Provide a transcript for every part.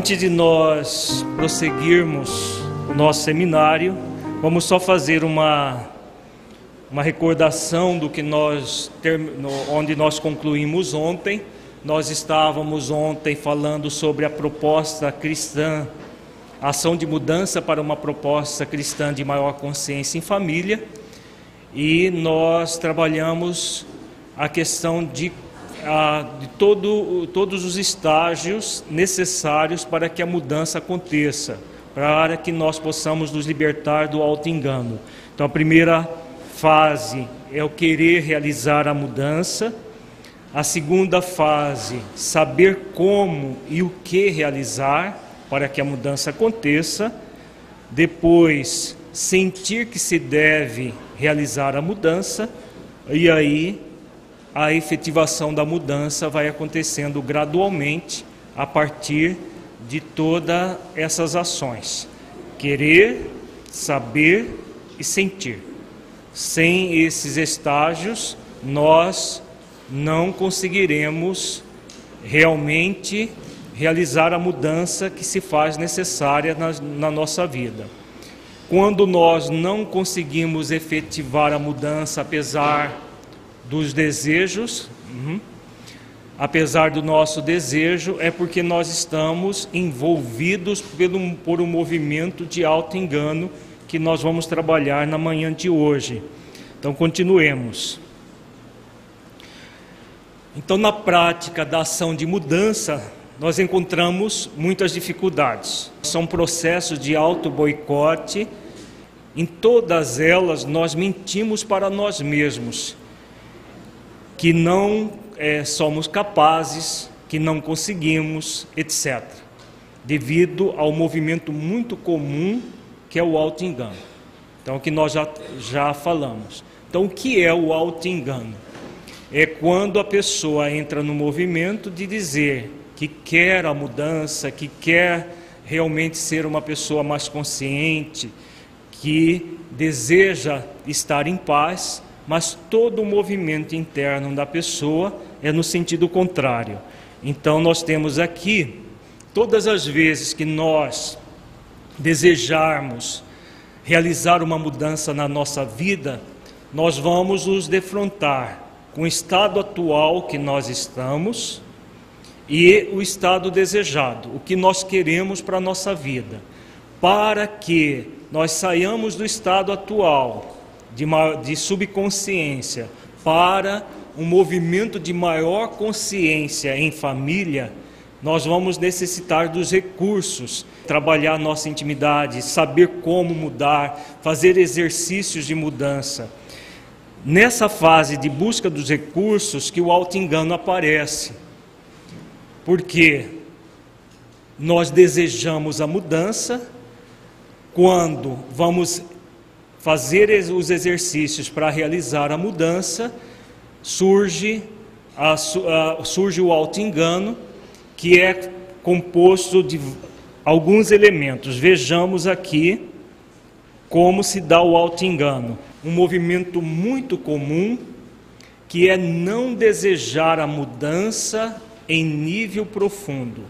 Antes de nós prosseguirmos o nosso seminário, vamos só fazer uma, uma recordação do que nós onde nós concluímos ontem. Nós estávamos ontem falando sobre a proposta cristã, a ação de mudança para uma proposta cristã de maior consciência em família, e nós trabalhamos a questão de de todo, todos os estágios necessários para que a mudança aconteça, para que nós possamos nos libertar do auto-engano. Então, a primeira fase é o querer realizar a mudança. A segunda fase, saber como e o que realizar para que a mudança aconteça. Depois, sentir que se deve realizar a mudança. E aí, a efetivação da mudança vai acontecendo gradualmente a partir de todas essas ações. Querer, saber e sentir. Sem esses estágios, nós não conseguiremos realmente realizar a mudança que se faz necessária na, na nossa vida. Quando nós não conseguimos efetivar a mudança, apesar dos desejos, uhum. apesar do nosso desejo, é porque nós estamos envolvidos pelo, por um movimento de auto-engano que nós vamos trabalhar na manhã de hoje. Então, continuemos. Então, na prática da ação de mudança, nós encontramos muitas dificuldades. São processos de auto-boicote. Em todas elas, nós mentimos para nós mesmos que não é, somos capazes, que não conseguimos, etc. Devido ao movimento muito comum que é o auto-engano. Então, o que nós já, já falamos. Então, o que é o auto-engano? É quando a pessoa entra no movimento de dizer que quer a mudança, que quer realmente ser uma pessoa mais consciente, que deseja estar em paz, mas todo o movimento interno da pessoa é no sentido contrário. Então, nós temos aqui, todas as vezes que nós desejarmos realizar uma mudança na nossa vida, nós vamos nos defrontar com o estado atual que nós estamos e o estado desejado, o que nós queremos para a nossa vida, para que nós saiamos do estado atual de, de subconsciência para um movimento de maior consciência em família, nós vamos necessitar dos recursos, trabalhar nossa intimidade, saber como mudar, fazer exercícios de mudança. Nessa fase de busca dos recursos que o auto-engano aparece. Porque nós desejamos a mudança, quando vamos fazer os exercícios para realizar a mudança, surge, a, a, surge o auto-engano, que é composto de alguns elementos. Vejamos aqui como se dá o auto-engano. Um movimento muito comum que é não desejar a mudança em nível profundo.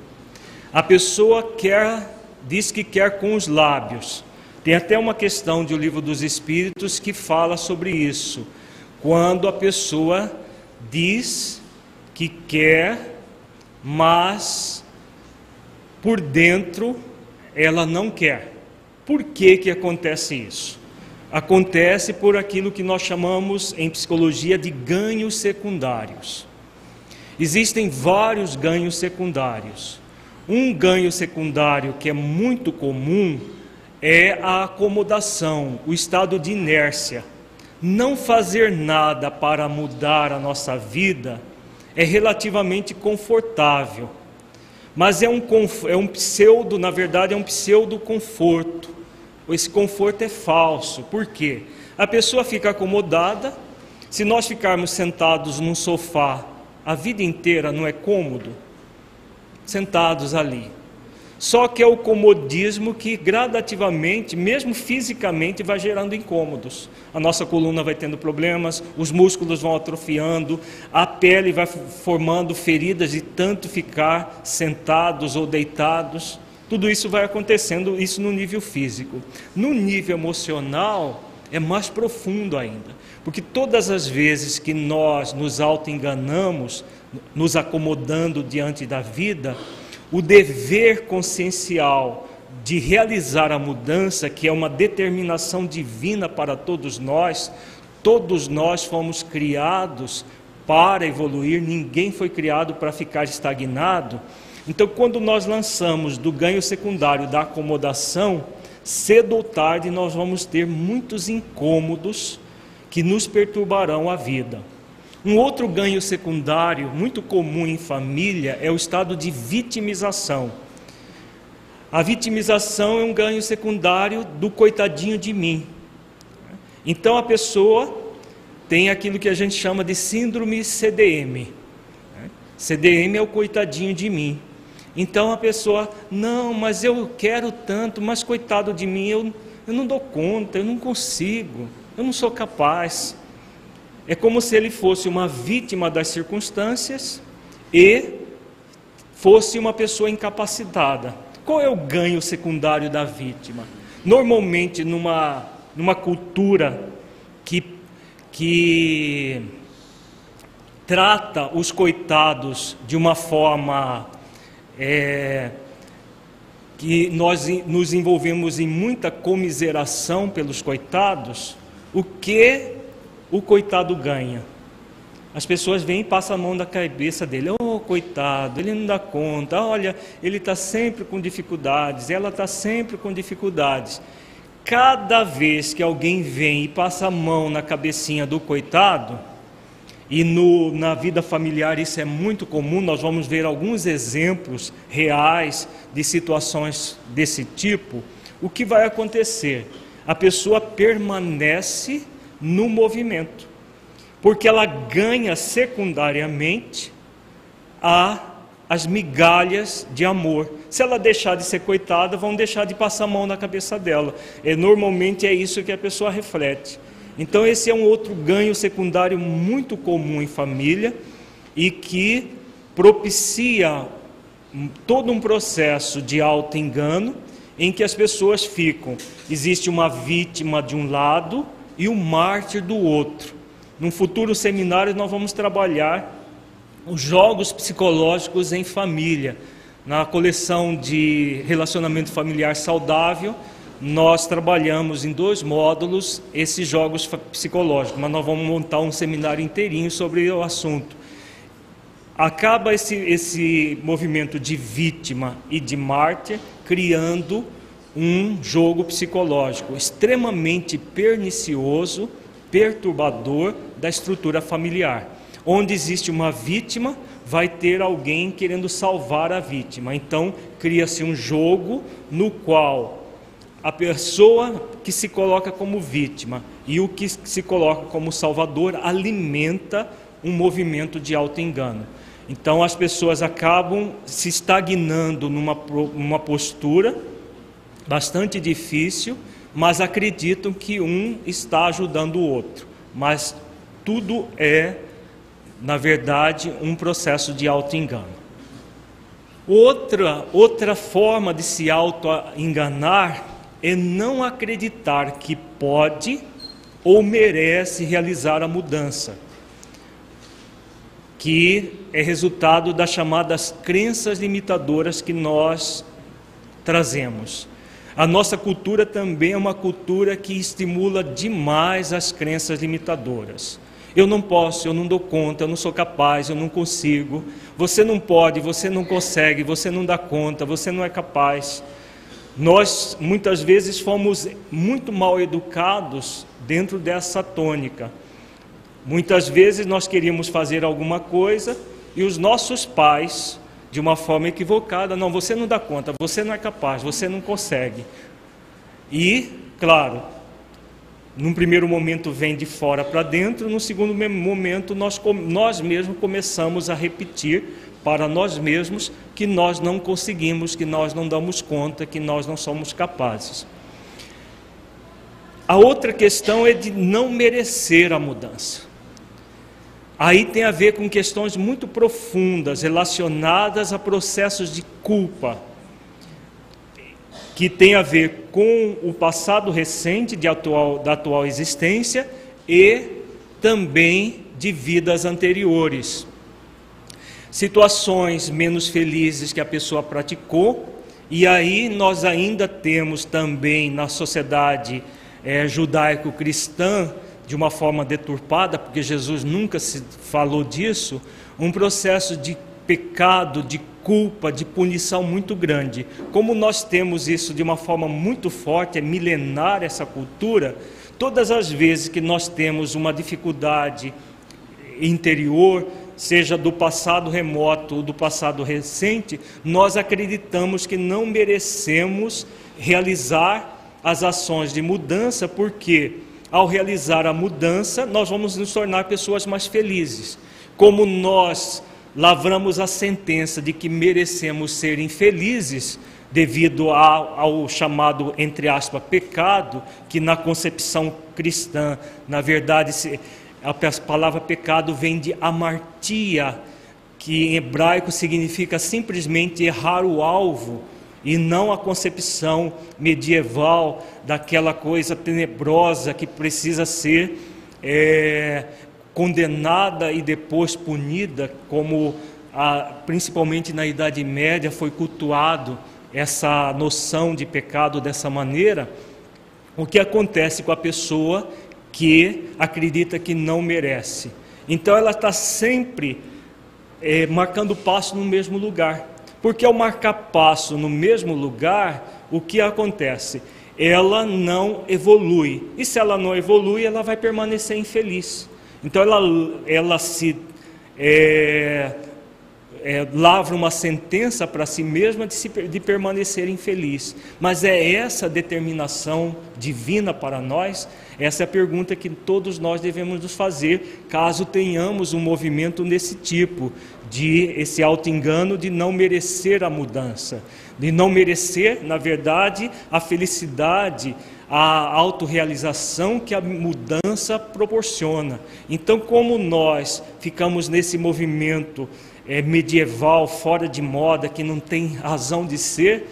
A pessoa quer, diz que quer com os lábios, Tem até uma questão de O Livro dos Espíritos que fala sobre isso. Quando a pessoa diz que quer, mas por dentro ela não quer. Por que, que acontece isso? Acontece por aquilo que nós chamamos em psicologia de ganhos secundários. Existem vários ganhos secundários. Um ganho secundário que é muito comum é a acomodação, o estado de inércia. Não fazer nada para mudar a nossa vida é relativamente confortável, mas é um, é um pseudo, na verdade, é um pseudo conforto. Esse conforto é falso, por quê? A pessoa fica acomodada, se nós ficarmos sentados num sofá a vida inteira, não é cômodo? Sentados ali. Só que é o comodismo que gradativamente, mesmo fisicamente, vai gerando incômodos. A nossa coluna vai tendo problemas, os músculos vão atrofiando, a pele vai formando feridas de tanto ficar sentados ou deitados. Tudo isso vai acontecendo, isso no nível físico. No nível emocional, é mais profundo ainda. Porque todas as vezes que nós nos auto-enganamos, nos acomodando diante da vida, o dever consciencial de realizar a mudança, que é uma determinação divina para todos nós, todos nós fomos criados para evoluir, ninguém foi criado para ficar estagnado. Então, quando nós lançamos do ganho secundário da acomodação, cedo ou tarde nós vamos ter muitos incômodos que nos perturbarão a vida. Um outro ganho secundário, muito comum em família, é o estado de vitimização. A vitimização é um ganho secundário do coitadinho de mim. Então a pessoa tem aquilo que a gente chama de síndrome CDM. CDM é o coitadinho de mim. Então a pessoa, não, mas eu quero tanto, mas coitado de mim, eu, eu não dou conta, eu não consigo, eu não sou capaz. É como se ele fosse uma vítima das circunstâncias e fosse uma pessoa incapacitada. Qual é o ganho secundário da vítima? Normalmente, numa, numa cultura que, que trata os coitados de uma forma é, que nós nos envolvemos em muita comiseração pelos coitados, o que o coitado ganha. As pessoas vêm e passam a mão na cabeça dele. Oh, coitado, ele não dá conta. Olha, ele está sempre com dificuldades, ela está sempre com dificuldades. Cada vez que alguém vem e passa a mão na cabecinha do coitado, e no, na vida familiar isso é muito comum, nós vamos ver alguns exemplos reais de situações desse tipo. O que vai acontecer? A pessoa permanece no movimento, porque ela ganha secundariamente a as migalhas de amor. Se ela deixar de ser coitada, vão deixar de passar a mão na cabeça dela. E normalmente é isso que a pessoa reflete. Então esse é um outro ganho secundário muito comum em família e que propicia todo um processo de auto-engano em que as pessoas ficam. Existe uma vítima de um lado e o mártir do outro. Num futuro seminário, nós vamos trabalhar os jogos psicológicos em família. Na coleção de relacionamento familiar saudável, nós trabalhamos em dois módulos esses jogos psicológicos, mas nós vamos montar um seminário inteirinho sobre o assunto. Acaba esse, esse movimento de vítima e de mártir criando um jogo psicológico extremamente pernicioso, perturbador da estrutura familiar. Onde existe uma vítima, vai ter alguém querendo salvar a vítima. Então, cria-se um jogo no qual a pessoa que se coloca como vítima e o que se coloca como salvador alimenta um movimento de auto-engano. Então, as pessoas acabam se estagnando numa, numa postura bastante difícil, mas acreditam que um está ajudando o outro. Mas tudo é, na verdade, um processo de auto-engano. Outra, outra forma de se auto-enganar é não acreditar que pode ou merece realizar a mudança, que é resultado das chamadas crenças limitadoras que nós trazemos. A nossa cultura também é uma cultura que estimula demais as crenças limitadoras. Eu não posso, eu não dou conta, eu não sou capaz, eu não consigo. Você não pode, você não consegue, você não dá conta, você não é capaz. Nós muitas vezes fomos muito mal educados dentro dessa tônica. Muitas vezes nós queríamos fazer alguma coisa e os nossos pais, de uma forma equivocada, não, você não dá conta, você não é capaz, você não consegue. E, claro, num primeiro momento vem de fora para dentro, no segundo momento nós, nós mesmos começamos a repetir para nós mesmos que nós não conseguimos, que nós não damos conta, que nós não somos capazes. A outra questão é de não merecer a mudança. Aí tem a ver com questões muito profundas relacionadas a processos de culpa, que tem a ver com o passado recente de atual, da atual existência e também de vidas anteriores. Situações menos felizes que a pessoa praticou, e aí nós ainda temos também na sociedade é, judaico-cristã, de uma forma deturpada, porque Jesus nunca se falou disso, um processo de pecado, de culpa, de punição muito grande. Como nós temos isso de uma forma muito forte, é milenar essa cultura, todas as vezes que nós temos uma dificuldade interior, seja do passado remoto ou do passado recente, nós acreditamos que não merecemos realizar as ações de mudança, porque ao realizar a mudança, nós vamos nos tornar pessoas mais felizes. Como nós lavramos a sentença de que merecemos ser infelizes, devido ao, ao, chamado, entre aspas, pecado, que na concepção cristã, na verdade, a palavra pecado vem de amartia, que em hebraico significa simplesmente errar o alvo e não a concepção medieval daquela coisa tenebrosa que precisa ser é, condenada e depois punida, como a, principalmente na Idade Média foi cultuado essa noção de pecado dessa maneira. O que acontece com a pessoa que acredita que não merece. Então ela está sempre é, marcando passo no mesmo lugar. Porque ao marcar passo no mesmo lugar, o que acontece? Ela não evolui. E se ela não evolui, ela vai permanecer infeliz. Então ela, ela se é, é, lavra uma sentença para si mesma de, se, de permanecer infeliz. Mas é essa determinação divina para nós? Essa é a pergunta que todos nós devemos nos fazer, caso tenhamos um movimento nesse tipo, de esse auto-engano de não merecer a mudança, de não merecer, na verdade, a felicidade, a autorrealização que a mudança proporciona. Então, como nós ficamos nesse movimento é, medieval, fora de moda, que não tem razão de ser,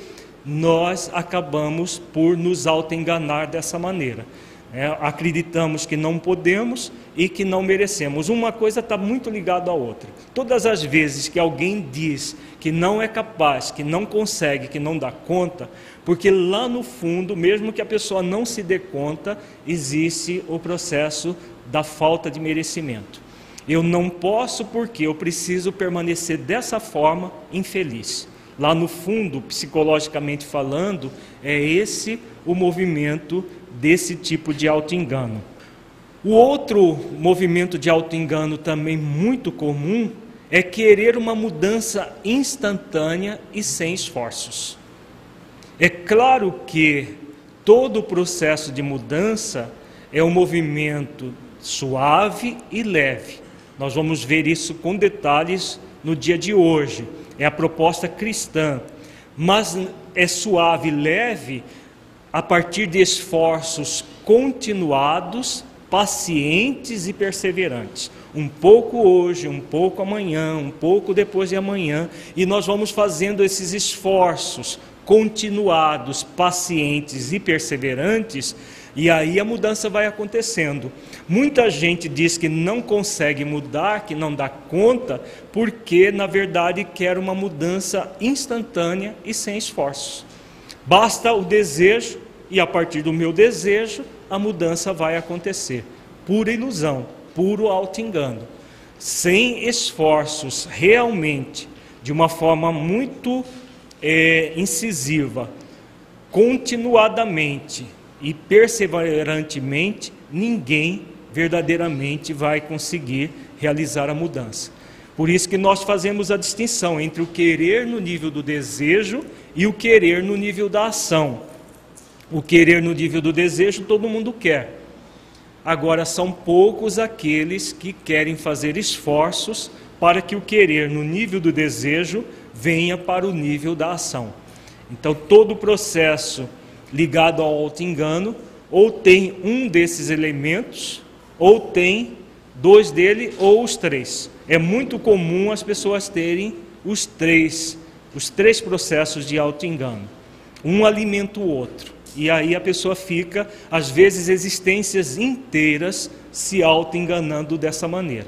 nós acabamos por nos auto-enganar dessa maneira. É, acreditamos que não podemos e que não merecemos. Uma coisa está muito ligada à outra. Todas as vezes que alguém diz que não é capaz, que não consegue, que não dá conta, porque lá no fundo, mesmo que a pessoa não se dê conta, existe o processo da falta de merecimento. Eu não posso porque eu preciso permanecer dessa forma infeliz. Lá no fundo, psicologicamente falando, é esse o movimento desse tipo de auto-engano. O outro movimento de auto-engano também muito comum é querer uma mudança instantânea e sem esforços. É claro que todo o processo de mudança é um movimento suave e leve. Nós vamos ver isso com detalhes no dia de hoje. É a proposta cristã. Mas é suave e leve a partir de esforços continuados, pacientes e perseverantes. Um pouco hoje, um pouco amanhã, um pouco depois de amanhã, e nós vamos fazendo esses esforços continuados, pacientes e perseverantes, e aí a mudança vai acontecendo. Muita gente diz que não consegue mudar, que não dá conta, porque na verdade quer uma mudança instantânea e sem esforços. Basta o desejo, e a partir do meu desejo, a mudança vai acontecer. Pura ilusão, puro auto-engano. Sem esforços realmente, de uma forma muito é, incisiva, continuadamente e perseverantemente, ninguém verdadeiramente vai conseguir realizar a mudança. Por isso que nós fazemos a distinção entre o querer no nível do desejo e o querer no nível da ação. O querer no nível do desejo todo mundo quer. Agora são poucos aqueles que querem fazer esforços para que o querer no nível do desejo venha para o nível da ação. Então todo o processo ligado ao auto-engano ou tem um desses elementos ou tem dois dele ou os três. É muito comum as pessoas terem os três, os três processos de auto-engano. Um alimenta o outro. E aí a pessoa fica, às vezes, existências inteiras se auto-enganando dessa maneira.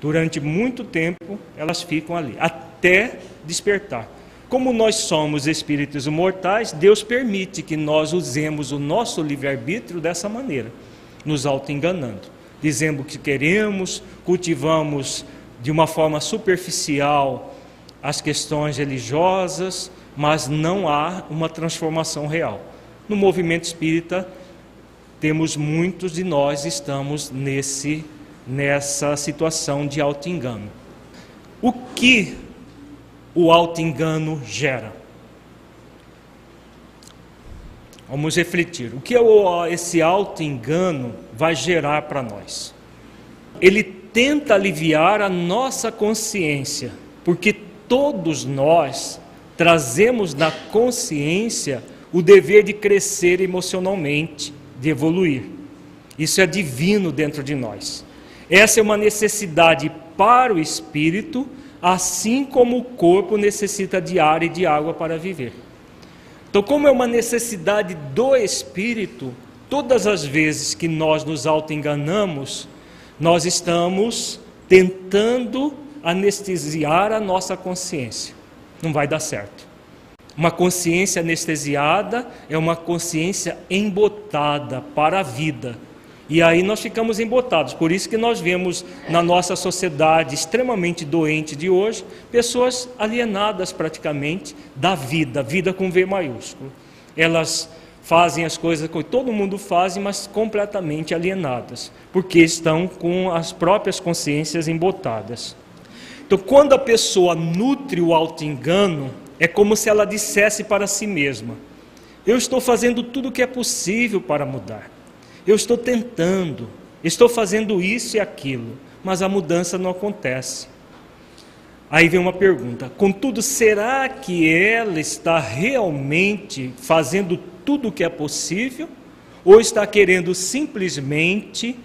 Durante muito tempo elas ficam ali, até despertar. Como nós somos espíritos mortais, Deus permite que nós usemos o nosso livre-arbítrio dessa maneira, nos auto-enganando dizendo que queremos, cultivamos de uma forma superficial as questões religiosas, mas não há uma transformação real. No movimento espírita, temos muitos de nós estamos nesse nessa situação de auto-engano. O que o auto-engano gera? Vamos refletir. O que esse auto-engano vai gerar para nós? Ele tenta aliviar a nossa consciência, porque todos nós trazemos na consciência o dever de crescer emocionalmente, de evoluir. Isso é divino dentro de nós. Essa é uma necessidade para o espírito, assim como o corpo necessita de ar e de água para viver. Então, como é uma necessidade do espírito, todas as vezes que nós nos auto-enganamos, nós estamos tentando anestesiar a nossa consciência. Não vai dar certo. Uma consciência anestesiada é uma consciência embotada para a vida e aí nós ficamos embotados. Por isso que nós vemos na nossa sociedade extremamente doente de hoje, pessoas alienadas praticamente da vida, vida com V maiúsculo. Elas fazem as coisas que todo mundo faz, mas completamente alienadas, porque estão com as próprias consciências embotadas. Então, quando a pessoa nutre o auto-engano, é como se ela dissesse para si mesma: Eu estou fazendo tudo o que é possível para mudar. Eu estou tentando, estou fazendo isso e aquilo, mas a mudança não acontece. Aí vem uma pergunta: contudo, será que ela está realmente fazendo tudo o que é possível? Ou está querendo simplesmente,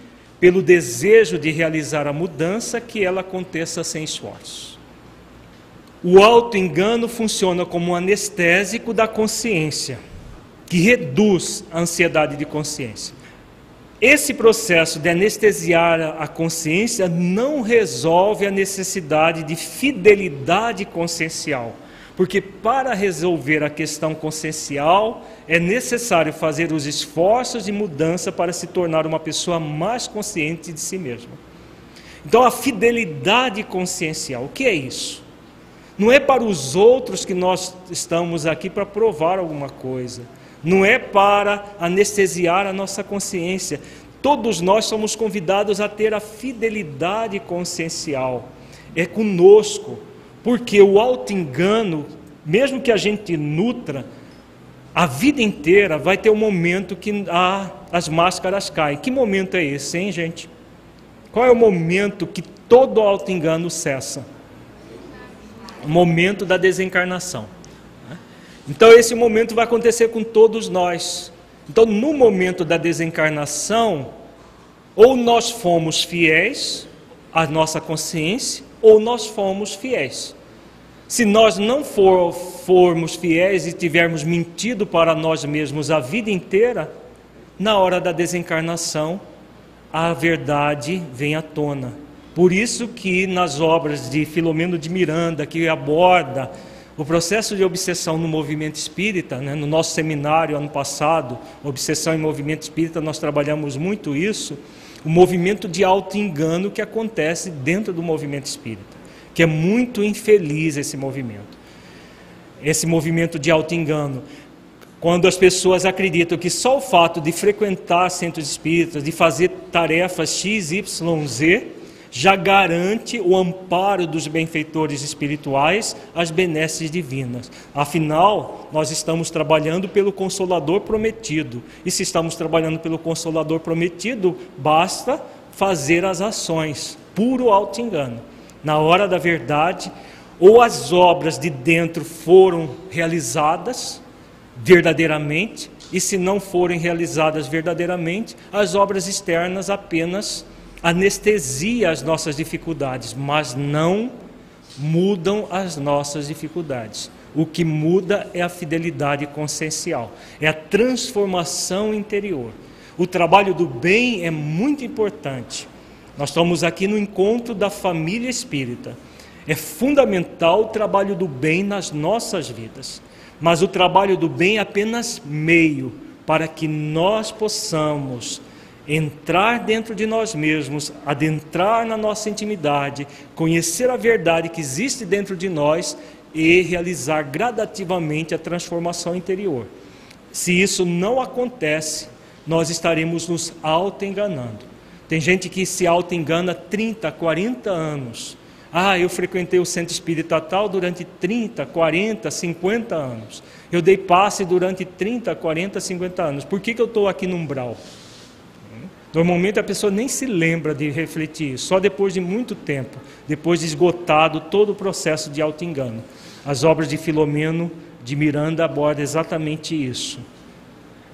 pelo desejo de realizar a mudança, que ela aconteça sem esforço? O auto-engano funciona como um anestésico da consciência, que reduz a ansiedade de consciência. Esse processo de anestesiar a consciência não resolve a necessidade de fidelidade consciencial, porque para resolver a questão consciencial é necessário fazer os esforços de mudança para se tornar uma pessoa mais consciente de si mesma. Então, a fidelidade consciencial, o que é isso? Não é para os outros que nós estamos aqui para provar alguma coisa não é para anestesiar a nossa consciência. Todos nós somos convidados a ter a fidelidade consciencial. É conosco, porque o auto-engano, mesmo que a gente nutra, a vida inteira vai ter um momento que ah, as máscaras caem. Que momento é esse, hein, gente? Qual é o momento que todo auto-engano cessa? O momento da desencarnação. Então esse momento vai acontecer com todos nós. Então no momento da desencarnação, ou nós fomos fiéis à nossa consciência, ou nós fomos fiéis. Se nós não for formos fiéis e tivermos mentido para nós mesmos a vida inteira, na hora da desencarnação, a verdade vem à tona. Por isso que nas obras de Filomeno de Miranda, que aborda o processo de obsessão no movimento espírita, né, no nosso seminário ano passado, Obsessão em Movimento Espírita, nós trabalhamos muito isso, o movimento de auto-engano que acontece dentro do movimento espírita, que é muito infeliz esse movimento. Esse movimento de auto-engano. Quando as pessoas acreditam que só o fato de frequentar centros espíritas, de fazer tarefas X, Y, Z, já garante o amparo dos benfeitores espirituais às benesses divinas. Afinal, nós estamos trabalhando pelo Consolador prometido. E se estamos trabalhando pelo Consolador prometido, basta fazer as ações, puro auto-engano. Na hora da verdade, ou as obras de dentro foram realizadas, verdadeiramente, e se não forem realizadas verdadeiramente, as obras externas apenas anestesiam as nossas dificuldades, mas não mudam as nossas dificuldades. O que muda é a fidelidade consciencial, é a transformação interior. O trabalho do bem é muito importante. Nós estamos aqui no encontro da família espírita. É fundamental o trabalho do bem nas nossas vidas. Mas o trabalho do bem é apenas meio para que nós possamos entrar dentro de nós mesmos, adentrar na nossa intimidade, conhecer a verdade que existe dentro de nós e realizar gradativamente a transformação interior. Se isso não acontece, nós estaremos nos auto-enganando. Tem gente que se auto-engana 30, 40 anos ah, eu frequentei o centro espírita tal durante 30, 40, 50 anos. Eu dei passe durante 30, 40, 50 anos. Por que, que eu estou aqui no umbral? Normalmente a pessoa nem se lembra de refletir, só depois de muito tempo, depois de esgotado todo o processo de auto-engano. As obras de Filomeno de Miranda abordam exatamente isso.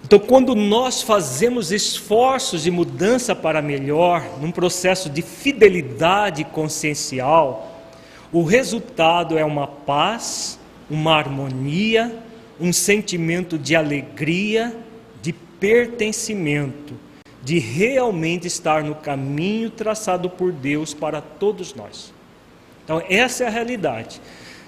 Então, quando nós fazemos esforços de mudança para melhor, num processo de fidelidade consciencial, o resultado é uma paz, uma harmonia, um sentimento de alegria, de pertencimento, de realmente estar no caminho traçado por Deus para todos nós. Então, essa é a realidade.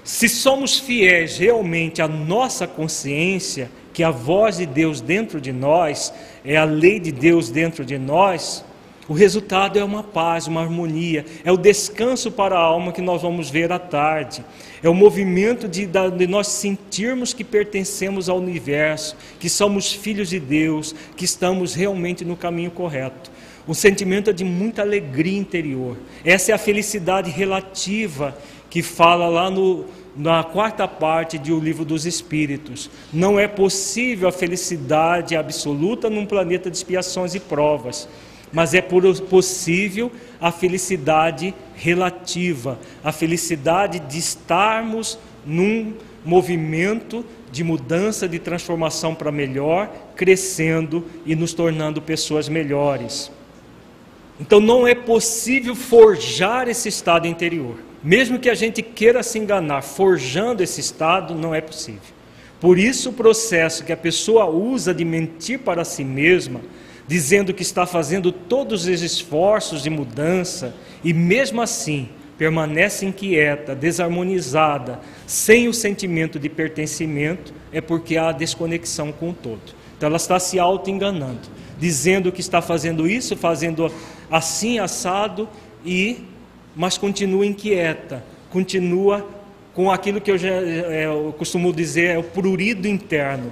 Se somos fiéis realmente à nossa consciência, que a voz de Deus dentro de nós, é a lei de Deus dentro de nós, o resultado é uma paz, uma harmonia, é o descanso para a alma que nós vamos ver à tarde, é o movimento de, de, nós sentirmos que pertencemos ao universo, que somos filhos de Deus, que estamos realmente no caminho correto. O sentimento de muita alegria interior, essa é a felicidade relativa que fala lá no, na quarta parte do livro dos Espíritos. Não é possível a felicidade absoluta num planeta de expiações e provas, mas é possível a felicidade relativa, a felicidade de estarmos num movimento de mudança, de transformação para melhor, crescendo e nos tornando pessoas melhores. Então não é possível forjar esse estado interior. Mesmo que a gente queira se enganar forjando esse estado, não é possível. Por isso, o processo que a pessoa usa de mentir para si mesma, dizendo que está fazendo todos os esforços de mudança e mesmo assim permanece inquieta, desarmonizada, sem o sentimento de pertencimento, é porque há desconexão com o todo. Então ela está se auto-enganando, dizendo que está fazendo isso, fazendo assim assado e mas continua inquieta, continua com aquilo que eu, já, é, eu costumo dizer é o prurido interno.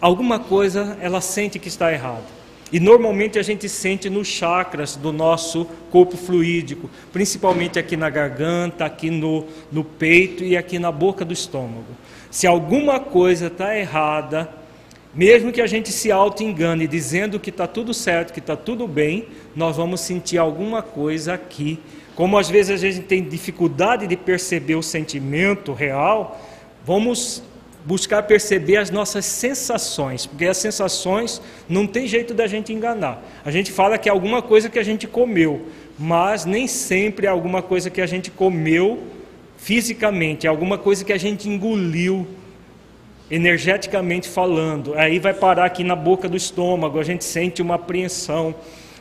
Alguma coisa ela sente que está errada. E normalmente a gente sente nos chakras do nosso corpo fluídico, principalmente aqui na garganta, aqui no, no peito e aqui na boca do estômago. Se alguma coisa está errada, mesmo que a gente se auto-engane dizendo que está tudo certo, que está tudo bem, nós vamos sentir alguma coisa aqui como às vezes a gente tem dificuldade de perceber o sentimento real, vamos buscar perceber as nossas sensações, porque as sensações não tem jeito da gente enganar. A gente fala que é alguma coisa que a gente comeu, mas nem sempre é alguma coisa que a gente comeu fisicamente, é alguma coisa que a gente engoliu energeticamente falando. Aí vai parar aqui na boca do estômago, a gente sente uma apreensão.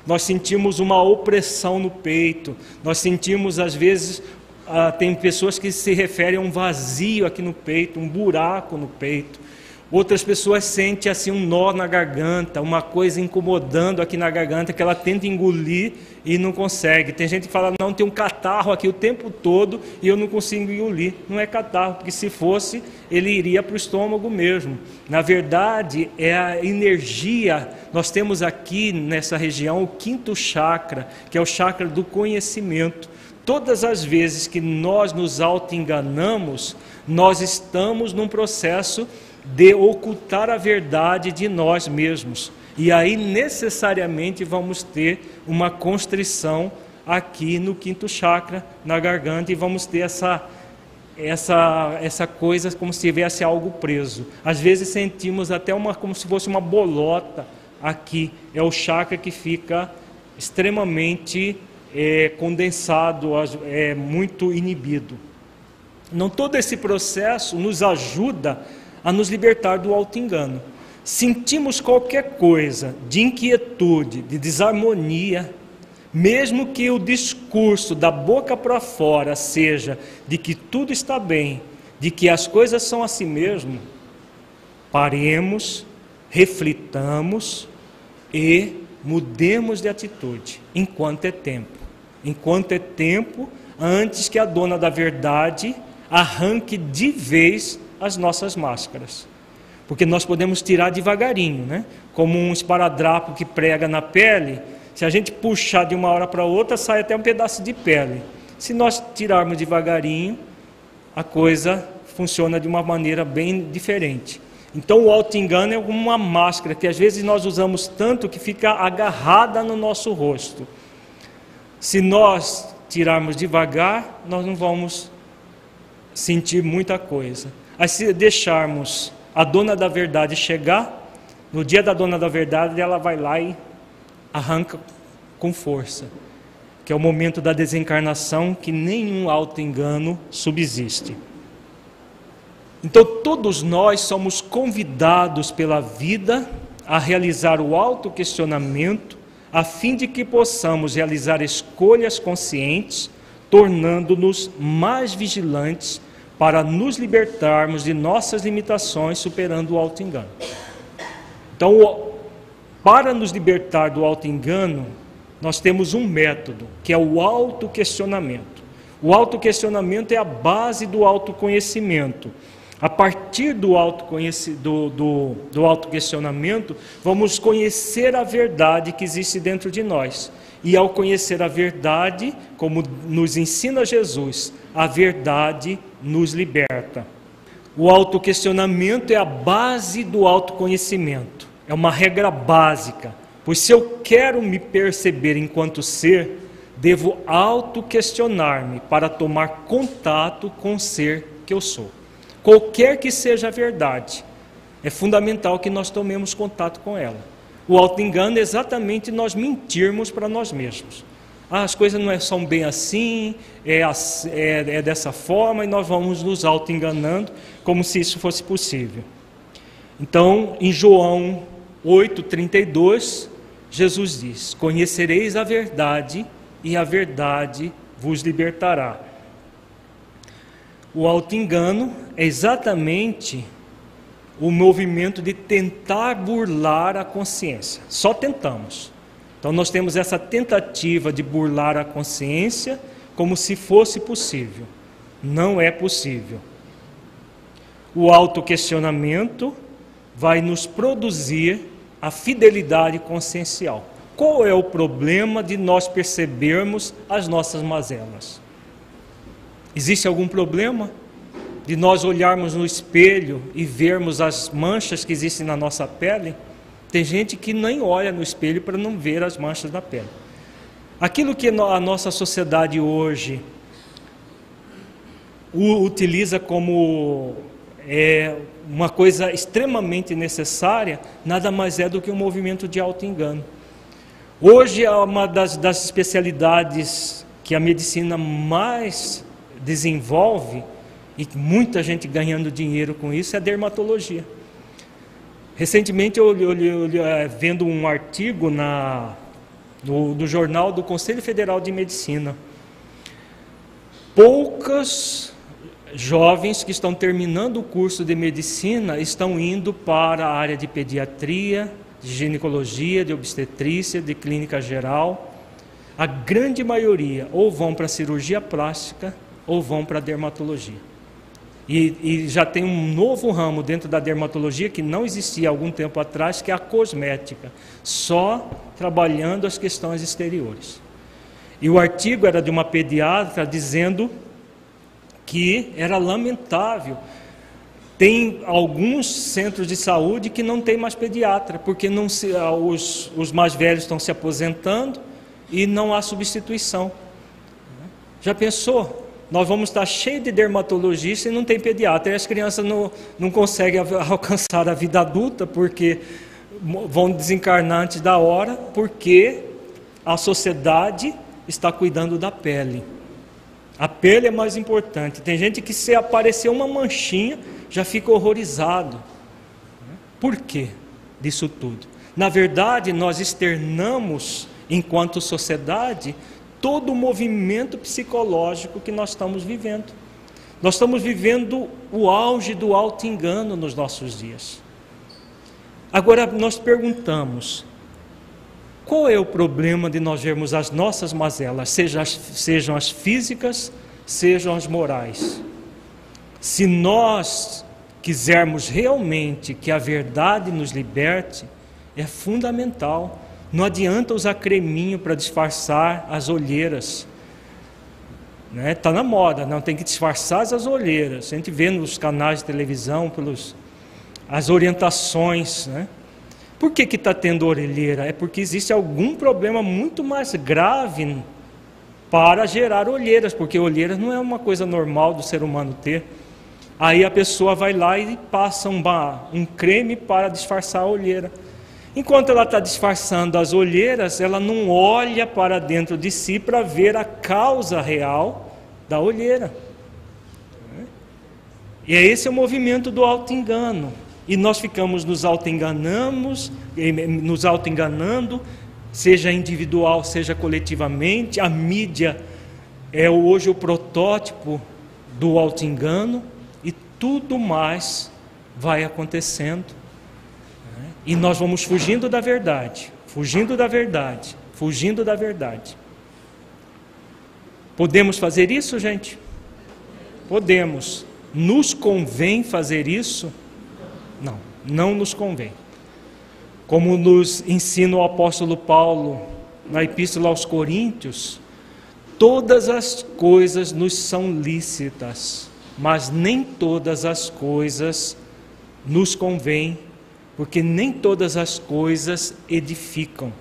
Nós sentimos uma opressão no peito. Nós sentimos às vezes ah, tem pessoas que se referem a um vazio aqui no peito, um buraco no peito. Outras pessoas sentem assim um nó na garganta, uma coisa incomodando aqui na garganta que ela tenta engolir e não consegue. Tem gente que fala: "Não, tem um catarro aqui o tempo todo e eu não consigo engolir". Não é catarro, porque se fosse, ele iria para o estômago mesmo. Na verdade, é a energia. Nós temos aqui nessa região o quinto chakra, que é o chakra do conhecimento. Todas as vezes que nós nos auto-enganamos, nós estamos num processo de ocultar a verdade de nós mesmos. E aí necessariamente vamos ter uma constrição aqui no quinto chakra, na garganta, e vamos ter essa essa essa coisa como se tivesse algo preso. Às vezes sentimos até uma como se fosse uma bolota aqui. É o chakra que fica extremamente é, condensado, é muito inibido. Não todo esse processo nos ajuda a nos libertar do auto-engano. Sentimos qualquer coisa de inquietude, de desarmonia, mesmo que o discurso da boca para fora seja de que tudo está bem, de que as coisas são assim mesmo, paremos, reflitamos e mudemos de atitude enquanto é tempo enquanto é tempo, antes que a dona da verdade arranque de vez as nossas máscaras. Porque nós podemos tirar devagarinho, né? Como um esparadrapo que prega na pele, se a gente puxar de uma hora para outra, sai até um pedaço de pele. Se nós tirarmos devagarinho, a coisa funciona de uma maneira bem diferente. Então o auto-engano é uma máscara que às vezes nós usamos tanto que fica agarrada no nosso rosto. Se nós tirarmos devagar, nós não vamos sentir muita coisa. Aí se deixarmos a dona da verdade chegar, no dia da dona da verdade, ela vai lá e arranca com força, que é o momento da desencarnação que nenhum auto-engano subsiste. Então, todos nós somos convidados pela vida a realizar o auto-questionamento a fim de que possamos realizar escolhas conscientes, tornando-nos mais vigilantes para nos libertarmos de nossas limitações, superando o auto-engano. Então, para nos libertar do auto-engano, nós temos um método, que é o autoquestionamento. O autoquestionamento é a base do autoconhecimento. A partir do, do, do, do autoquestionamento, vamos conhecer a verdade que existe dentro de nós. E ao conhecer a verdade, como nos ensina Jesus, a verdade nos liberta. O autoquestionamento é a base do autoconhecimento, é uma regra básica. Pois se eu quero me perceber enquanto ser, devo autoquestionar-me para tomar contato com o ser que eu sou qualquer que seja a verdade, é fundamental que nós tomemos contato com ela. O auto-engano é exatamente nós mentirmos para nós mesmos. Ah, as coisas não é, são bem assim, é, é, é dessa forma, e nós vamos nos auto-enganando como se isso fosse possível. Então, em João 8,32, Jesus diz: Conhecereis a verdade, e a verdade vos libertará. O auto-engano é exatamente o movimento de tentar burlar a consciência. Só tentamos. Então, nós temos essa tentativa de burlar a consciência como se fosse possível. Não é possível. O autoquestionamento vai nos produzir a fidelidade consciencial. Qual é o problema de nós percebermos as nossas mazelas? Existe algum problema de nós olharmos no espelho e vermos as manchas que existem na nossa pele? Tem gente que nem olha no espelho para não ver as manchas da pele. Aquilo que a nossa sociedade hoje utiliza como é, uma coisa extremamente necessária, nada mais é do que um movimento de auto-engano. Hoje é uma das, das especialidades que a medicina mais desenvolve e muita gente ganhando dinheiro com isso, é a dermatologia. Recentemente eu, eu, eu, eu é, vendo um artigo na, no, no jornal do Conselho Federal de Medicina. Poucas jovens que estão terminando o curso de medicina estão indo para a área de pediatria, de ginecologia, de obstetrícia, de clínica geral. A grande maioria ou vão para a cirurgia plástica ou vão para a dermatologia. E, e, já tem um novo ramo dentro da dermatologia que não existia há algum tempo atrás, que é a cosmética, só trabalhando as questões exteriores. E o artigo era de uma pediatra dizendo que era lamentável. Tem alguns centros de saúde que não tem mais pediatra, porque não se, ah, os, os mais velhos estão se aposentando e não há substituição. Já pensou? Nós vamos estar cheio de dermatologistas e não tem pediatra. E as crianças não, não conseguem alcançar a vida adulta porque vão desencarnar antes da hora, porque a sociedade está cuidando da pele. A pele é mais importante. Tem gente que se aparecer uma manchinha já fica horrorizado. Por quê disso tudo? Na verdade, nós externamos, enquanto sociedade, todo o movimento psicológico que nós estamos vivendo. Nós estamos vivendo o auge do auto-engano nos nossos dias. Agora nós perguntamos: qual é o problema de nós vermos as nossas mazelas, seja as, sejam as físicas, sejam as morais? Se nós quisermos realmente que a verdade nos liberte, é fundamental não adianta usar creminho para disfarçar as olheiras. Está né? Tá na moda, não tem que disfarçar as olheiras. A gente vê nos canais de televisão pelos, as orientações. Né? Por que está tendo orelheira? É porque existe algum problema muito mais grave para gerar olheiras, porque olheiras não é uma coisa normal do ser humano ter. Aí a pessoa vai lá e passa um, um creme para disfarçar a olheira. Enquanto ela está disfarçando as olheiras, ela não olha para dentro de si para ver a causa real da olheira. E é esse é o movimento do auto-engano. E nós ficamos nos auto-enganamos, nos auto-enganando, seja individual, seja coletivamente. A mídia é hoje o protótipo do auto-engano e tudo mais vai acontecendo e nós vamos fugindo da verdade, fugindo da verdade, fugindo da verdade. Podemos fazer isso, gente? Podemos. Nos convém fazer isso? Não, não nos convém. Como nos ensina o apóstolo Paulo na Epístola aos Coríntios, todas as coisas nos são lícitas, mas nem todas as coisas nos convém porque nem todas as coisas edificam.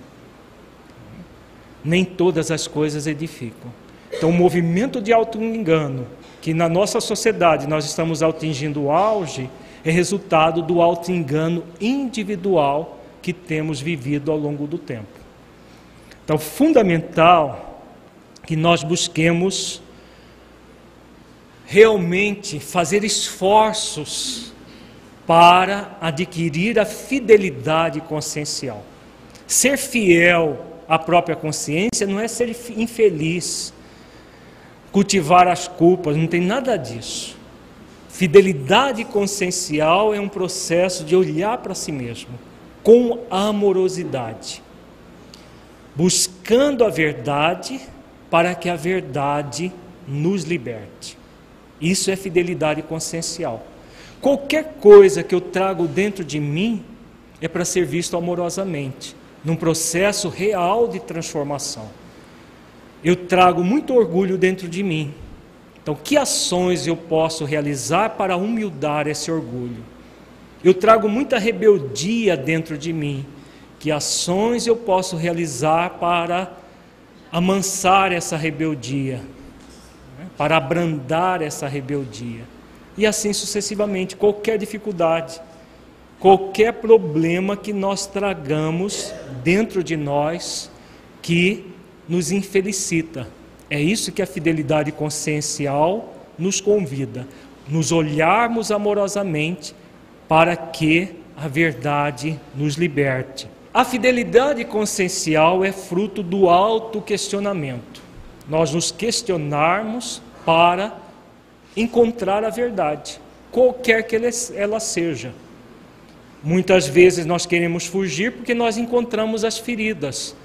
Nem todas as coisas edificam. Então, o movimento de auto-engano, que na nossa sociedade nós estamos atingindo o auge, é resultado do auto-engano individual que temos vivido ao longo do tempo. Então, fundamental que nós busquemos realmente fazer esforços para adquirir a fidelidade consciencial. Ser fiel à própria consciência não é ser infeliz, cultivar as culpas, não tem nada disso. Fidelidade consciencial é um processo de olhar para si mesmo com amorosidade, buscando a verdade para que a verdade nos liberte. Isso é fidelidade consciencial. Qualquer coisa que eu trago dentro de mim é para ser visto amorosamente, num processo real de transformação. Eu trago muito orgulho dentro de mim. Então, que ações eu posso realizar para humildar esse orgulho? Eu trago muita rebeldia dentro de mim. Que ações eu posso realizar para amansar essa rebeldia? Para abrandar essa rebeldia? E assim sucessivamente. Qualquer dificuldade, qualquer problema que nós tragamos dentro de nós que nos infelicita. É isso que a fidelidade consciencial nos convida. nos olharmos amorosamente para que a verdade nos liberte. A fidelidade consciencial é fruto do autoquestionamento. Nós nos questionarmos para encontrar a verdade, qualquer que ela seja. Muitas vezes nós queremos fugir porque nós encontramos as feridas.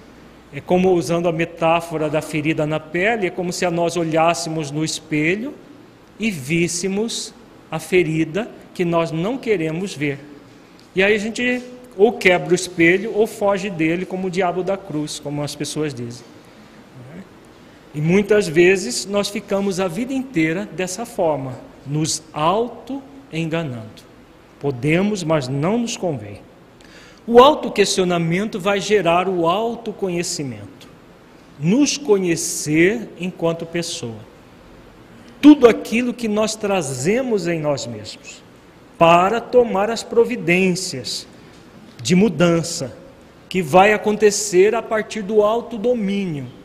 É como usando a metáfora da ferida na pele, é como se nós olhássemos no espelho e víssemos a ferida que nós não queremos ver. E aí a gente ou quebra o espelho ou foge dele como o diabo da cruz, como as pessoas dizem. E muitas vezes nós ficamos a vida inteira dessa forma, nos auto-enganando. Podemos, mas não nos convém. O autoquestionamento vai gerar o autoconhecimento. Nos conhecer enquanto pessoa. Tudo aquilo que nós trazemos em nós mesmos para tomar as providências de mudança que vai acontecer a partir do autodomínio.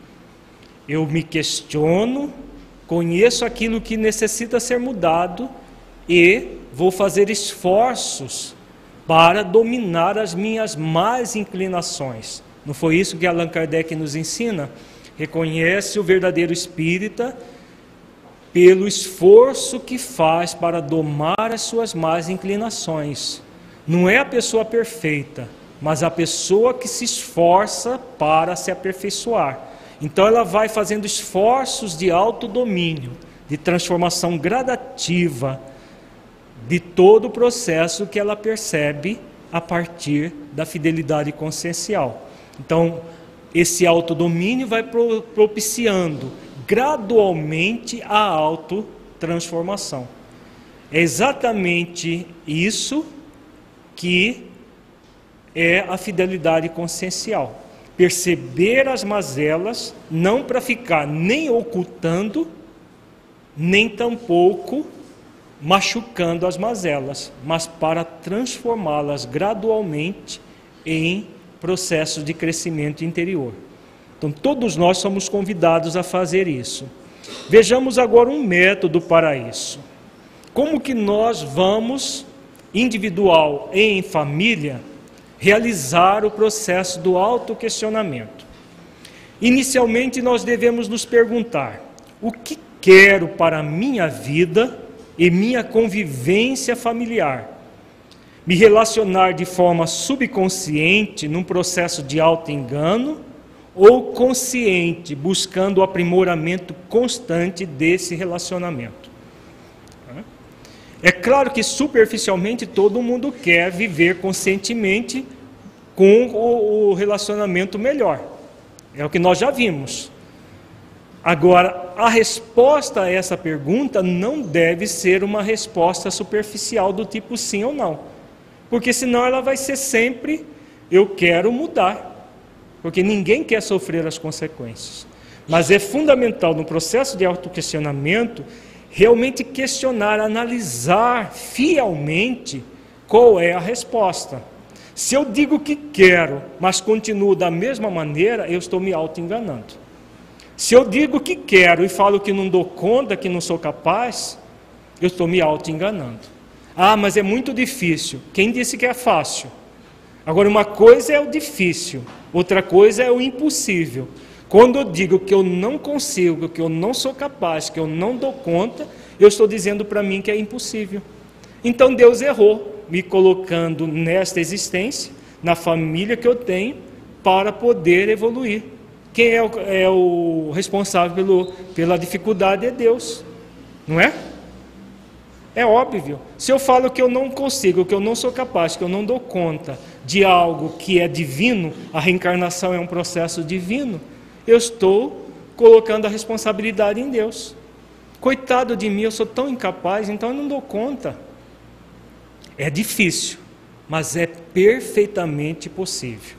Eu me questiono, conheço aquilo que necessita ser mudado e vou fazer esforços para dominar as minhas más inclinações. Não foi isso que Allan Kardec nos ensina? Reconhece o verdadeiro espírita pelo esforço que faz para domar as suas más inclinações. Não é a pessoa perfeita, mas a pessoa que se esforça para se aperfeiçoar. Então ela vai fazendo esforços de autodomínio, de transformação gradativa de todo o processo que ela percebe a partir da fidelidade consciencial. Então, esse autodomínio vai propiciando gradualmente a autotransformação. É exatamente isso que é a fidelidade consciencial. Perceber as mazelas, não para ficar nem ocultando, nem tampouco machucando as mazelas, mas para transformá-las gradualmente em processos de crescimento interior. Então, todos nós somos convidados a fazer isso. Vejamos agora um método para isso. Como que nós vamos, individual e em família, realizar o processo do autoquestionamento? Inicialmente, nós devemos nos perguntar: o que quero para a minha vida e minha convivência familiar? Me relacionar de forma subconsciente num processo de auto-engano? ou consciente, buscando o aprimoramento constante desse relacionamento. É claro que superficialmente todo mundo quer viver conscientemente com o relacionamento melhor. É o que nós já vimos. Agora, a resposta a essa pergunta não deve ser uma resposta superficial do tipo sim ou não. Porque senão ela vai ser sempre eu quero mudar porque ninguém quer sofrer as consequências. Mas é fundamental no processo de autoquestionamento realmente questionar, analisar fielmente qual é a resposta. Se eu digo que quero, mas continuo da mesma maneira, eu estou me auto-enganando. Se eu digo que quero e falo que não dou conta, que não sou capaz, eu estou me auto-enganando. Ah, mas é muito difícil. Quem disse que é fácil? Agora, uma coisa é o difícil, outra coisa é o impossível. Quando eu digo que eu não consigo, que eu não sou capaz, que eu não dou conta, eu estou dizendo para mim que é impossível. Então Deus errou, me colocando nesta existência, na família que eu tenho, para poder evoluir. Quem é o, é o responsável pelo, pela dificuldade é Deus, não é? É óbvio. Se eu falo que eu não consigo, que eu não sou capaz, que eu não dou conta de algo que é divino, a reencarnação é um processo divino, eu estou colocando a responsabilidade em Deus. Coitado de mim, eu sou tão incapaz, então eu não dou conta. É difícil, mas é perfeitamente possível.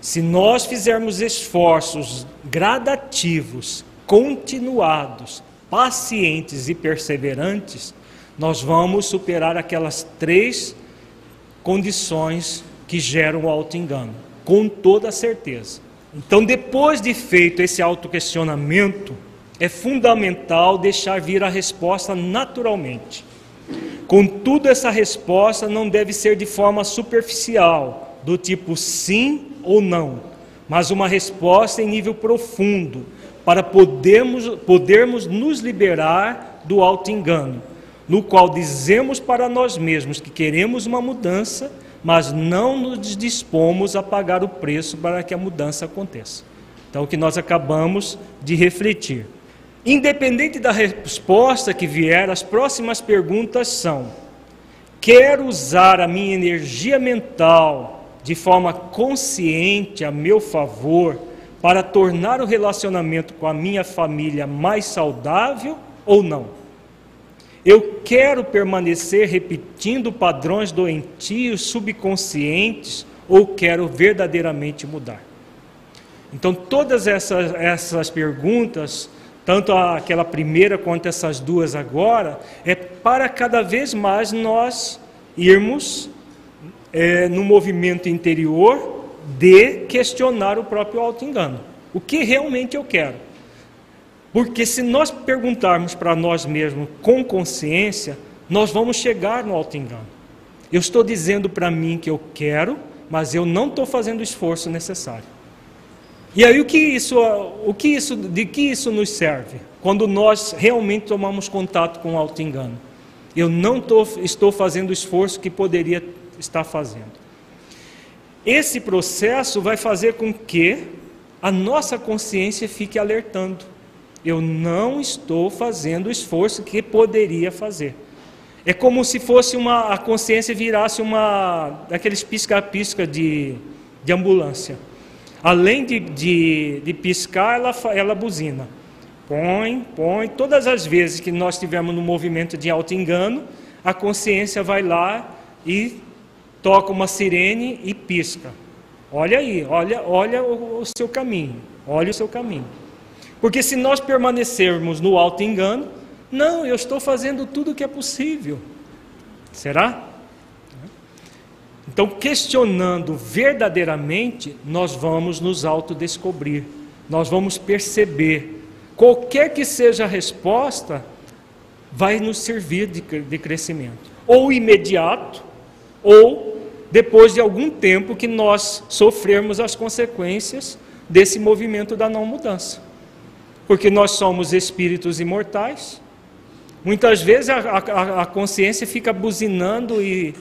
Se nós fizermos esforços gradativos, continuados, pacientes e perseverantes, nós vamos superar aquelas três condições que geram o auto-engano, com toda certeza. Então, depois de feito esse autoquestionamento, é fundamental deixar vir a resposta naturalmente. Contudo, essa resposta não deve ser de forma superficial, do tipo sim ou não, mas uma resposta em nível profundo, para podermos, podermos nos liberar do auto-engano, no qual dizemos para nós mesmos que queremos uma mudança, mas não nos dispomos a pagar o preço para que a mudança aconteça. Então, o que nós acabamos de refletir. Independente da resposta que vier, as próximas perguntas são: quero usar a minha energia mental de forma consciente a meu favor para tornar o relacionamento com a minha família mais saudável ou não? Eu quero permanecer repetindo padrões doentios, subconscientes, ou quero verdadeiramente mudar? Então, todas essas, essas perguntas tanto aquela primeira quanto essas duas agora, é para cada vez mais nós irmos é, no movimento interior de questionar o próprio auto-engano. O que realmente eu quero? Porque se nós perguntarmos para nós mesmos com consciência, nós vamos chegar no auto-engano. Eu estou dizendo para mim que eu quero, mas eu não estou fazendo o esforço necessário. E aí o que isso, o que isso, de que isso nos serve? Quando nós realmente tomamos contato com o auto-engano. Eu não tô, estou fazendo o esforço que poderia estar fazendo. Esse processo vai fazer com que a nossa consciência fique alertando. Eu não estou fazendo o esforço que poderia fazer. É como se fosse uma a consciência virasse uma daqueles pisca-pisca de, de ambulância. Além de, de, de piscar, ela, ela buzina. Põe, põe. Todas as vezes que nós estivermos no movimento de auto-engano, a consciência vai lá e toca uma sirene e pisca. Olha aí, olha, olha o, o seu caminho, olha o seu caminho. Porque se nós permanecermos no auto-engano, não, eu estou fazendo tudo o que é possível. Será? Então, questionando verdadeiramente, nós vamos nos autodescobrir, nós vamos perceber. Qualquer que seja a resposta, vai nos servir de, de crescimento. Ou imediato, ou depois de algum tempo que nós sofrermos as consequências desse movimento da não mudança. Porque nós somos espíritos imortais. Muitas vezes a, a, a consciência fica buzinando e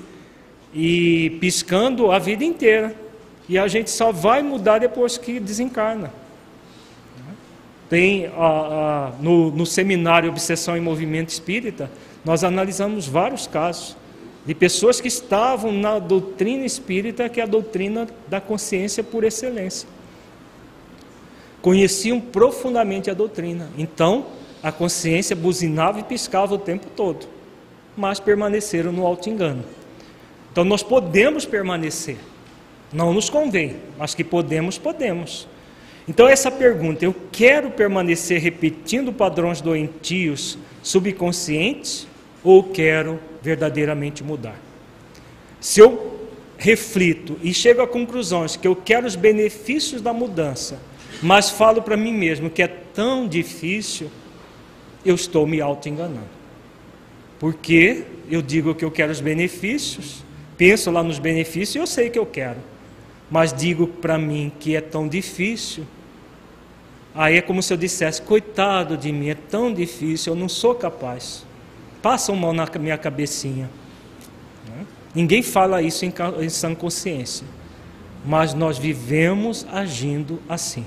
e piscando a vida inteira. E a gente só vai mudar depois que desencarna. Tem no, no seminário Obsessão em Movimento Espírita, nós analisamos vários casos de pessoas que estavam na doutrina espírita, que é a doutrina da consciência por excelência. Conheciam profundamente a doutrina. Então, a consciência buzinava e piscava o tempo todo, mas permaneceram no auto-engano. Então nós podemos permanecer. Não nos convém, mas que podemos, podemos. Então essa pergunta, eu quero permanecer repetindo padrões doentios, subconscientes, ou quero verdadeiramente mudar? Se eu reflito e chego a conclusões que eu quero os benefícios da mudança, mas falo para mim mesmo que é tão difícil, eu estou me auto-enganando. Porque eu digo que eu quero os benefícios, penso lá nos benefícios e eu sei que eu quero. Mas digo para mim que é tão difícil. Aí é como se eu dissesse: coitado de mim, é tão difícil, eu não sou capaz. Passa uma mão na minha cabecinha. Né? Ninguém fala isso em, em sã consciência. Mas nós vivemos agindo assim.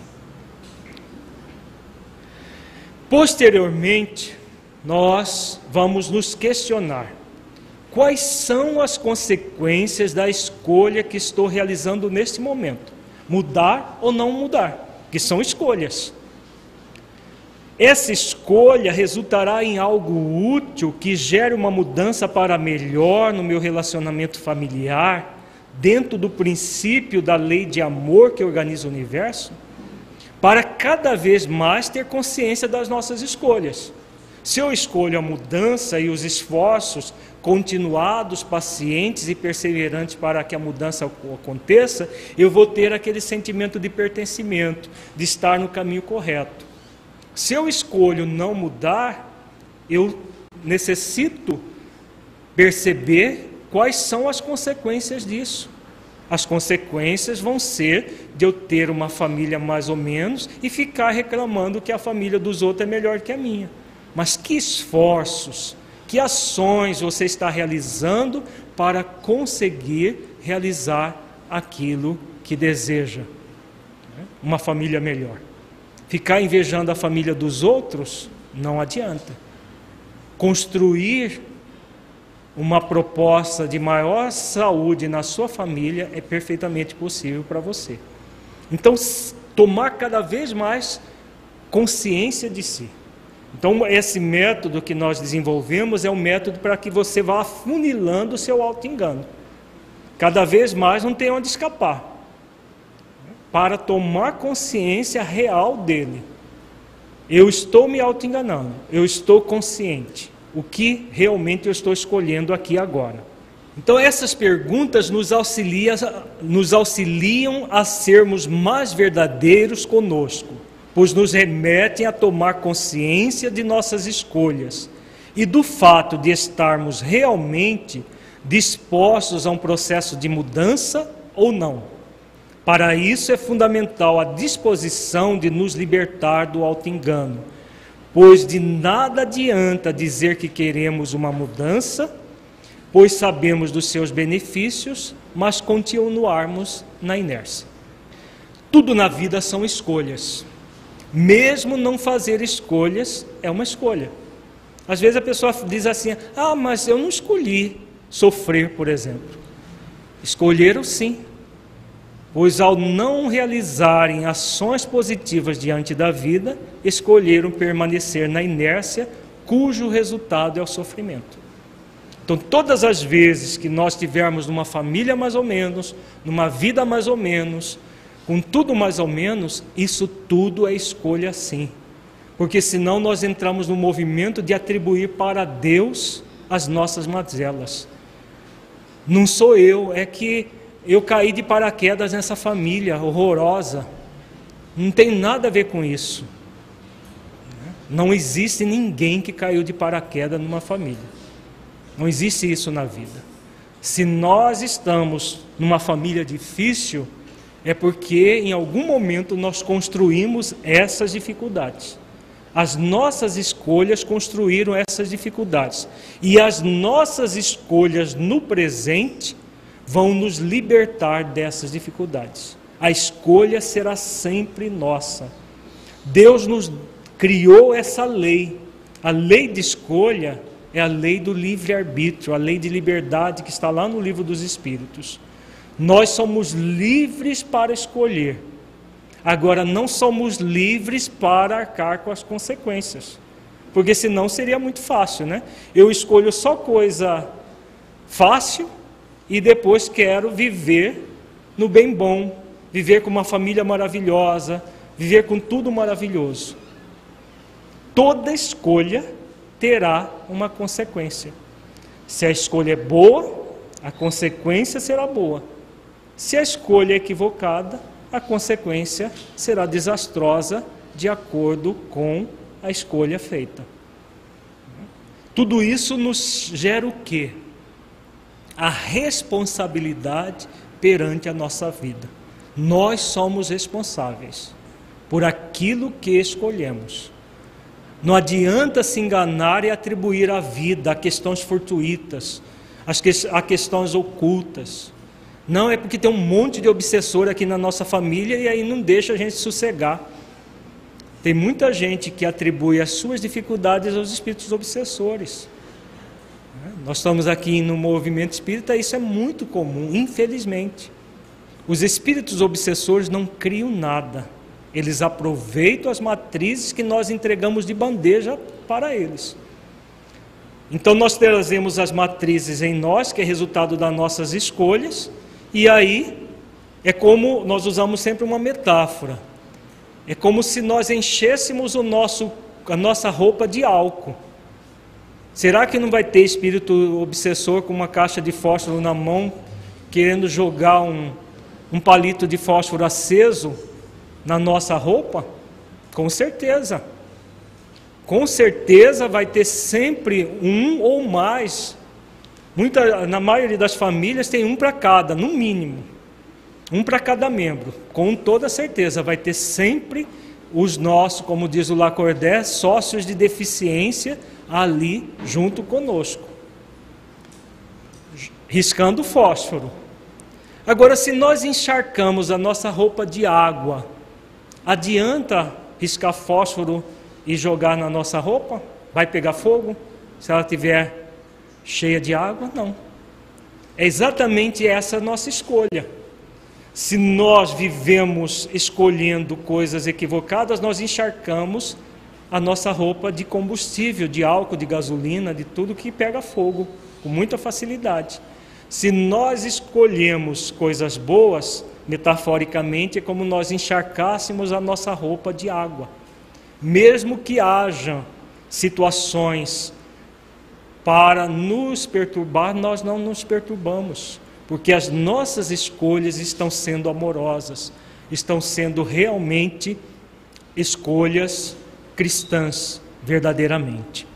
Posteriormente, nós vamos nos questionar Quais são as consequências da escolha que estou realizando neste momento? Mudar ou não mudar? Que são escolhas. Essa escolha resultará em algo útil que gere uma mudança para melhor no meu relacionamento familiar, dentro do princípio da lei de amor que organiza o universo, para cada vez mais ter consciência das nossas escolhas. Se eu escolho a mudança e os esforços continuados, pacientes e perseverantes para que a mudança aconteça, eu vou ter aquele sentimento de pertencimento, de estar no caminho correto. Se eu escolho não mudar, eu necessito perceber quais são as consequências disso. As consequências vão ser de eu ter uma família mais ou menos e ficar reclamando que a família dos outros é melhor que a minha. Mas que esforços, que ações você está realizando para conseguir realizar aquilo que deseja? Uma família melhor. Ficar invejando a família dos outros não adianta. Construir uma proposta de maior saúde na sua família é perfeitamente possível para você. Então, tomar cada vez mais consciência de si. Então, esse método que nós desenvolvemos é um método para que você vá afunilando o seu auto-engano. Cada vez mais não tem onde escapar. Para tomar consciência real dele. Eu estou me auto-enganando, eu estou consciente. O que realmente eu estou escolhendo aqui agora? Então, essas perguntas nos auxiliam, nos auxiliam a sermos mais verdadeiros conosco pois nos remetem a tomar consciência de nossas escolhas e do fato de estarmos realmente dispostos a um processo de mudança ou não. Para isso é fundamental a disposição de nos libertar do auto-engano, pois de nada adianta dizer que queremos uma mudança, pois sabemos dos seus benefícios, mas continuarmos na inércia. Tudo na vida são escolhas. Mesmo não fazer escolhas é uma escolha. Às vezes a pessoa diz assim: Ah, mas eu não escolhi sofrer, por exemplo. Escolheram sim, pois ao não realizarem ações positivas diante da vida, escolheram permanecer na inércia, cujo resultado é o sofrimento. Então, todas as vezes que nós tivermos numa família mais ou menos, numa vida mais ou menos, com tudo mais ou menos, isso tudo é escolha sim. Porque senão nós entramos no movimento de atribuir para Deus as nossas mazelas. Não sou eu, é que eu caí de paraquedas nessa família horrorosa. Não tem nada a ver com isso. Não existe ninguém que caiu de paraquedas numa família. Não existe isso na vida. Se nós estamos numa família difícil, é porque em algum momento nós construímos essas dificuldades. As nossas escolhas construíram essas dificuldades. E as nossas escolhas no presente vão nos libertar dessas dificuldades. A escolha será sempre nossa. Deus nos criou essa lei. A lei de escolha é a lei do livre-arbítrio, a lei de liberdade que está lá no livro dos Espíritos. Nós somos livres para escolher. Agora, não somos livres para arcar com as consequências. Porque senão seria muito fácil, né? Eu escolho só coisa fácil e depois quero viver no bem bom, viver com uma família maravilhosa, viver com tudo maravilhoso. Toda escolha terá uma consequência. Se a escolha é boa, a consequência será boa. Se a escolha é equivocada, a consequência será desastrosa de acordo com a escolha feita. Tudo isso nos gera o quê? A responsabilidade perante a nossa vida. Nós somos responsáveis por aquilo que escolhemos. Não adianta se enganar e atribuir a vida a questões fortuitas, a questões ocultas. Não, é porque tem um monte de obsessor aqui na nossa família e aí não deixa a gente sossegar. Tem muita gente que atribui as suas dificuldades aos espíritos obsessores. Nós estamos aqui no movimento espírita, isso é muito comum, infelizmente. Os espíritos obsessores não criam nada, eles aproveitam as matrizes que nós entregamos de bandeja para eles. Então, nós trazemos as matrizes em nós, que é resultado das nossas escolhas, e aí é como nós usamos sempre uma metáfora. É como se nós enchêssemos o nosso, a nossa roupa de álcool. Será que não vai ter espírito obsessor com uma caixa de fósforo na mão, querendo jogar um, um palito de fósforo aceso na nossa roupa? Com certeza. com certeza vai ter sempre um ou mais. Muita, na maioria das famílias tem um para cada, no mínimo. Um para cada membro. Com toda certeza vai ter sempre os nossos, como diz o Lacordé, sócios de deficiência ali junto conosco. Riscando fósforo. Agora, se nós encharcamos a nossa roupa de água, adianta riscar fósforo e jogar na nossa roupa? Vai pegar fogo? Se ela tiver cheia de água? Não. É exatamente essa a nossa escolha. Se nós vivemos escolhendo coisas equivocadas, nós encharcamos a nossa roupa de combustível, de álcool, de gasolina, de tudo que pega fogo, com muita facilidade. Se nós escolhemos coisas boas, metaforicamente, é como nós encharcássemos a nossa roupa de água. Mesmo que haja situações para nos perturbar, nós não nos perturbamos, porque as nossas escolhas estão sendo amorosas, estão sendo realmente escolhas cristãs, verdadeiramente.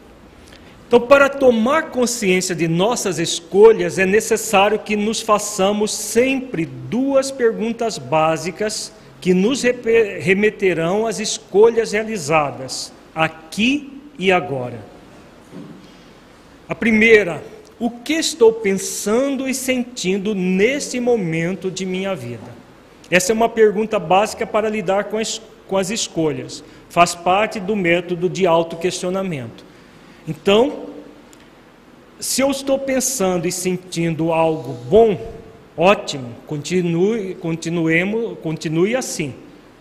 Então, para tomar consciência de nossas escolhas, é necessário que nos façamos sempre duas perguntas básicas que nos remeterão às escolhas realizadas, aqui e agora. A primeira, o que estou pensando e sentindo neste momento de minha vida? Essa é uma pergunta básica para lidar com as, com as escolhas. Faz parte do método de autoquestionamento. Então, se eu estou pensando e sentindo algo bom, ótimo, continue, continuemos, continue assim.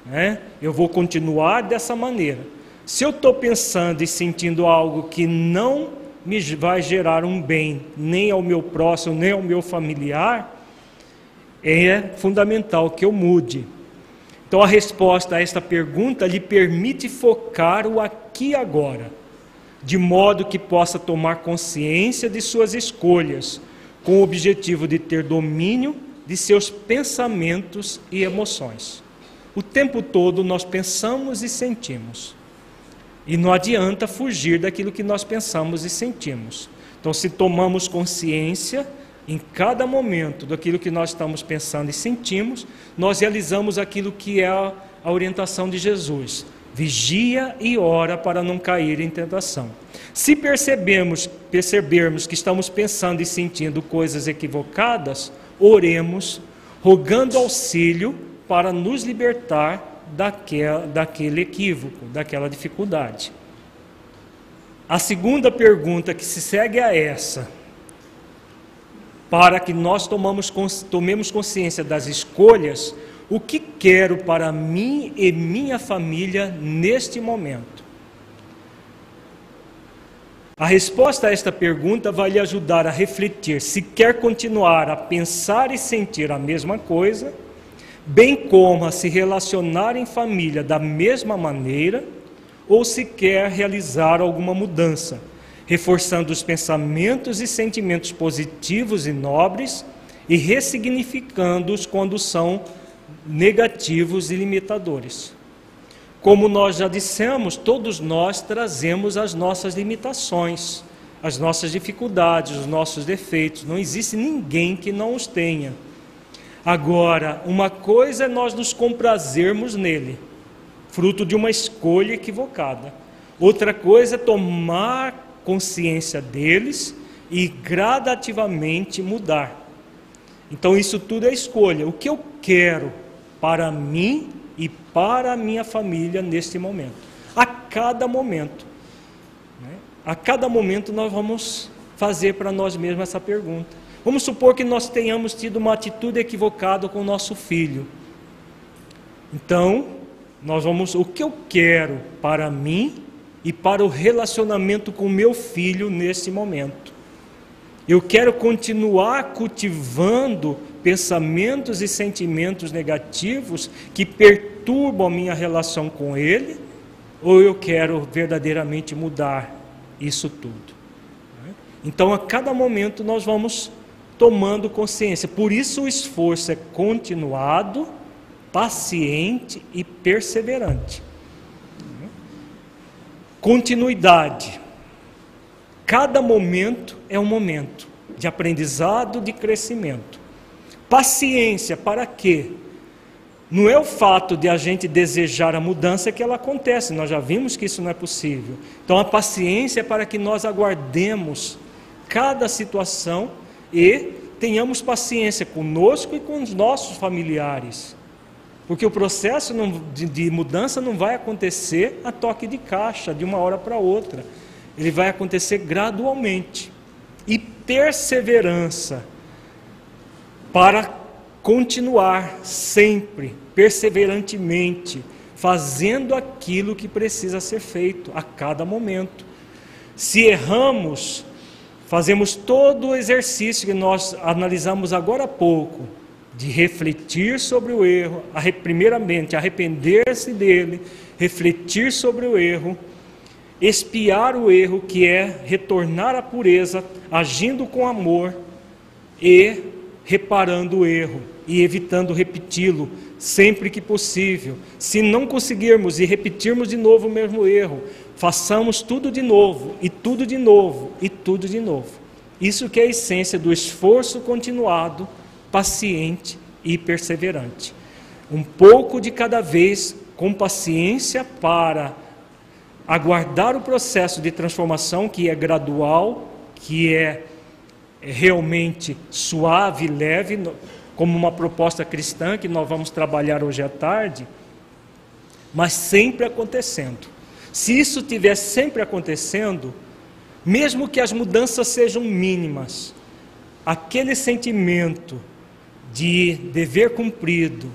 Né? Eu vou continuar dessa maneira. Se eu estou pensando e sentindo algo que não me vai gerar um bem, nem ao meu próximo, nem ao meu familiar, é fundamental que eu mude. Então, a resposta a esta pergunta lhe permite focar o aqui e agora de modo que possa tomar consciência de suas escolhas, com o objetivo de ter domínio de seus pensamentos e emoções. O tempo todo nós pensamos e sentimos. E não adianta fugir daquilo que nós pensamos e sentimos. Então, se tomamos consciência em cada momento daquilo que nós estamos pensando e sentimos, nós realizamos aquilo que é a orientação de Jesus: Vigia e ora para não cair em tentação. Se percebemos, percebermos que estamos pensando e sentindo coisas equivocadas, oremos, rogando auxílio para nos libertar daquele equívoco, daquela dificuldade. A segunda pergunta que se segue a essa, para que nós tomamos, tomemos consciência das escolhas, o que quero para mim e minha família neste momento? A resposta a esta pergunta vai lhe ajudar a refletir se quer continuar a pensar e sentir a mesma coisa, bem como a se relacionar em família da mesma maneira, ou se quer realizar alguma mudança, reforçando os pensamentos e sentimentos positivos e nobres e ressignificando-os quando são negativos e limitadores. Como nós já dissemos, todos nós trazemos as nossas limitações, as nossas dificuldades, os nossos defeitos. Não existe ninguém que não os tenha. Agora, uma coisa é nós nos comprazermos nele, fruto de uma escolha equivocada. Outra coisa é tomar consciência deles e gradativamente mudar. Então, isso tudo é escolha. O que eu quero para mim e para a minha família neste momento. A cada momento. Né? A cada momento nós vamos fazer para nós mesmos essa pergunta. Vamos supor que nós tenhamos tido uma atitude equivocada com o nosso filho. Então, nós vamos, o que eu quero para mim e para o relacionamento com meu filho nesse momento. Eu quero continuar cultivando pensamentos e sentimentos negativos que perturbam a minha relação com Ele, ou eu quero verdadeiramente mudar isso tudo. Então, a cada momento, nós vamos tomando consciência. Por isso, o esforço é continuado, paciente e perseverante. Continuidade. Cada momento é um momento de aprendizado, de crescimento. Paciência, para quê? Não é o fato de a gente desejar a mudança que ela acontece, nós já vimos que isso não é possível. Então a paciência é para que nós aguardemos cada situação e tenhamos paciência conosco e com os nossos familiares. Porque o processo de, mudança não vai acontecer a toque de caixa, de uma hora para outra. Ele vai acontecer gradualmente. E perseverança para continuar sempre, perseverantemente, fazendo aquilo que precisa ser feito a cada momento. Se erramos, fazemos todo o exercício que nós analisamos agora há pouco, de refletir sobre o erro, primeiramente arrepender-se dele, refletir sobre o erro, espiar o erro, que é retornar à pureza, agindo com amor e reparando o erro e evitando repeti-lo sempre que possível. Se não conseguirmos e repetirmos de novo o mesmo erro, façamos tudo de novo, e tudo de novo, e tudo de novo. Isso que é a essência do esforço continuado, paciente e perseverante. Um pouco de cada vez, com paciência para aguardar o processo de transformação que é gradual, que é realmente suave, leve, como uma proposta cristã que nós vamos trabalhar hoje à tarde, mas sempre acontecendo. Se isso estiver sempre acontecendo, mesmo que as mudanças sejam mínimas, aquele sentimento de dever cumprido,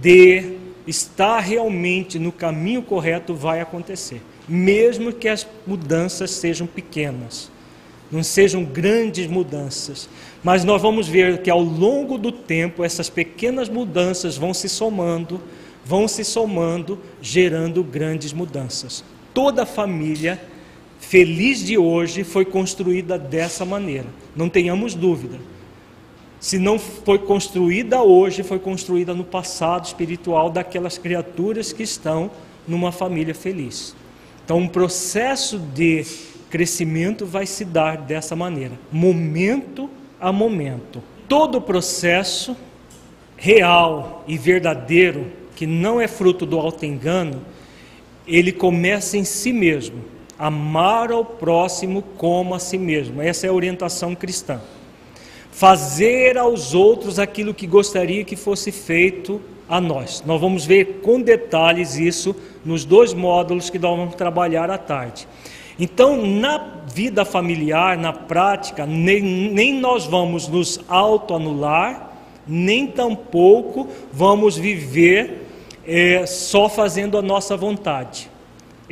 de estar realmente no caminho correto vai acontecer, mesmo que as mudanças sejam pequenas, não sejam grandes mudanças, mas nós vamos ver que ao longo do tempo essas pequenas mudanças vão se somando, vão se somando, gerando grandes mudanças. Toda família feliz de hoje foi construída dessa maneira, não tenhamos dúvida. Se não foi construída hoje, foi construída no passado espiritual daquelas criaturas que estão numa família feliz. Então, um processo de crescimento vai se dar dessa maneira, momento a momento. Todo processo real e verdadeiro, que não é fruto do auto-engano, ele começa em si mesmo. Amar ao próximo como a si mesmo. Essa é a orientação cristã. Fazer aos outros aquilo que gostaria que fosse feito a nós. Nós vamos ver com detalhes isso nos dois módulos que nós vamos trabalhar à tarde. Então, na vida familiar, na prática, nem, nem nós vamos nos autoanular, nem tampouco vamos viver é, só fazendo a nossa vontade.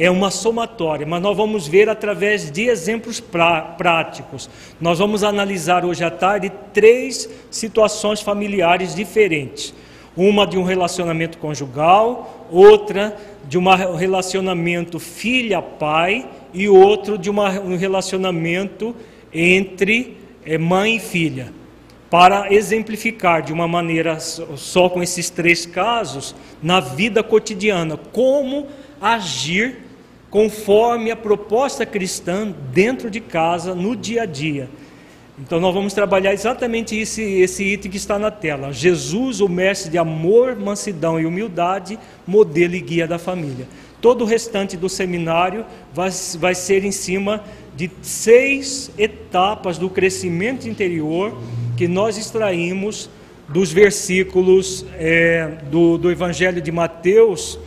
É uma somatória, mas nós vamos ver através de exemplos práticos. Nós vamos analisar hoje à tarde três situações familiares diferentes: uma de um relacionamento conjugal, outra de um relacionamento filha-pai e outro de uma, um relacionamento entre é, mãe e filha. Para exemplificar de uma maneira só com esses três casos, na vida cotidiana, como agir conforme a proposta cristã dentro de casa, no dia a dia. Então nós vamos trabalhar exatamente esse, esse item que está na tela. Jesus, o mestre de amor, mansidão e humildade, modelo e guia da família. Todo o restante do seminário vai, vai ser em cima de seis etapas do crescimento interior que nós extraímos dos versículos é, do, do Evangelho de Mateus,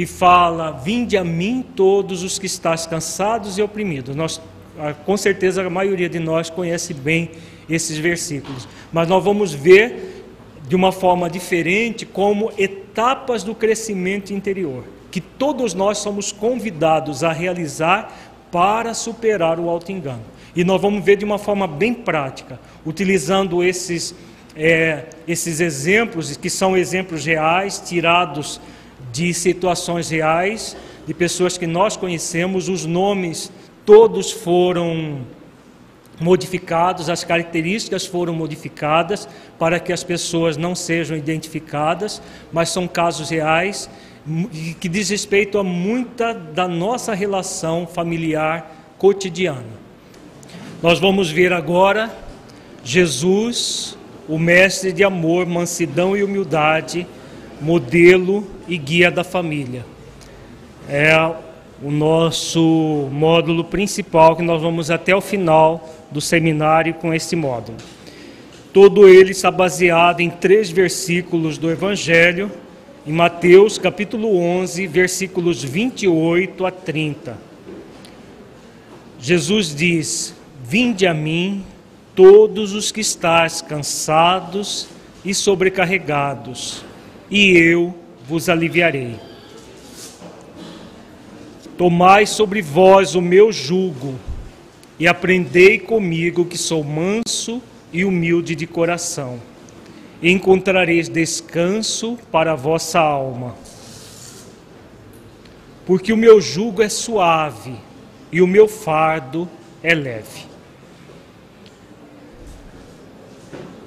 que fala: Vinde a mim todos os que estáis cansados e oprimidos. Nós, com certeza, a maioria de nós conhece bem esses versículos, mas nós vamos ver de uma forma diferente como etapas do crescimento interior que todos nós somos convidados a realizar para superar o auto-engano. E nós vamos ver de uma forma bem prática, utilizando esses, é, esses exemplos, que são exemplos reais, tirados de situações reais, de pessoas que nós conhecemos, os nomes todos foram modificados, as características foram modificadas para que as pessoas não sejam identificadas, mas são casos reais que diz respeito a muita da nossa relação familiar cotidiana. Nós vamos ver agora Jesus, o mestre de amor, mansidão e humildade, modelo e guia da família. É o nosso módulo principal que nós vamos até o final do seminário com esse módulo. Todo ele está baseado em três versículos do Evangelho, em Mateus capítulo 11, versículos 28 a 30. Jesus diz: Vinde a mim, todos os que estáis cansados e sobrecarregados, e eu vos aliviarei. Tomai sobre vós o meu jugo e aprendei comigo que sou manso e humilde de coração. E encontrareis descanso para a vossa alma. Porque o meu jugo é suave e o meu fardo é leve.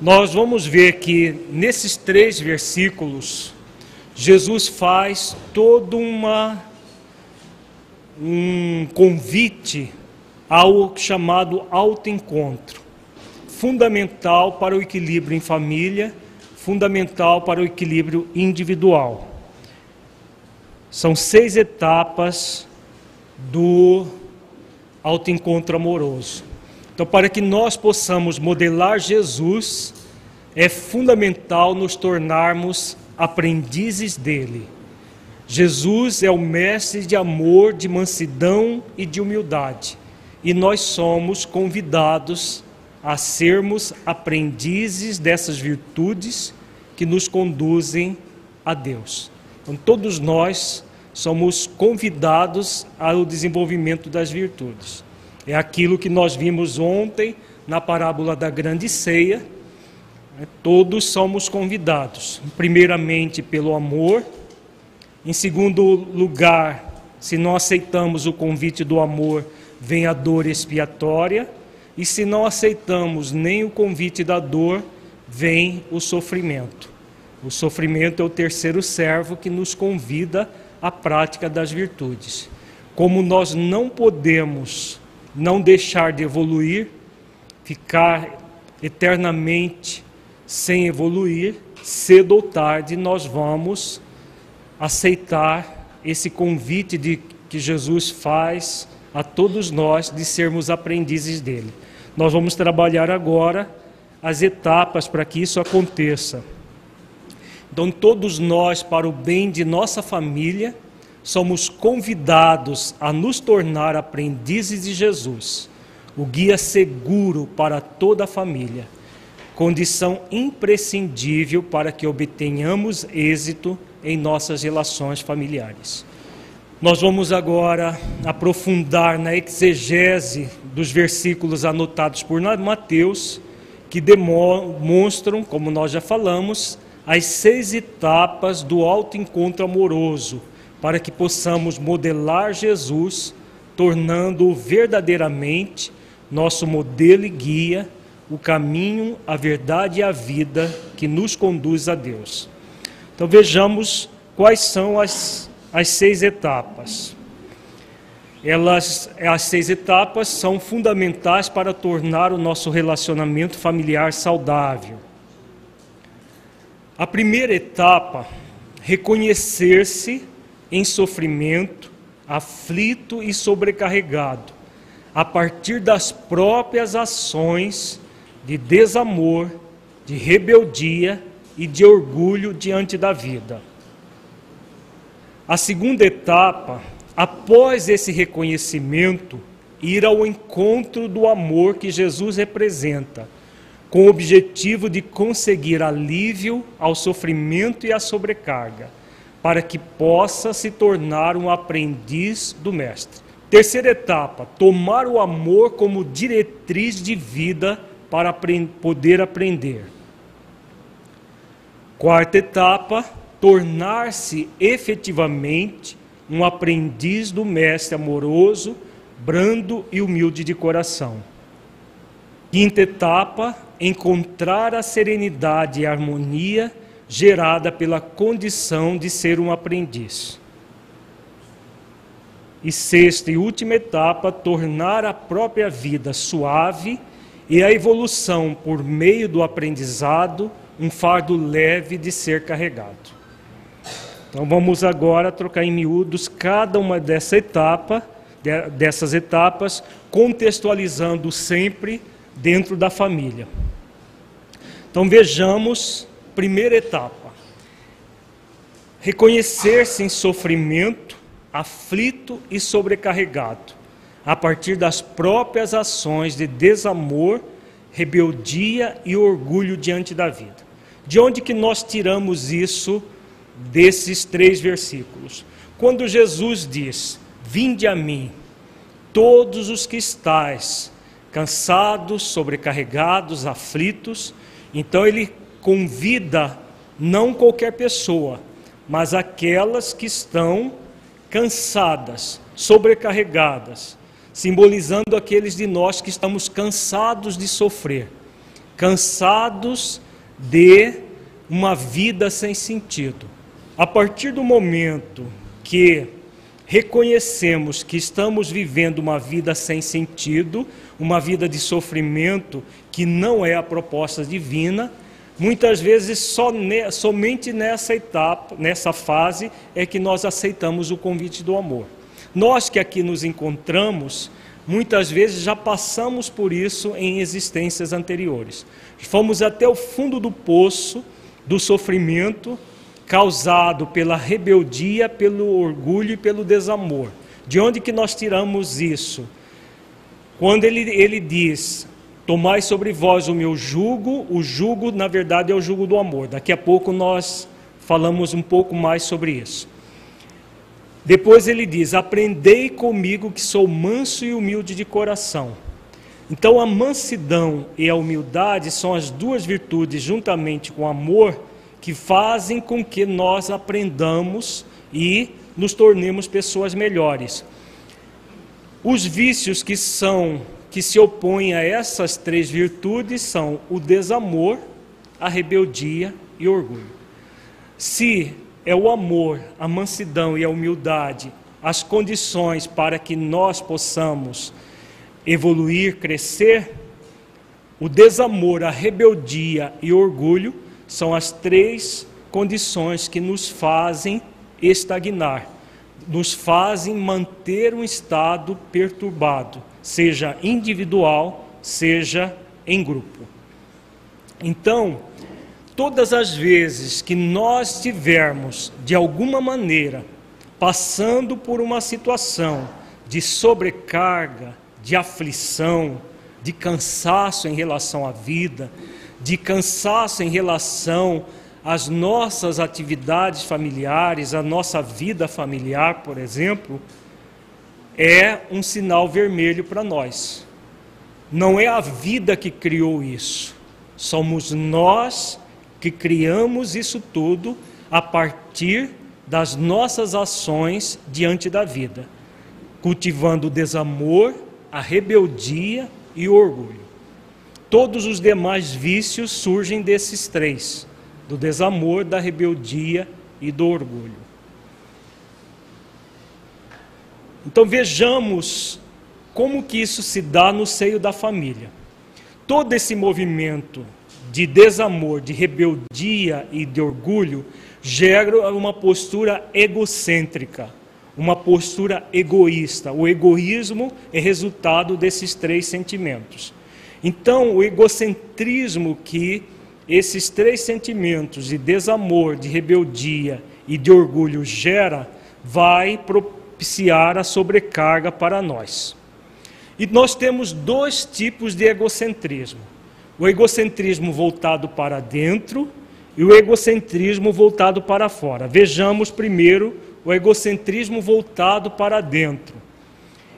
Nós vamos ver que nesses três versículos, Jesus faz todo uma, um convite ao chamado autoencontro, fundamental para o equilíbrio em família, fundamental para o equilíbrio individual. São seis etapas do autoencontro amoroso. Então, para que nós possamos modelar Jesus, é fundamental nos tornarmos aprendizes dele. Jesus é o mestre de amor, de mansidão e de humildade e nós somos convidados a sermos aprendizes dessas virtudes que nos conduzem a Deus. Então, todos nós somos convidados ao desenvolvimento das virtudes. É aquilo que nós vimos ontem na parábola da grande ceia. Né? Todos somos convidados, primeiramente pelo amor, em segundo lugar, se não aceitamos o convite do amor, vem a dor expiatória, e se não aceitamos nem o convite da dor, vem o sofrimento. O sofrimento é o terceiro servo que nos convida à prática das virtudes. Como nós não podemos não deixar de evoluir, ficar eternamente sem evoluir, cedo ou tarde nós vamos aceitar esse convite de que Jesus faz a todos nós de sermos aprendizes dele. Nós vamos trabalhar agora as etapas para que isso aconteça. Então, todos nós, para o bem de nossa família, somos convidados a nos tornar aprendizes de Jesus, o guia seguro para toda a família, condição imprescindível para que obtenhamos êxito em nossas relações familiares. Nós vamos agora aprofundar na exegese dos versículos anotados por Mateus, que demonstram, como nós já falamos, as seis etapas do alto encontro amoroso, para que possamos modelar Jesus, tornando-o verdadeiramente nosso modelo e guia, o caminho, a verdade e a vida que nos conduz a Deus. Então vejamos quais são as as seis etapas. Elas, as seis etapas são fundamentais para tornar o nosso relacionamento familiar saudável. A primeira etapa, reconhecer-se em sofrimento, aflito e sobrecarregado, a partir das próprias ações de desamor, de rebeldia e de orgulho diante da vida. A segunda etapa, após esse reconhecimento, ir ao encontro do amor que Jesus representa, com o objetivo de conseguir alívio ao sofrimento e à sobrecarga, para que possa se tornar um aprendiz do Mestre. Terceira etapa, tomar o amor como diretriz de vida para poder aprender. Quarta etapa, tornar-se efetivamente um aprendiz do Mestre amoroso, brando e humilde de coração. Quinta etapa, encontrar a serenidade e a harmonia gerada pela condição de ser um aprendiz. E sexta e última etapa, tornar a própria vida suave e a evolução por meio do aprendizado um fardo leve de ser carregado. Então vamos agora trocar em miúdos cada uma dessa etapa, dessas etapas, contextualizando sempre dentro da família. Então vejamos, primeira etapa: reconhecer-se em sofrimento, aflito e sobrecarregado, a partir das próprias ações de desamor, rebeldia e orgulho diante da vida. De onde que nós tiramos isso desses três versículos? Quando Jesus diz: Vinde a mim, todos os que estáis cansados, sobrecarregados, aflitos, então ele convida não qualquer pessoa, mas aquelas que estão cansadas, sobrecarregadas, simbolizando aqueles de nós que estamos cansados de sofrer, cansados de uma vida sem sentido. A partir do momento que reconhecemos que estamos vivendo uma vida sem sentido, uma vida de sofrimento que não é a proposta divina, Muitas vezes só ne, somente nessa etapa, nessa fase, é que nós aceitamos o convite do amor. Nós que aqui nos encontramos, muitas vezes já passamos por isso em existências anteriores. Fomos até o fundo do poço do sofrimento causado pela rebeldia, pelo orgulho e pelo desamor. De onde que nós tiramos isso? Quando ele, ele diz: Tomai sobre vós o meu jugo, o jugo, na verdade, é o jugo do amor. Daqui a pouco nós falamos um pouco mais sobre isso. Depois ele diz: Aprendei comigo que sou manso e humilde de coração. Então, a mansidão e a humildade são as duas virtudes, juntamente com o amor, que fazem com que nós aprendamos e nos tornemos pessoas melhores. Os vícios que são que se opõem a essas três virtudes são o desamor, a rebeldia e o orgulho. Se é o amor, a mansidão e a humildade as condições para que nós possamos evoluir, crescer, o desamor, a rebeldia e o orgulho são as três condições que nos fazem estagnar, nos fazem manter um estado perturbado seja individual, seja em grupo. Então, todas as vezes que nós estivermos, de alguma maneira, passando por uma situação de sobrecarga, de aflição, de cansaço em relação à vida, de cansaço em relação às nossas atividades familiares, à nossa vida familiar, por exemplo, é um sinal vermelho para nós. Não é a vida que criou isso, somos nós que criamos isso tudo a partir das nossas ações diante da vida, cultivando o desamor, a rebeldia e o orgulho. Todos os demais vícios surgem desses três: do desamor, da rebeldia e do orgulho. Então vejamos como que isso se dá no seio da família. Todo esse movimento de desamor, de rebeldia e de orgulho gera uma postura egocêntrica, uma postura egoísta. O egoísmo é resultado desses três sentimentos. Então, o egocentrismo que esses três sentimentos de desamor, de rebeldia e de orgulho gera, vai propiciar a sobrecarga para nós. E nós temos dois tipos de egocentrismo: o egocentrismo voltado para dentro e o egocentrismo voltado para fora. Vejamos primeiro o egocentrismo voltado para dentro.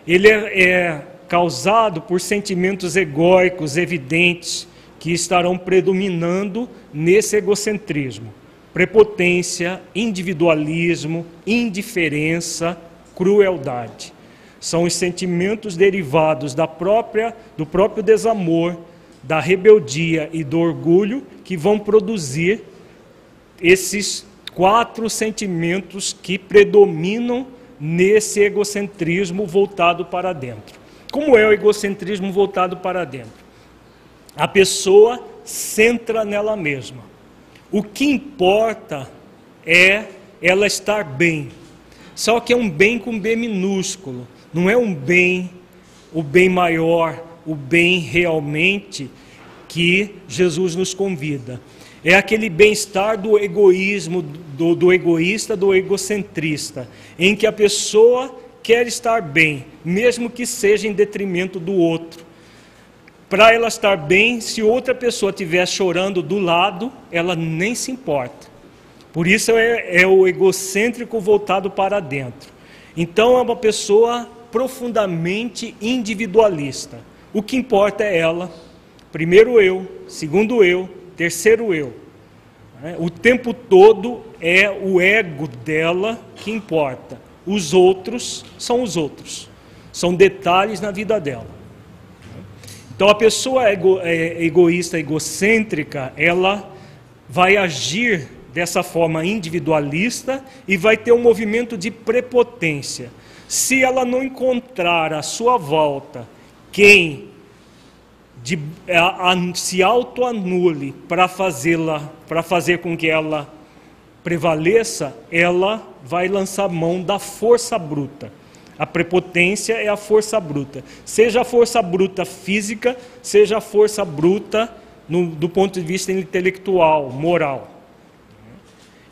Ele é, é causado por sentimentos egóicos evidentes que estarão predominando nesse egocentrismo: prepotência, individualismo, indiferença, crueldade. São os sentimentos derivados da própria, do próprio desamor, da rebeldia e do orgulho que vão produzir esses quatro sentimentos que predominam nesse egocentrismo voltado para dentro. Como é o egocentrismo voltado para dentro? A pessoa centra nela mesma. O que importa é ela estar bem. Só que é um bem com B minúsculo, não é um bem, o bem maior, o bem realmente que Jesus nos convida. É aquele bem-estar do egoísmo, do, do egoísta, do egocentrista, em que a pessoa quer estar bem, mesmo que seja em detrimento do outro. Para ela estar bem, se outra pessoa estiver chorando do lado, ela nem se importa. Por isso é, é o egocêntrico voltado para dentro. Então é uma pessoa profundamente individualista. O que importa é ela, primeiro eu, segundo eu, terceiro eu. Né? O tempo todo é o ego dela que importa. Os outros são os outros. São detalhes na vida dela. Então a pessoa ego, é, egoísta, egocêntrica, ela vai agir dessa forma individualista e vai ter um movimento de prepotência. Se ela não encontrar à sua volta quem de, a, a, se autoanule para fazê-la, para fazer com que ela prevaleça, ela vai lançar mão da força bruta. A prepotência é a força bruta. Seja a força bruta física, seja a força bruta no, do ponto de vista intelectual, moral.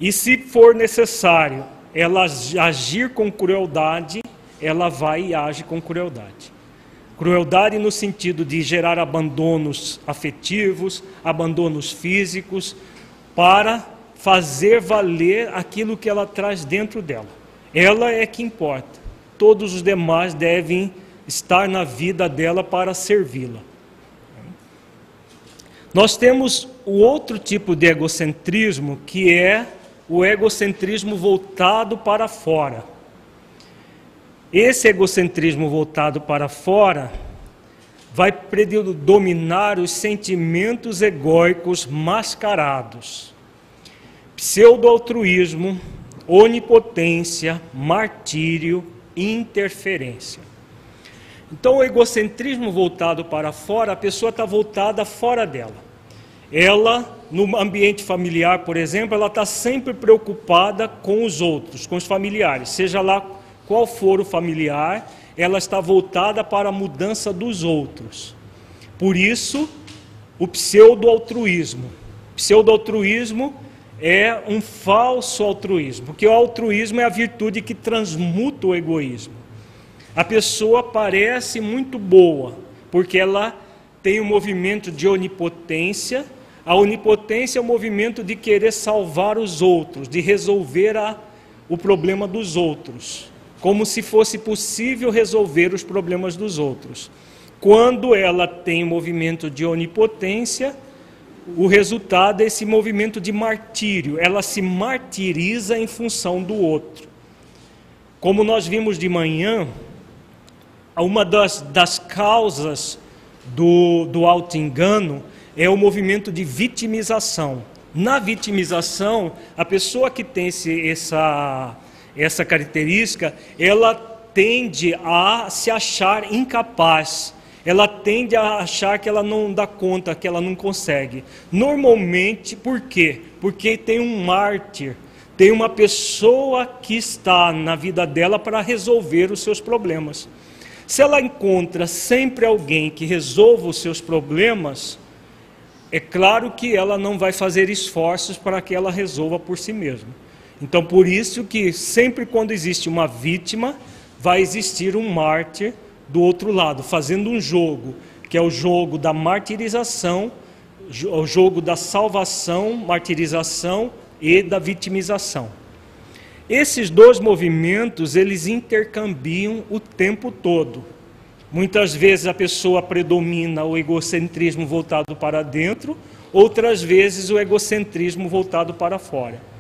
E se for necessário ela agir com crueldade, ela vai e age com crueldade. Crueldade no sentido de gerar abandonos afetivos, abandonos físicos, para fazer valer aquilo que ela traz dentro dela. Ela é que importa. Todos os demais devem estar na vida dela para servi-la. Nós temos o outro tipo de egocentrismo, que é o egocentrismo voltado para fora. Esse egocentrismo voltado para fora vai predominar os sentimentos egóicos mascarados. Pseudo-altruísmo, onipotência, martírio, interferência. Então, o egocentrismo voltado para fora, a pessoa está voltada fora dela. Ela, no ambiente familiar, por exemplo, ela está sempre preocupada com os outros, com os familiares, seja lá qual for o familiar, ela está voltada para a mudança dos outros. Por isso, o pseudo-altruísmo. Pseudo-altruísmo é um falso altruísmo, porque o altruísmo é a virtude que transmuta o egoísmo. A pessoa parece muito boa, porque ela tem um movimento de onipotência. A onipotência é o movimento de querer salvar os outros, de resolver a, o problema dos outros como se fosse possível resolver os problemas dos outros. Quando ela tem movimento de onipotência, o resultado é esse movimento de martírio, ela se martiriza em função do outro. Como nós vimos de manhã, uma das, das causas do, do auto-engano é o movimento de vitimização. Na vitimização, a pessoa que tem esse, essa essa característica, ela tende a se achar incapaz, ela tende a achar que ela não dá conta, que ela não consegue. Normalmente, por quê? Porque tem um mártir, tem uma pessoa que está na vida dela para resolver os seus problemas. Se ela encontra sempre alguém que resolva os seus problemas, é claro que ela não vai fazer esforços para que ela resolva por si mesma. Então, por isso que sempre quando existe uma vítima, vai existir um mártir do outro lado, fazendo um jogo, que é o jogo da martirização, o jogo da salvação, martirização e da vitimização. Esses dois movimentos, eles intercambiam o tempo todo. Muitas vezes a pessoa predomina o egocentrismo voltado para dentro, outras vezes o egocentrismo voltado para fora.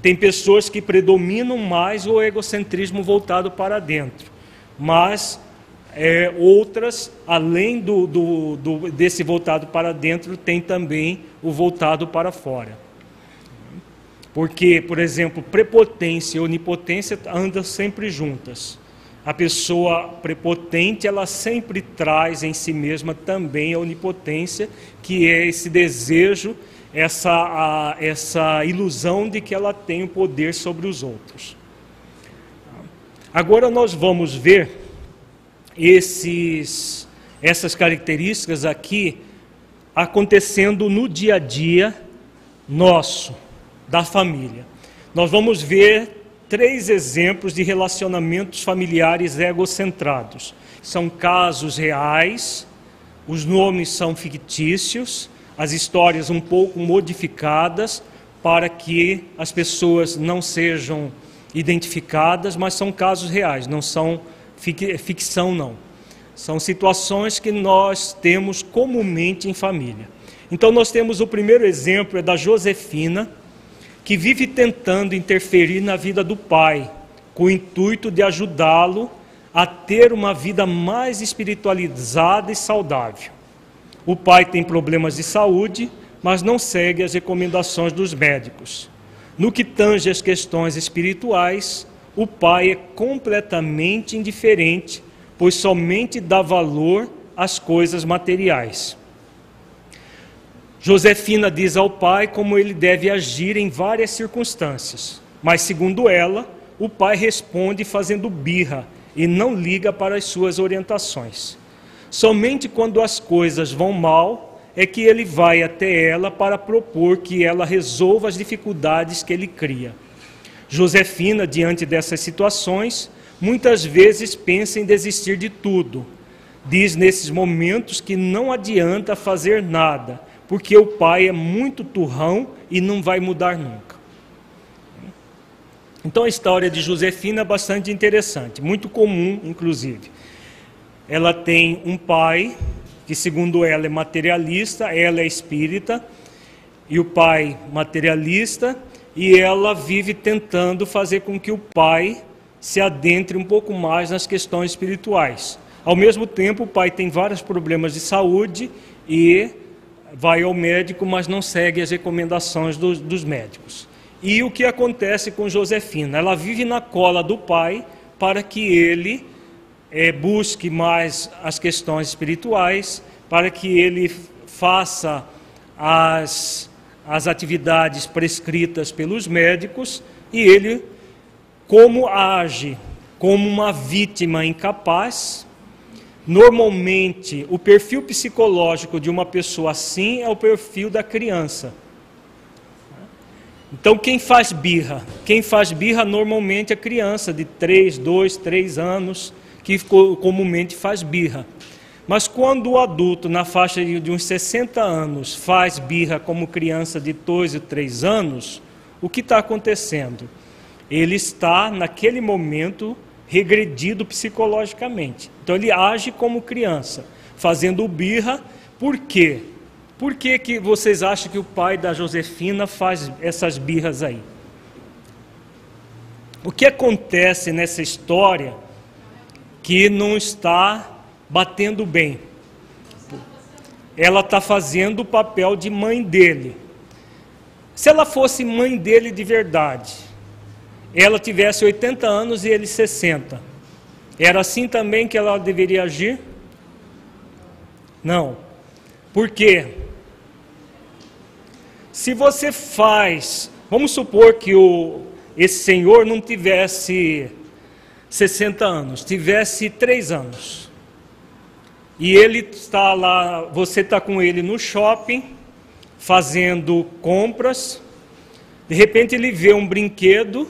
Tem pessoas que predominam mais o egocentrismo voltado para dentro, mas é, outras, além do, do, do, desse voltado para dentro, tem também o voltado para fora. Porque, por exemplo, prepotência e onipotência andam sempre juntas. A pessoa prepotente, ela sempre traz em si mesma também a onipotência, que é esse desejo, essa, a, essa ilusão de que ela tem o poder sobre os outros. Agora nós vamos ver esses, essas características aqui acontecendo no dia a dia nosso, da família. Nós vamos ver três exemplos de relacionamentos familiares egocentrados. São casos reais, os nomes são fictícios, as histórias um pouco modificadas para que as pessoas não sejam identificadas, mas são casos reais, não são ficção não. São situações que nós temos comumente em família. Então nós temos o primeiro exemplo é da Josefina, que vive tentando interferir na vida do pai, com o intuito de ajudá-lo a ter uma vida mais espiritualizada e saudável. O pai tem problemas de saúde, mas não segue as recomendações dos médicos. No que tange às questões espirituais, o pai é completamente indiferente, pois somente dá valor às coisas materiais. Josefina diz ao pai como ele deve agir em várias circunstâncias, mas segundo ela, o pai responde fazendo birra e não liga para as suas orientações. Somente quando as coisas vão mal é que ele vai até ela para propor que ela resolva as dificuldades que ele cria. Josefina, diante dessas situações, muitas vezes pensa em desistir de tudo. Diz nesses momentos que não adianta fazer nada, porque o pai é muito turrão e não vai mudar nunca. Então a história de Josefina é bastante interessante, muito comum, inclusive. Ela tem um pai que, segundo ela, é materialista, ela é espírita, e o pai materialista, e ela vive tentando fazer com que o pai se adentre um pouco mais nas questões espirituais. Ao mesmo tempo, o pai tem vários problemas de saúde e vai ao médico, mas não segue as recomendações dos, dos médicos. E o que acontece com Josefina? Ela vive na cola do pai para que ele é, busque mais as questões espirituais, para que ele faça as, as atividades prescritas pelos médicos e ele, como age como uma vítima incapaz, Normalmente, o perfil psicológico de uma pessoa assim é o perfil da criança. Então, quem faz birra? Quem faz birra normalmente é criança de 3, 2, 3 anos, que comumente faz birra. Mas quando o adulto, na faixa de uns 60 anos, faz birra como criança de 2 e 3 anos, o que está acontecendo? Ele está, naquele momento, regredido psicologicamente. Então ele age como criança, fazendo birra. Por quê? Por que, que vocês acham que o pai da Josefina faz essas birras aí? O que acontece nessa história que não está batendo bem? Ela está fazendo o papel de mãe dele. Se ela fosse mãe dele de verdade, ela tivesse 80 anos e ele 60. Era assim também que ela deveria agir? Não. Por quê? Se você faz, vamos supor que o, esse senhor não tivesse 60 anos, tivesse 3 anos. E ele está lá, você está com ele no shopping, fazendo compras. De repente ele vê um brinquedo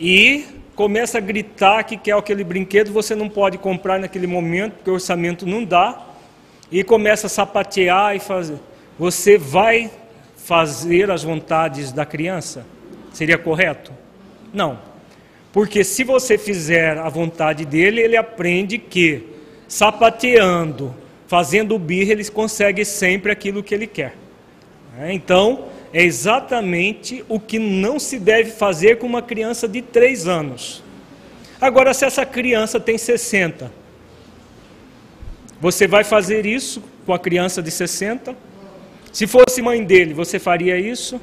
e começa a gritar que quer aquele brinquedo, você não pode comprar naquele momento, porque o orçamento não dá, e começa a sapatear e fazer. Você vai fazer as vontades da criança? Seria correto? Não. Porque se você fizer a vontade dele, ele aprende que sapateando, fazendo birra, ele consegue sempre aquilo que ele quer. É, então, é exatamente o que não se deve fazer com uma criança de 3 anos. Agora, se essa criança tem 60, você vai fazer isso com a criança de 60? Se fosse mãe dele, você faria isso?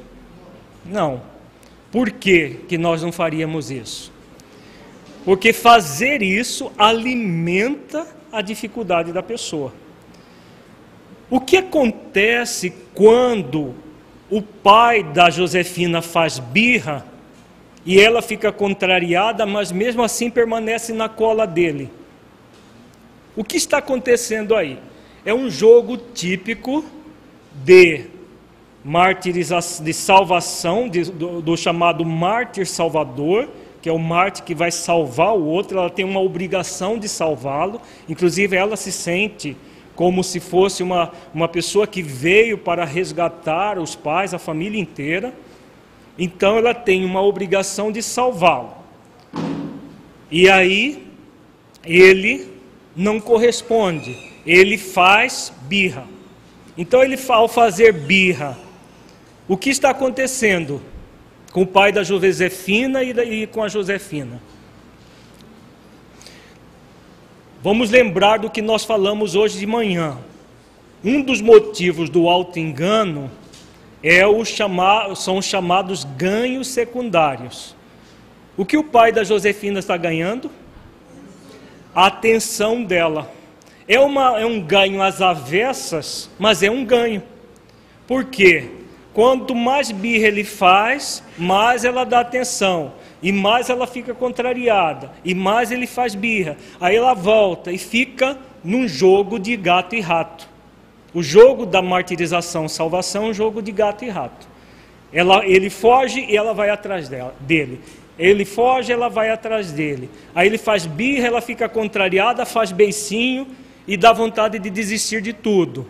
Não. Por que, que nós não faríamos isso? Porque fazer isso alimenta a dificuldade da pessoa. O que acontece quando o pai da Josefina faz birra e ela fica contrariada, mas mesmo assim permanece na cola dele? O que está acontecendo aí? É um jogo típico de martirização, de salvação, de, do, do, chamado mártir salvador, que é o mártir que vai salvar o outro, ela tem uma obrigação de salvá-lo, inclusive ela se sente como se fosse uma, uma pessoa que veio para resgatar os pais, a família inteira, então ela tem uma obrigação de salvá-lo. E aí, ele não corresponde, ele faz birra. Então, ele, ao fazer birra, o que está acontecendo com o pai da Josefina e com a Josefina? Vamos lembrar do que nós falamos hoje de manhã. Um dos motivos do auto-engano é o chamar, são os chamados ganhos secundários. O que o pai da Josefina está ganhando? A atenção dela. É, uma, é um ganho às avessas, mas é um ganho. Por quê? Quanto mais birra ele faz, mais ela dá atenção. E mais ela fica contrariada. E mais ele faz birra. Aí ela volta e fica num jogo de gato e rato. O jogo da martirização, salvação, é um jogo de gato e rato. Ela, ele foge e ela vai atrás dela, dele. Ele foge, ela vai atrás dele. Aí ele faz birra, ela fica contrariada, faz beicinho e dá vontade de desistir de tudo.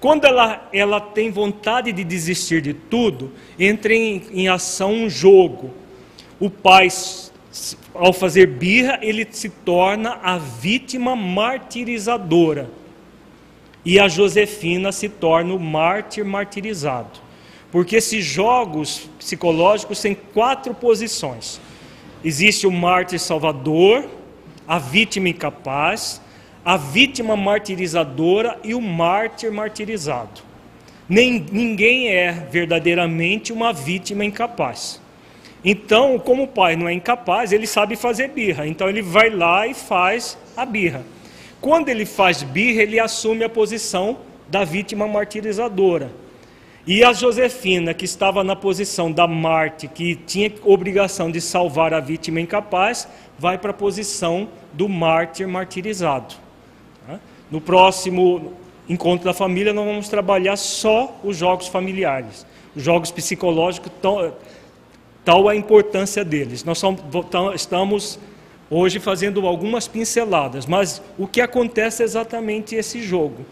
Quando ela, ela tem vontade de desistir de tudo, entra em, em ação um jogo. O pai, ao fazer birra, ele se torna a vítima martirizadora. E a Josefina se torna o mártir martirizado. Porque esses jogos psicológicos têm quatro posições: existe o mártir salvador, a vítima incapaz, a vítima martirizadora e o mártir martirizado. Nem, ninguém é verdadeiramente uma vítima incapaz. Então, como o pai não é incapaz, ele sabe fazer birra. Então, ele vai lá e faz a birra. Quando ele faz birra, ele assume a posição da vítima martirizadora. E a Josefina, que estava na posição da Marte, que tinha obrigação de salvar a vítima incapaz, vai para a posição do mártir martirizado. No próximo encontro da família, nós vamos trabalhar só os jogos familiares, os jogos psicológicos, tão, tal a importância deles. Nós estamos hoje fazendo algumas pinceladas, mas o que acontece é exatamente esse jogo.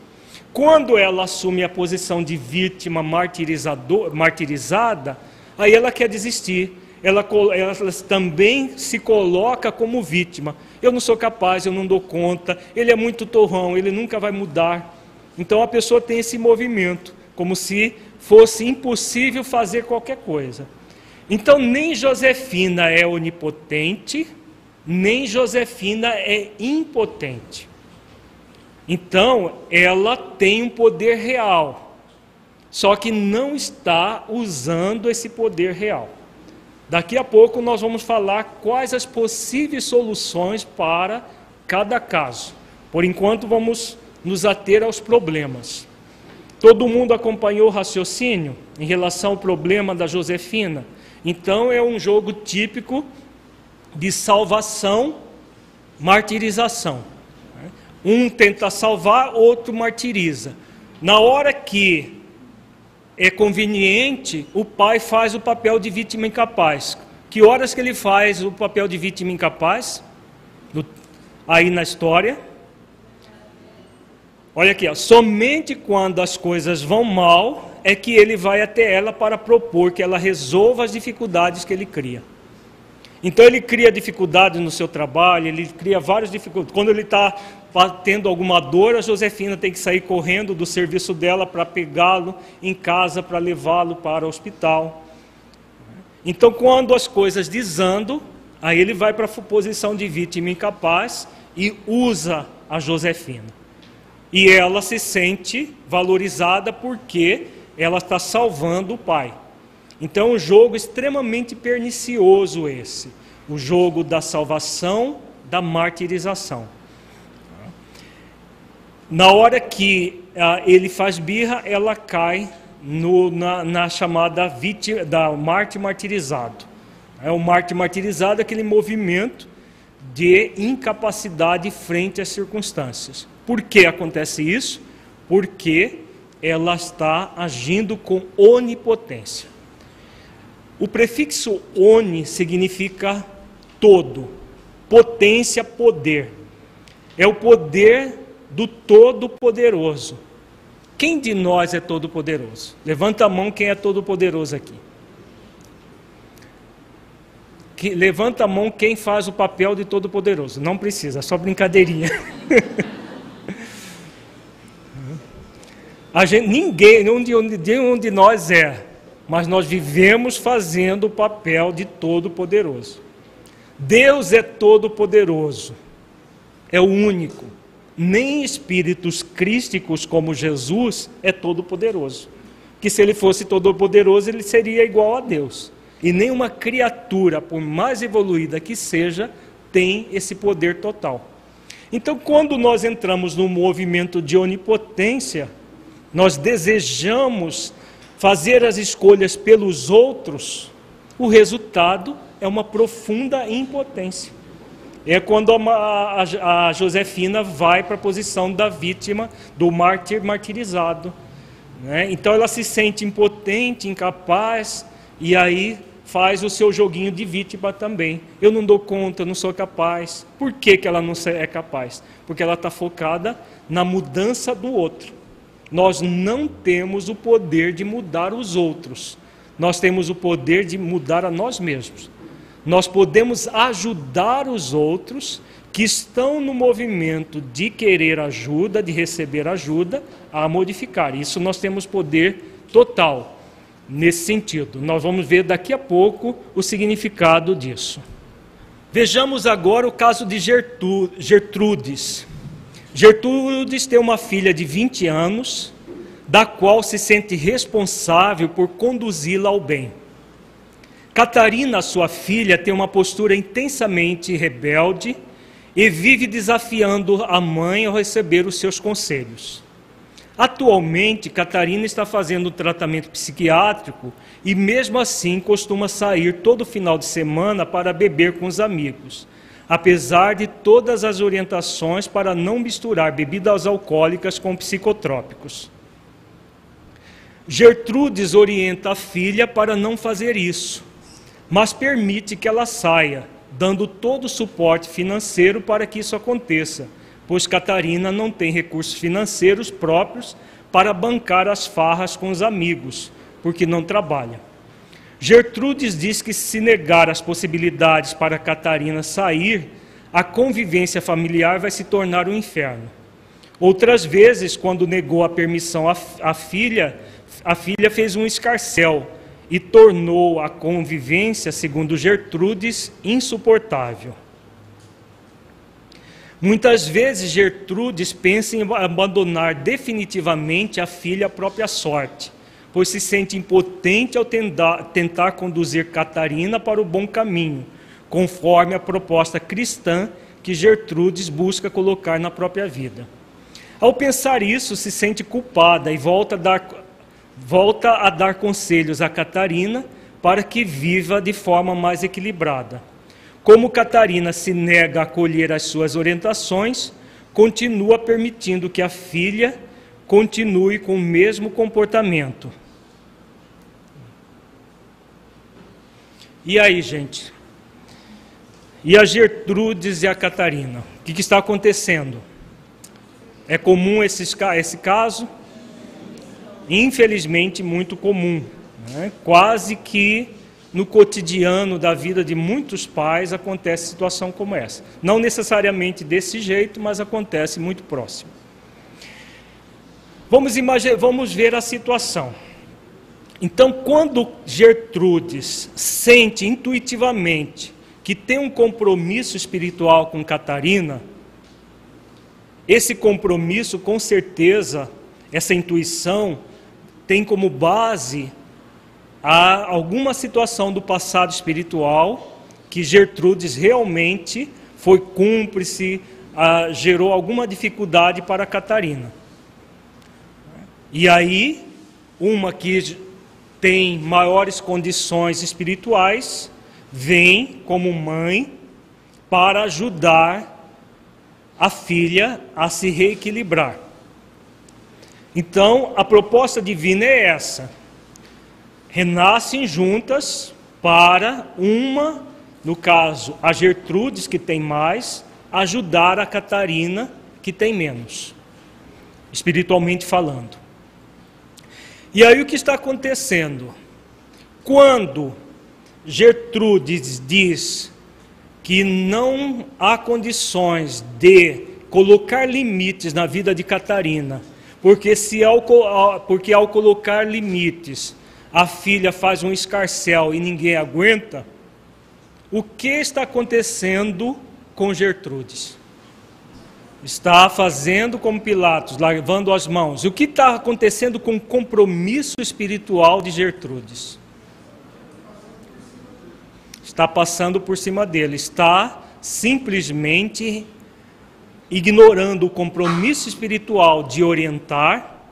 Quando ela assume a posição de vítima martirizada, aí ela quer desistir. Ela, ela também se coloca como vítima eu não sou capaz, eu não dou conta, ele é muito torrão, ele nunca vai mudar. Então a pessoa tem esse movimento, como se fosse impossível fazer qualquer coisa. Então nem Josefina é onipotente, nem Josefina é impotente. Então ela tem um poder real, só que não está usando esse poder real. Daqui a pouco nós vamos falar quais as possíveis soluções para cada caso. Por enquanto, vamos nos ater aos problemas. Todo mundo acompanhou o raciocínio em relação ao problema da Josefina. Então, é um jogo típico de salvação, martirização. Um tenta salvar, outro martiriza. Na hora que é conveniente, o pai faz o papel de vítima incapaz. Que horas que ele faz o papel de vítima incapaz? aí na história. Olha aqui, ó, somente quando as coisas vão mal é que ele vai até ela para propor que ela resolva as dificuldades que ele cria. Então ele cria dificuldades no seu trabalho, ele cria várias dificuldades. Quando ele está tendo alguma dor, a Josefina tem que sair correndo do serviço dela para pegá-lo em casa, para levá-lo para o hospital. Então, quando as coisas desandam, aí ele vai para a posição de vítima incapaz e usa a Josefina. E ela se sente valorizada porque ela está salvando o pai. Então, um jogo extremamente pernicioso esse, o jogo da salvação, da martirização. Na hora que ah, ele faz birra, ela cai no, na, na, chamada vítima da Marte martirizado. É o Marte martirizado, aquele movimento de incapacidade frente às circunstâncias. Por que acontece isso? Porque ela está agindo com onipotência. O prefixo oni significa todo, potência, poder. É o poder do Todo-Poderoso. Quem de nós é todo-poderoso? Levanta a mão quem é todo-poderoso aqui. Que, levanta a mão quem faz o papel de todo-poderoso. Não precisa, só brincadeirinha. a gente, ninguém, nenhum de, nós é, mas nós vivemos fazendo o papel de todo-poderoso. Deus é todo-poderoso, é o único. Nem espíritos crísticos como Jesus é todo-poderoso. Que se ele fosse todo-poderoso, ele seria igual a Deus. E nenhuma criatura, por mais evoluída que seja, tem esse poder total. Então, quando nós entramos no movimento de onipotência, nós desejamos fazer as escolhas pelos outros, o resultado é uma profunda impotência. É quando a, a, a Josefina vai para a posição da vítima, do mártir martirizado. Né? Então ela se sente impotente, incapaz, e aí faz o seu joguinho de vítima também. Eu não dou conta, não sou capaz. Por que, que ela não é capaz? Porque ela está focada na mudança do outro. Nós não temos o poder de mudar os outros. Nós temos o poder de mudar a nós mesmos. Nós podemos ajudar os outros que estão no movimento de querer ajuda, de receber ajuda, a modificar. Isso nós temos poder total nesse sentido. Nós vamos ver daqui a pouco o significado disso. Vejamos agora o caso de Gertrudes. Gertrudes tem uma filha de 20 anos, da qual se sente responsável por conduzi-la ao bem. Catarina, sua filha, tem uma postura intensamente rebelde e vive desafiando a mãe ao receber os seus conselhos. Atualmente, Catarina está fazendo tratamento psiquiátrico e, mesmo assim, costuma sair todo final de semana para beber com os amigos, apesar de todas as orientações para não misturar bebidas alcoólicas com psicotrópicos. Gertrudes orienta a filha para não fazer isso, mas permite que ela saia, dando todo o suporte financeiro para que isso aconteça pois Catarina não tem recursos financeiros próprios para bancar as farras com os amigos, porque não trabalha. Gertrudes diz que se negar as possibilidades para Catarina sair, a convivência familiar vai se tornar um inferno. Outras vezes, quando negou a permissão à, filha, a filha fez um escarcel e tornou a convivência, segundo Gertrudes, insuportável. Muitas vezes Gertrudes pensa em abandonar definitivamente a filha à própria sorte, pois se sente impotente ao tentar, conduzir Catarina para o bom caminho, conforme a proposta cristã que Gertrudes busca colocar na própria vida. Ao pensar isso, se sente culpada e volta a dar, volta a dar conselhos a Catarina para que viva de forma mais equilibrada. Como Catarina se nega a acolher as suas orientações, continua permitindo que a filha continue com o mesmo comportamento. E aí, gente? E a Gertrudes e a Catarina? O que, que está acontecendo? É comum esse, esse caso? Infelizmente, muito comum. Né? Quase que no cotidiano da vida de muitos pais acontece situação como essa. Não necessariamente desse jeito, mas acontece muito próximo. Vamos, vamos ver a situação. Então, quando Gertrudes sente intuitivamente que tem um compromisso espiritual com Catarina, esse compromisso, com certeza, essa intuição, tem como base há alguma situação do passado espiritual que Gertrudes realmente foi cúmplice, ah, gerou alguma dificuldade para Catarina. E aí, uma que tem maiores condições espirituais vem como mãe para ajudar a filha a se reequilibrar. Então, a proposta divina é essa: renascem juntas para uma, no caso, a Gertrudes, que tem mais, ajudar a Catarina, que tem menos, espiritualmente falando. E aí o que está acontecendo? Quando Gertrudes diz que não há condições de colocar limites na vida de Catarina, porque, se ao, porque ao colocar limites a filha faz um escarcel e ninguém aguenta, o que está acontecendo com Gertrudes? Está fazendo como Pilatos, lavando as mãos. O que está acontecendo com o compromisso espiritual de Gertrudes? Está passando por cima dele, está simplesmente ignorando o compromisso espiritual de orientar,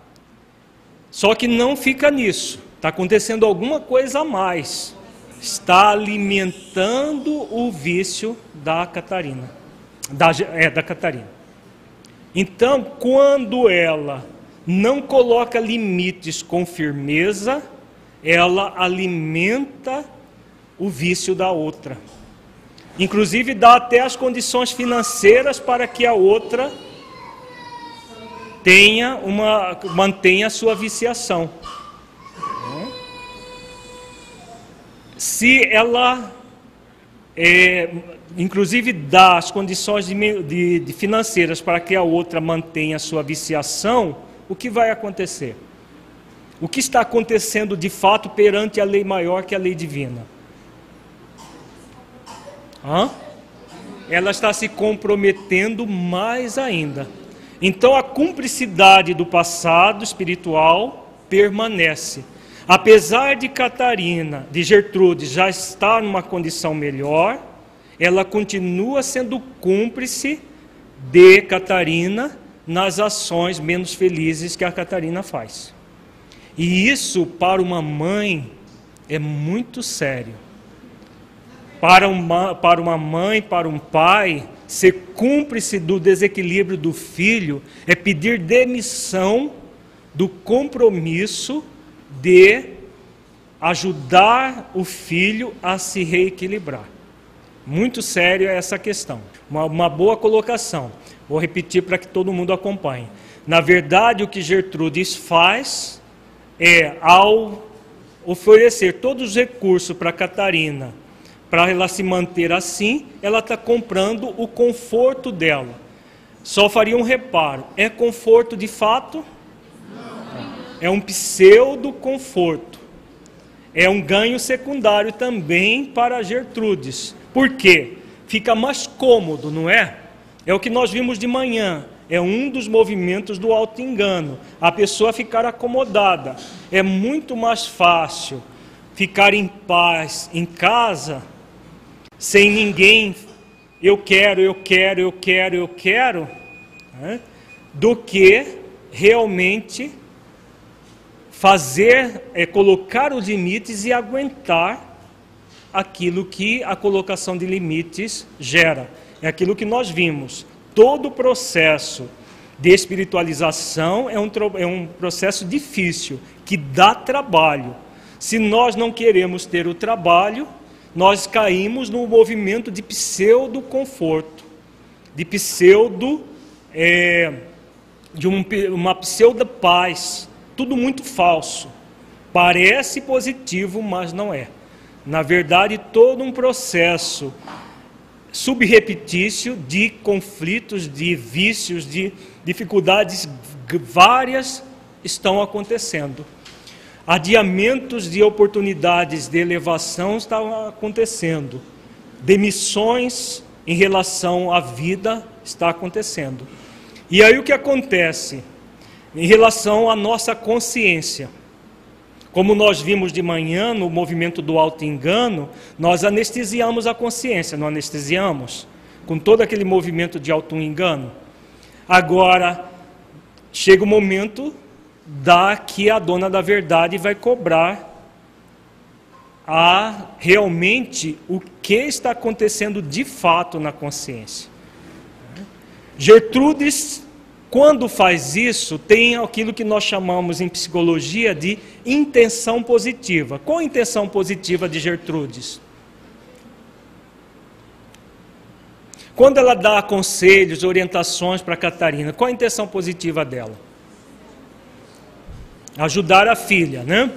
só que não fica nisso Está acontecendo alguma coisa a mais. Está alimentando o vício da Catarina. Da, é, da Catarina. Então, quando ela não coloca limites com firmeza, ela alimenta o vício da outra. Inclusive dá até as condições financeiras para que a outra tenha uma mantenha a sua viciação. se ela, é, inclusive, dá as condições de, de, de financeiras para que a outra mantenha a sua viciação, o que vai acontecer? O que está acontecendo de fato perante a lei maior que a lei divina? Hã? Ela está se comprometendo mais ainda. Então a cumplicidade do passado espiritual permanece. Apesar de Catarina, de Gertrude, já estar numa condição melhor, ela continua sendo cúmplice de Catarina nas ações menos felizes que a Catarina faz. E isso, para uma mãe, é muito sério. Para uma, para uma mãe, para um pai, ser cúmplice do desequilíbrio do filho é pedir demissão do compromisso de ajudar o filho a se reequilibrar. Muito sério é essa questão. Uma, uma boa colocação. Vou repetir para que todo mundo acompanhe. Na verdade, o que Gertrudes faz é, ao oferecer todos os recursos para Catarina, para ela se manter assim, ela está comprando o conforto dela. Só faria um reparo: é conforto de fato? é um pseudo conforto. É um ganho secundário também para Gertrudes. Por quê? Fica mais cômodo, não é? É o que nós vimos de manhã. É um dos movimentos do auto-engano. A pessoa ficar acomodada. É muito mais fácil ficar em paz em casa, sem ninguém, eu quero, eu quero, eu quero, eu quero, né? do que realmente fazer, é colocar os limites e aguentar aquilo que a colocação de limites gera. É aquilo que nós vimos. Todo o processo de espiritualização é um, é um processo difícil, que dá trabalho. Se nós não queremos ter o trabalho, nós caímos no movimento de pseudo conforto, de pseudo, é, de um, uma pseudo paz, tudo muito falso. Parece positivo, mas não é. Na verdade, todo um processo subrepetício de conflitos, de vícios, de dificuldades várias estão acontecendo. Adiamentos de oportunidades de elevação estão acontecendo. Demissões em relação à vida está acontecendo. E aí o que acontece? em relação à nossa consciência. Como nós vimos de manhã no movimento do auto-engano, nós anestesiamos a consciência, não anestesiamos? Com todo aquele movimento de auto-engano. Agora, chega o momento da que a dona da verdade vai cobrar a realmente o que está acontecendo de fato na consciência. Gertrudes, quando faz isso, tem aquilo que nós chamamos em psicologia de intenção positiva. Qual a intenção positiva de Gertrudes? Quando ela dá conselhos, orientações para Catarina, qual a intenção positiva dela? Ajudar a filha, né?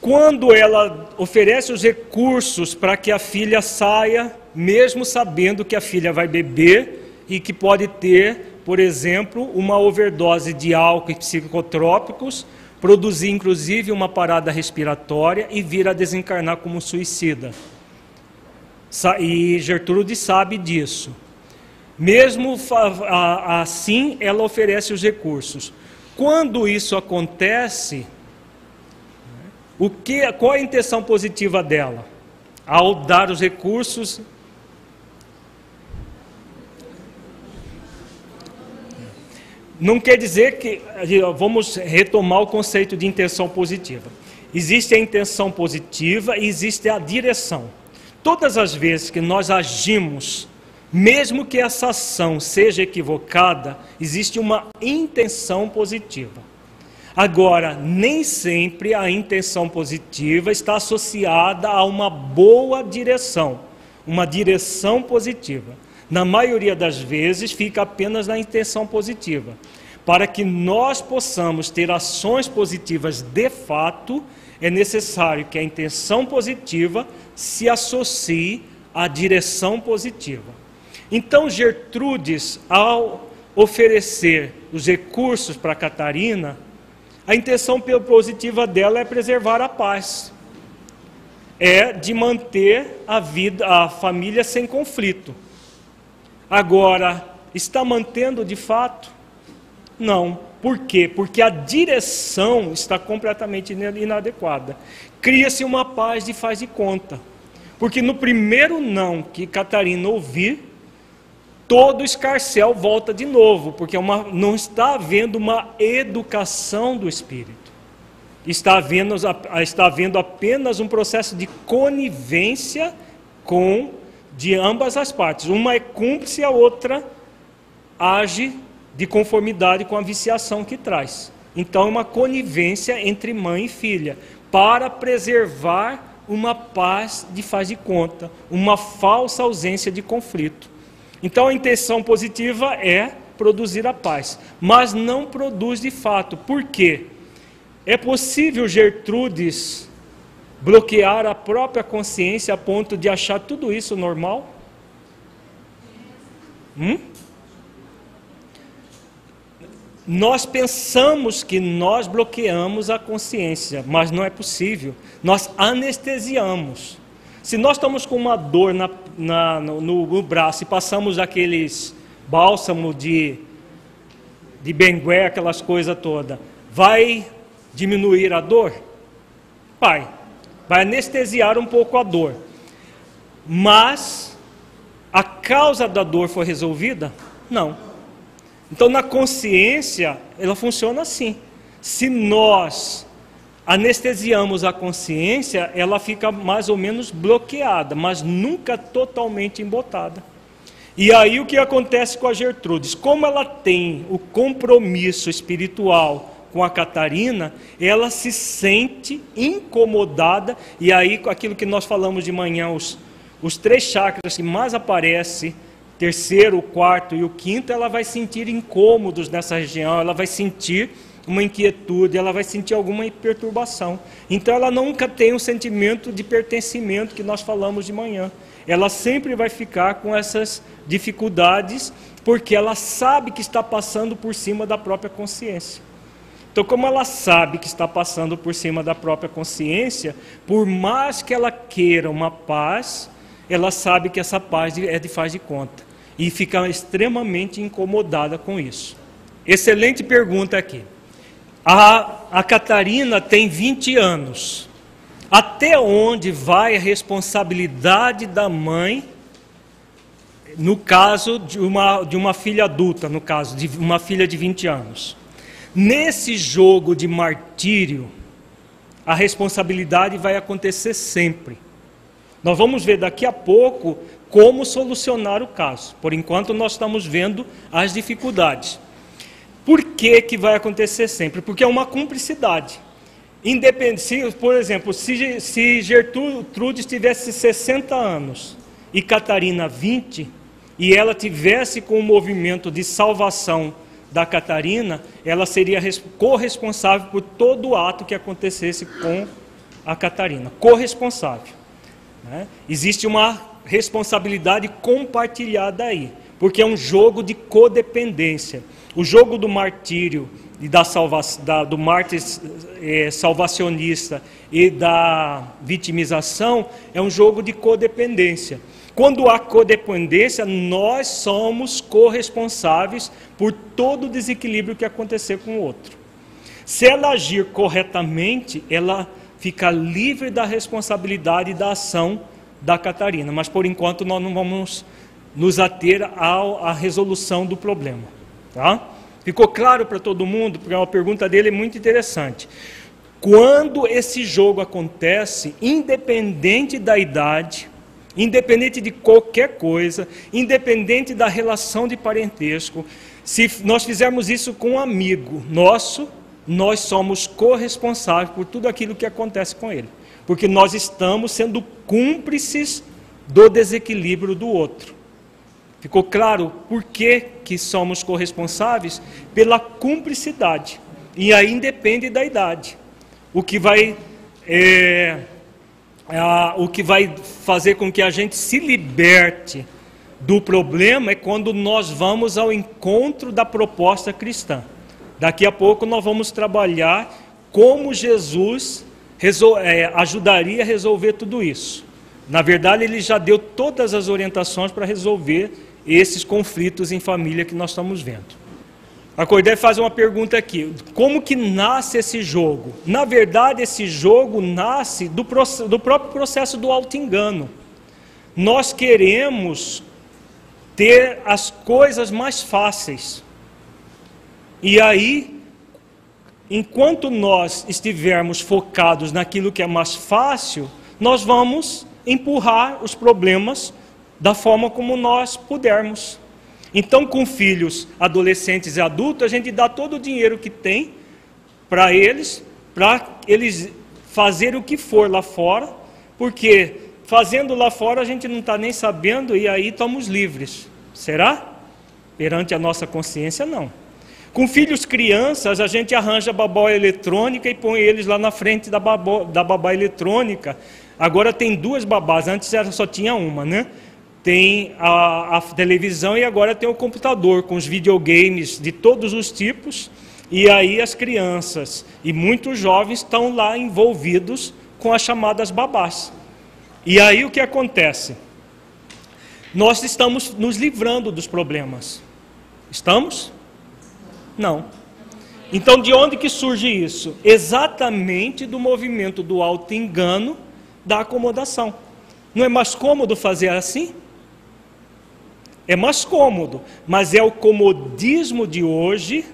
Quando ela oferece os recursos para que a filha saia, mesmo sabendo que a filha vai beber e que pode ter, por exemplo, uma overdose de álcool e psicotrópicos, produzir inclusive uma parada respiratória e vir a desencarnar como suicida. E Gertrude sabe disso. Mesmo assim, ela oferece os recursos. Quando isso acontece, o que, qual a intenção positiva dela? Ao dar os recursos. Não quer dizer que. Vamos retomar o conceito de intenção positiva. Existe a intenção positiva e existe a direção. Todas as vezes que nós agimos, mesmo que essa ação seja equivocada, existe uma intenção positiva. Agora, nem sempre a intenção positiva está associada a uma boa direção, uma direção positiva. Na maioria das vezes, fica apenas na intenção positiva. Para que nós possamos ter ações positivas de fato, é necessário que a intenção positiva se associe à direção positiva. Então, Gertrudes, ao oferecer os recursos para Catarina, a intenção positiva dela é preservar a paz. É de manter a vida, a família sem conflito. Agora, está mantendo de fato? Não. Por quê? Porque a direção está completamente inadequada. Cria-se uma paz de faz de conta. Porque no primeiro não que Catarina ouvir, todo escarcel volta de novo, porque é uma, não está havendo uma educação do espírito. Está havendo, está havendo apenas um processo de conivência com de ambas as partes. Uma é cúmplice, a outra age de conformidade com a viciação que traz. Então, é uma conivência entre mãe e filha para preservar uma paz de faz de conta, uma falsa ausência de conflito. Então a intenção positiva é produzir a paz, mas não produz de fato. Por quê? É possível Gertrudes bloquear a própria consciência a ponto de achar tudo isso normal? Hum? Nós pensamos que nós bloqueamos a consciência, mas não é possível. Nós anestesiamos. Se nós estamos com uma dor na, na, no, no, braço e passamos aqueles bálsamo de, de bengué, aquelas coisas todas, vai diminuir a dor? Vai. Vai anestesiar um pouco a dor. Mas a causa da dor foi resolvida? Não. Então, na consciência, ela funciona assim. Se nós anestesiamos a consciência, ela fica mais ou menos bloqueada, mas nunca totalmente embotada. E aí o que acontece com a Gertrudes? Como ela tem o compromisso espiritual com a Catarina, ela se sente incomodada, e aí aquilo que nós falamos de manhã, os, os três chakras que mais aparecem, terceiro, quarto e o quinto, ela vai sentir incômodos nessa região, ela vai sentir uma inquietude, ela vai sentir alguma perturbação. Então ela nunca tem um sentimento de pertencimento que nós falamos de manhã. Ela sempre vai ficar com essas dificuldades, porque ela sabe que está passando por cima da própria consciência. Então, como ela sabe que está passando por cima da própria consciência, por mais que ela queira uma paz, ela sabe que essa paz é de faz de conta e fica extremamente incomodada com isso. Excelente pergunta aqui. A a Catarina tem 20 anos. Até onde vai a responsabilidade da mãe, no caso de uma, de uma filha adulta, no caso de uma filha de 20 anos? Nesse jogo de martírio, a responsabilidade vai acontecer sempre. Nós vamos ver daqui a pouco como solucionar o caso. Por enquanto, nós estamos vendo as dificuldades. Por que, que vai acontecer sempre? Porque é uma cumplicidade. Independente, se, por exemplo, se, se Gertrude tivesse 60 anos e Catarina 20, e ela tivesse com o movimento de salvação da Catarina, ela seria corresponsável por todo o ato que acontecesse com a Catarina. Corresponsável. Né? Existe uma responsabilidade compartilhada aí, porque é um jogo de codependência. O jogo do martírio e da, salva, da do mártir é, salvacionista e da vitimização é um jogo de codependência. Quando há codependência, nós somos corresponsáveis por todo o desequilíbrio que acontecer com o outro. Se ela agir corretamente, ela fica livre da responsabilidade da ação da Catarina. Mas por enquanto nós não vamos nos ater à resolução do problema. Tá? Ficou claro para todo mundo? Porque uma pergunta dele é muito interessante. Quando esse jogo acontece, independente da idade, independente de qualquer coisa, independente da relação de parentesco, se nós fizermos isso com um amigo nosso, nós somos corresponsáveis por tudo aquilo que acontece com ele, porque nós estamos sendo cúmplices do desequilíbrio do outro. Ficou claro por que, que somos corresponsáveis? Pela cumplicidade. E aí independe da idade. O que vai é, ah, o que vai fazer com que a gente se liberte do problema é quando nós vamos ao encontro da proposta cristã. Daqui a pouco nós vamos trabalhar como Jesus é, ajudaria a resolver tudo isso. Na verdade, ele já deu todas as orientações para resolver esses conflitos em família que nós estamos vendo. A Cordé faz uma pergunta aqui: como que nasce esse jogo? Na verdade, esse jogo nasce do, do próprio processo do auto-engano. Nós queremos ter as coisas mais fáceis. E aí, enquanto nós estivermos focados naquilo que é mais fácil, nós vamos empurrar os problemas da forma como nós pudermos. Então, com filhos, adolescentes e adultos, a gente dá todo o dinheiro que tem para eles, para eles fazerem o que for lá fora, porque fazendo lá fora a gente não está nem sabendo e aí estamos livres. Será? Perante a nossa consciência, não. Com filhos crianças, a gente arranja babó eletrônica e põe eles lá na frente da, babó, da babá eletrônica. Agora tem duas babás, antes só tinha uma, né? Tem a, a, televisão e agora tem o computador com os videogames de todos os tipos. E aí as crianças e muitos jovens estão lá envolvidos com as chamadas babás. E aí o que acontece? Nós estamos nos livrando dos problemas. Estamos? Não. Então de onde que surge isso? Exatamente do movimento do auto-engano da acomodação. Não é mais cômodo fazer assim? É mais cômodo, mas é o comodismo de hoje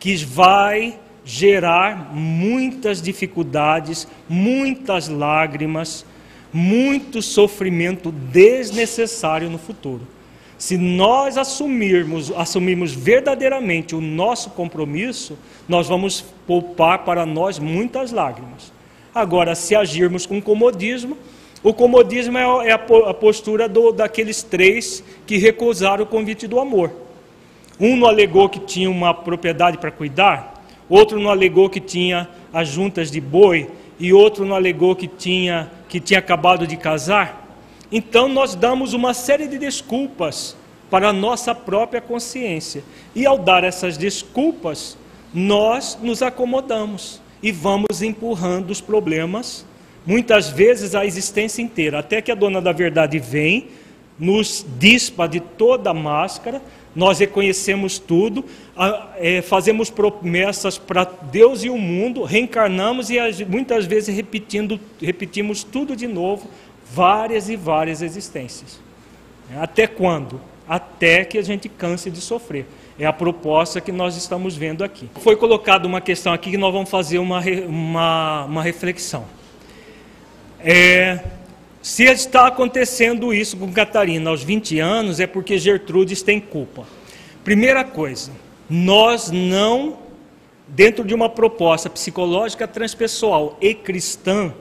que vai gerar muitas dificuldades, muitas lágrimas, muito sofrimento desnecessário no futuro. Se nós assumirmos, assumirmos verdadeiramente o nosso compromisso, nós vamos poupar para nós muitas lágrimas. Agora, se agirmos com comodismo, o comodismo é, é a postura do, daqueles três que recusaram o convite do amor. Um não alegou que tinha uma propriedade para cuidar, outro não alegou que tinha as juntas de boi, e outro não alegou que tinha, que tinha acabado de casar. Então nós damos uma série de desculpas para a nossa própria consciência. E ao dar essas desculpas, nós nos acomodamos e vamos empurrando os problemas muitas vezes a existência inteira, até que a dona da verdade vem, nos dispa de toda a máscara, nós reconhecemos tudo, é, fazemos promessas para Deus e o mundo, reencarnamos e muitas vezes repetindo, repetimos tudo de novo, várias e várias existências. Até quando? Até que a gente canse de sofrer. É a proposta que nós estamos vendo aqui. Foi colocada uma questão aqui que nós vamos fazer uma, uma, uma reflexão. É, se está acontecendo isso com Catarina aos 20 anos, é porque Gertrudes tem culpa. Primeira coisa, nós não, dentro de uma proposta psicológica transpessoal e cristã,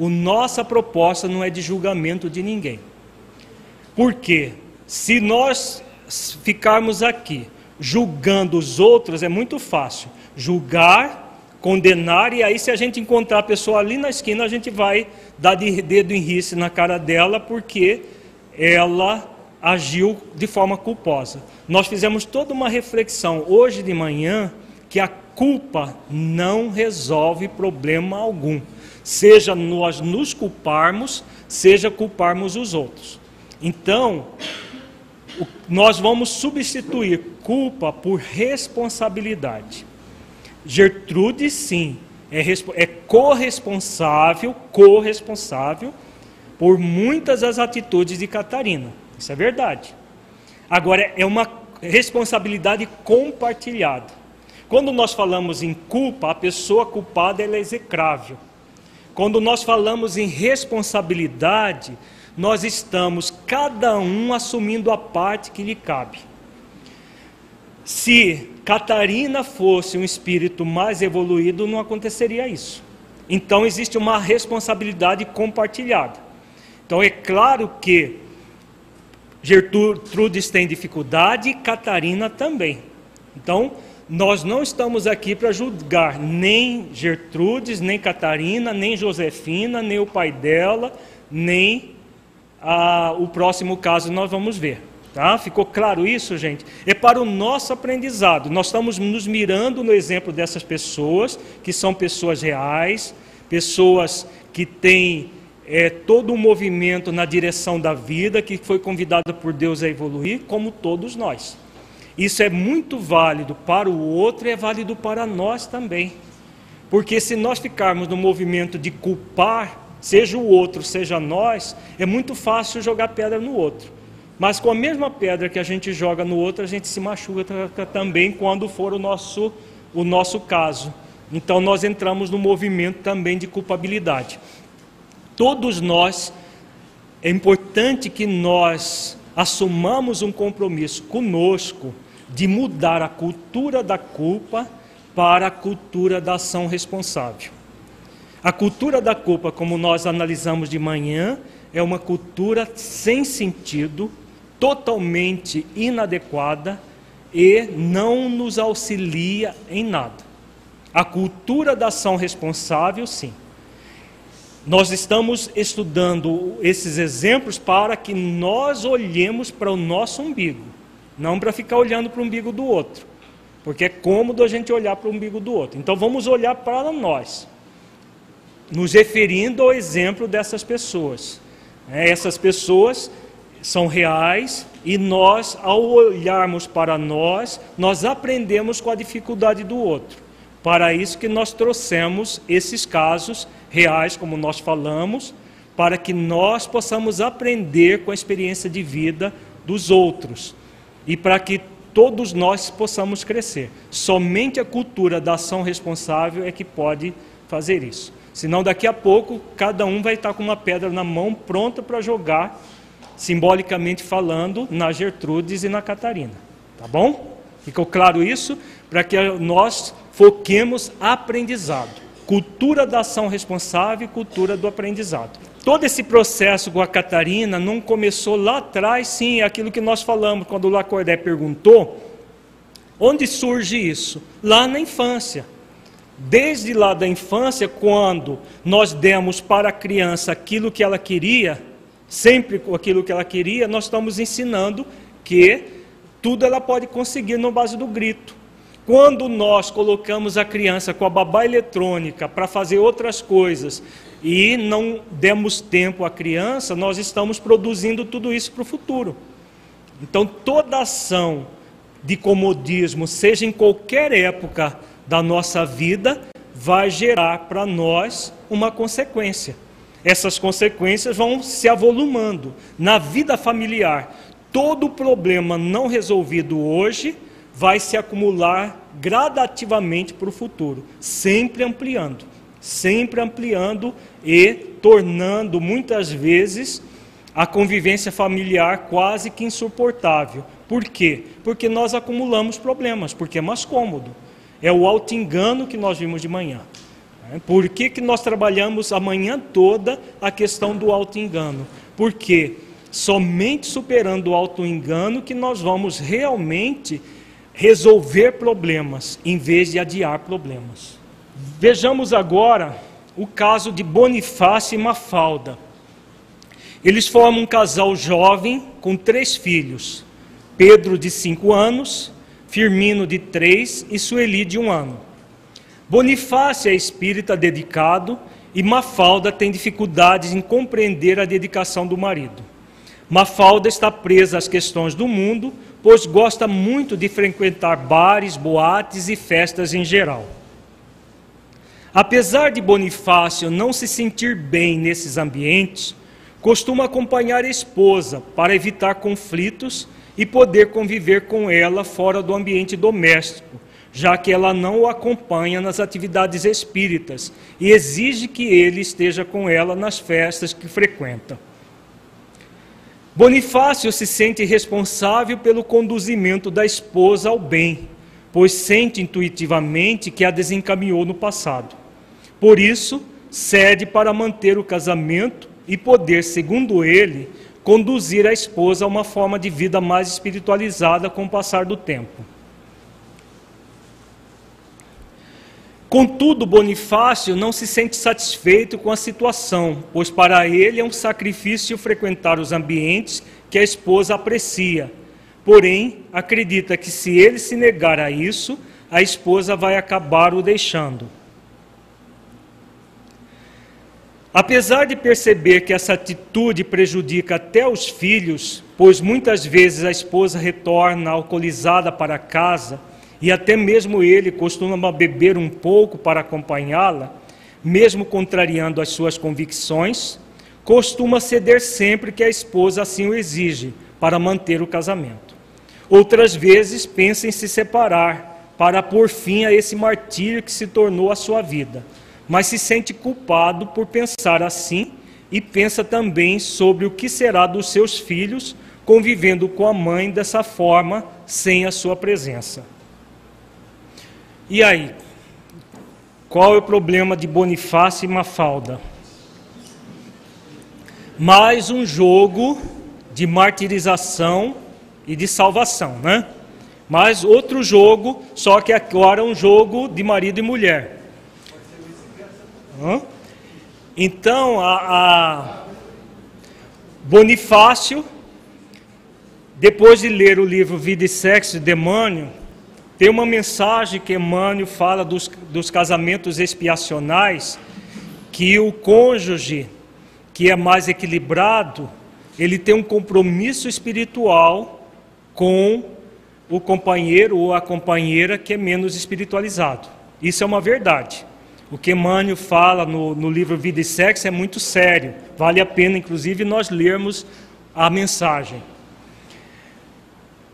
a nossa proposta não é de julgamento de ninguém. Por quê? Se nós ficarmos aqui julgando os outros, é muito fácil. Julgar, condenar, e aí se a gente encontrar a pessoa ali na esquina, a gente vai dar de dedo em rice na cara dela, porque ela agiu de forma culposa. Nós fizemos toda uma reflexão hoje de manhã que a culpa não resolve problema algum. Seja nós nos culparmos, seja culparmos os outros. Então, nós vamos substituir culpa por responsabilidade. Gertrude, sim, é, é corresponsável, corresponsável por muitas das atitudes de Catarina. Isso é verdade. Agora, é uma responsabilidade compartilhada. Quando nós falamos em culpa, a pessoa culpada é execrável. Quando nós falamos em responsabilidade, nós estamos cada um assumindo a parte que lhe cabe. Se Catarina fosse um espírito mais evoluído, não aconteceria isso. Então existe uma responsabilidade compartilhada. Então é claro que Gertrudes tem dificuldade e Catarina também. Então, nós não estamos aqui para julgar nem Gertrudes, nem Catarina, nem Josefina, nem o pai dela, nem ah, o próximo caso nós vamos ver. Tá? Ficou claro isso, gente? É para o nosso aprendizado. Nós estamos nos mirando no exemplo dessas pessoas, que são pessoas reais, pessoas que têm é, todo um movimento na direção da vida, que foi convidado por Deus a evoluir, como todos nós. Isso é muito válido para o outro e é válido para nós também. Porque se nós ficarmos no movimento de culpar, seja o outro, seja nós, é muito fácil jogar pedra no outro. Mas com a mesma pedra que a gente joga no outro, a gente se machuca também quando for o nosso, o nosso caso. Então nós entramos no movimento também de culpabilidade. Todos nós, é importante que nós assumamos um compromisso conosco de mudar a cultura da culpa para a cultura da ação responsável. A cultura da culpa, como nós analisamos de manhã, é uma cultura sem sentido, totalmente inadequada e não nos auxilia em nada. A cultura da ação responsável, sim. Nós estamos estudando esses exemplos para que nós olhemos para o nosso umbigo, não para ficar olhando para o umbigo do outro, porque é cômodo a gente olhar para o umbigo do outro. Então vamos olhar para nós, nos referindo ao exemplo dessas pessoas. É, essas pessoas são reais e nós, ao olharmos para nós, nós aprendemos com a dificuldade do outro. Para isso que nós trouxemos esses casos reais, como nós falamos, para que nós possamos aprender com a experiência de vida dos outros e para que todos nós possamos crescer. Somente a cultura da ação responsável é que pode fazer isso. Senão, daqui a pouco, cada um vai estar com uma pedra na mão pronta para jogar simbolicamente falando, na Gertrudes e na Catarina. Tá bom? Ficou claro isso? Para que nós foquemos aprendizado. Cultura da ação responsável e cultura do aprendizado. Todo esse processo com a Catarina não começou lá atrás, sim, é aquilo que nós falamos quando o Lacordé perguntou. Onde surge isso? Lá na infância. Desde lá da infância, quando nós demos para a criança aquilo que ela queria, sempre com aquilo que ela queria, nós estamos ensinando que tudo ela pode conseguir no base do grito. Quando nós colocamos a criança com a babá eletrônica para fazer outras coisas e não demos tempo à criança, nós estamos produzindo tudo isso para o futuro. Então, toda ação de comodismo, seja em qualquer época da nossa vida, vai gerar para nós uma consequência. Essas consequências vão se avolumando. Na vida familiar, todo problema não resolvido hoje vai se acumular gradativamente para o futuro, sempre ampliando, sempre ampliando e tornando muitas vezes a convivência familiar quase que insuportável. Por quê? Porque nós acumulamos problemas, porque é mais cômodo. É o auto-engano que nós vimos de manhã. É, por que, que nós trabalhamos a manhã toda a questão do auto-engano? Porque somente superando o auto-engano que nós vamos realmente resolver problemas, em vez de adiar problemas. Vejamos agora o caso de Bonifácio e Mafalda. Eles formam um casal jovem com três filhos: Pedro, de cinco anos, Firmino, de três e Sueli, de um ano. Bonifácio é espírita dedicado e Mafalda tem dificuldades em compreender a dedicação do marido. Mafalda está presa às questões do mundo, pois gosta muito de frequentar bares, boates e festas em geral. Apesar de Bonifácio não se sentir bem nesses ambientes, costuma acompanhar a esposa para evitar conflitos e poder conviver com ela fora do ambiente doméstico, já que ela não o acompanha nas atividades espíritas e exige que ele esteja com ela nas festas que frequenta. Bonifácio se sente responsável pelo conduzimento da esposa ao bem, pois sente intuitivamente que a desencaminhou no passado. Por isso, cede para manter o casamento e poder, segundo ele, conduzir a esposa a uma forma de vida mais espiritualizada com o passar do tempo. Contudo, Bonifácio não se sente satisfeito com a situação, pois para ele é um sacrifício frequentar os ambientes que a esposa aprecia. Porém, acredita que se ele se negar a isso, a esposa vai acabar o deixando. Apesar de perceber que essa atitude prejudica até os filhos, pois muitas vezes a esposa retorna alcoolizada para casa, e até mesmo ele costuma beber um pouco para acompanhá-la, mesmo contrariando as suas convicções, costuma ceder sempre que a esposa assim o exige, para manter o casamento. Outras vezes pensa em se separar, para pôr fim a esse martírio que se tornou a sua vida, mas se sente culpado por pensar assim e pensa também sobre o que será dos seus filhos convivendo com a mãe dessa forma, sem a sua presença. E aí? Qual é o problema de Bonifácio e Mafalda? Mais um jogo de martirização e de salvação, né? Mais outro jogo, só que agora é um jogo de marido e mulher. Hã? Então, a, a Bonifácio, depois de ler o livro Vida e Sexo e Demônio, tem uma mensagem que Emmanuel fala dos, dos casamentos expiacionais, que o cônjuge que é mais equilibrado, ele tem um compromisso espiritual com o companheiro ou a companheira que é menos espiritualizado. Isso é uma verdade. O que Emmanuel fala no, no livro Vida e Sexo é muito sério. Vale a pena, inclusive, nós lermos a mensagem.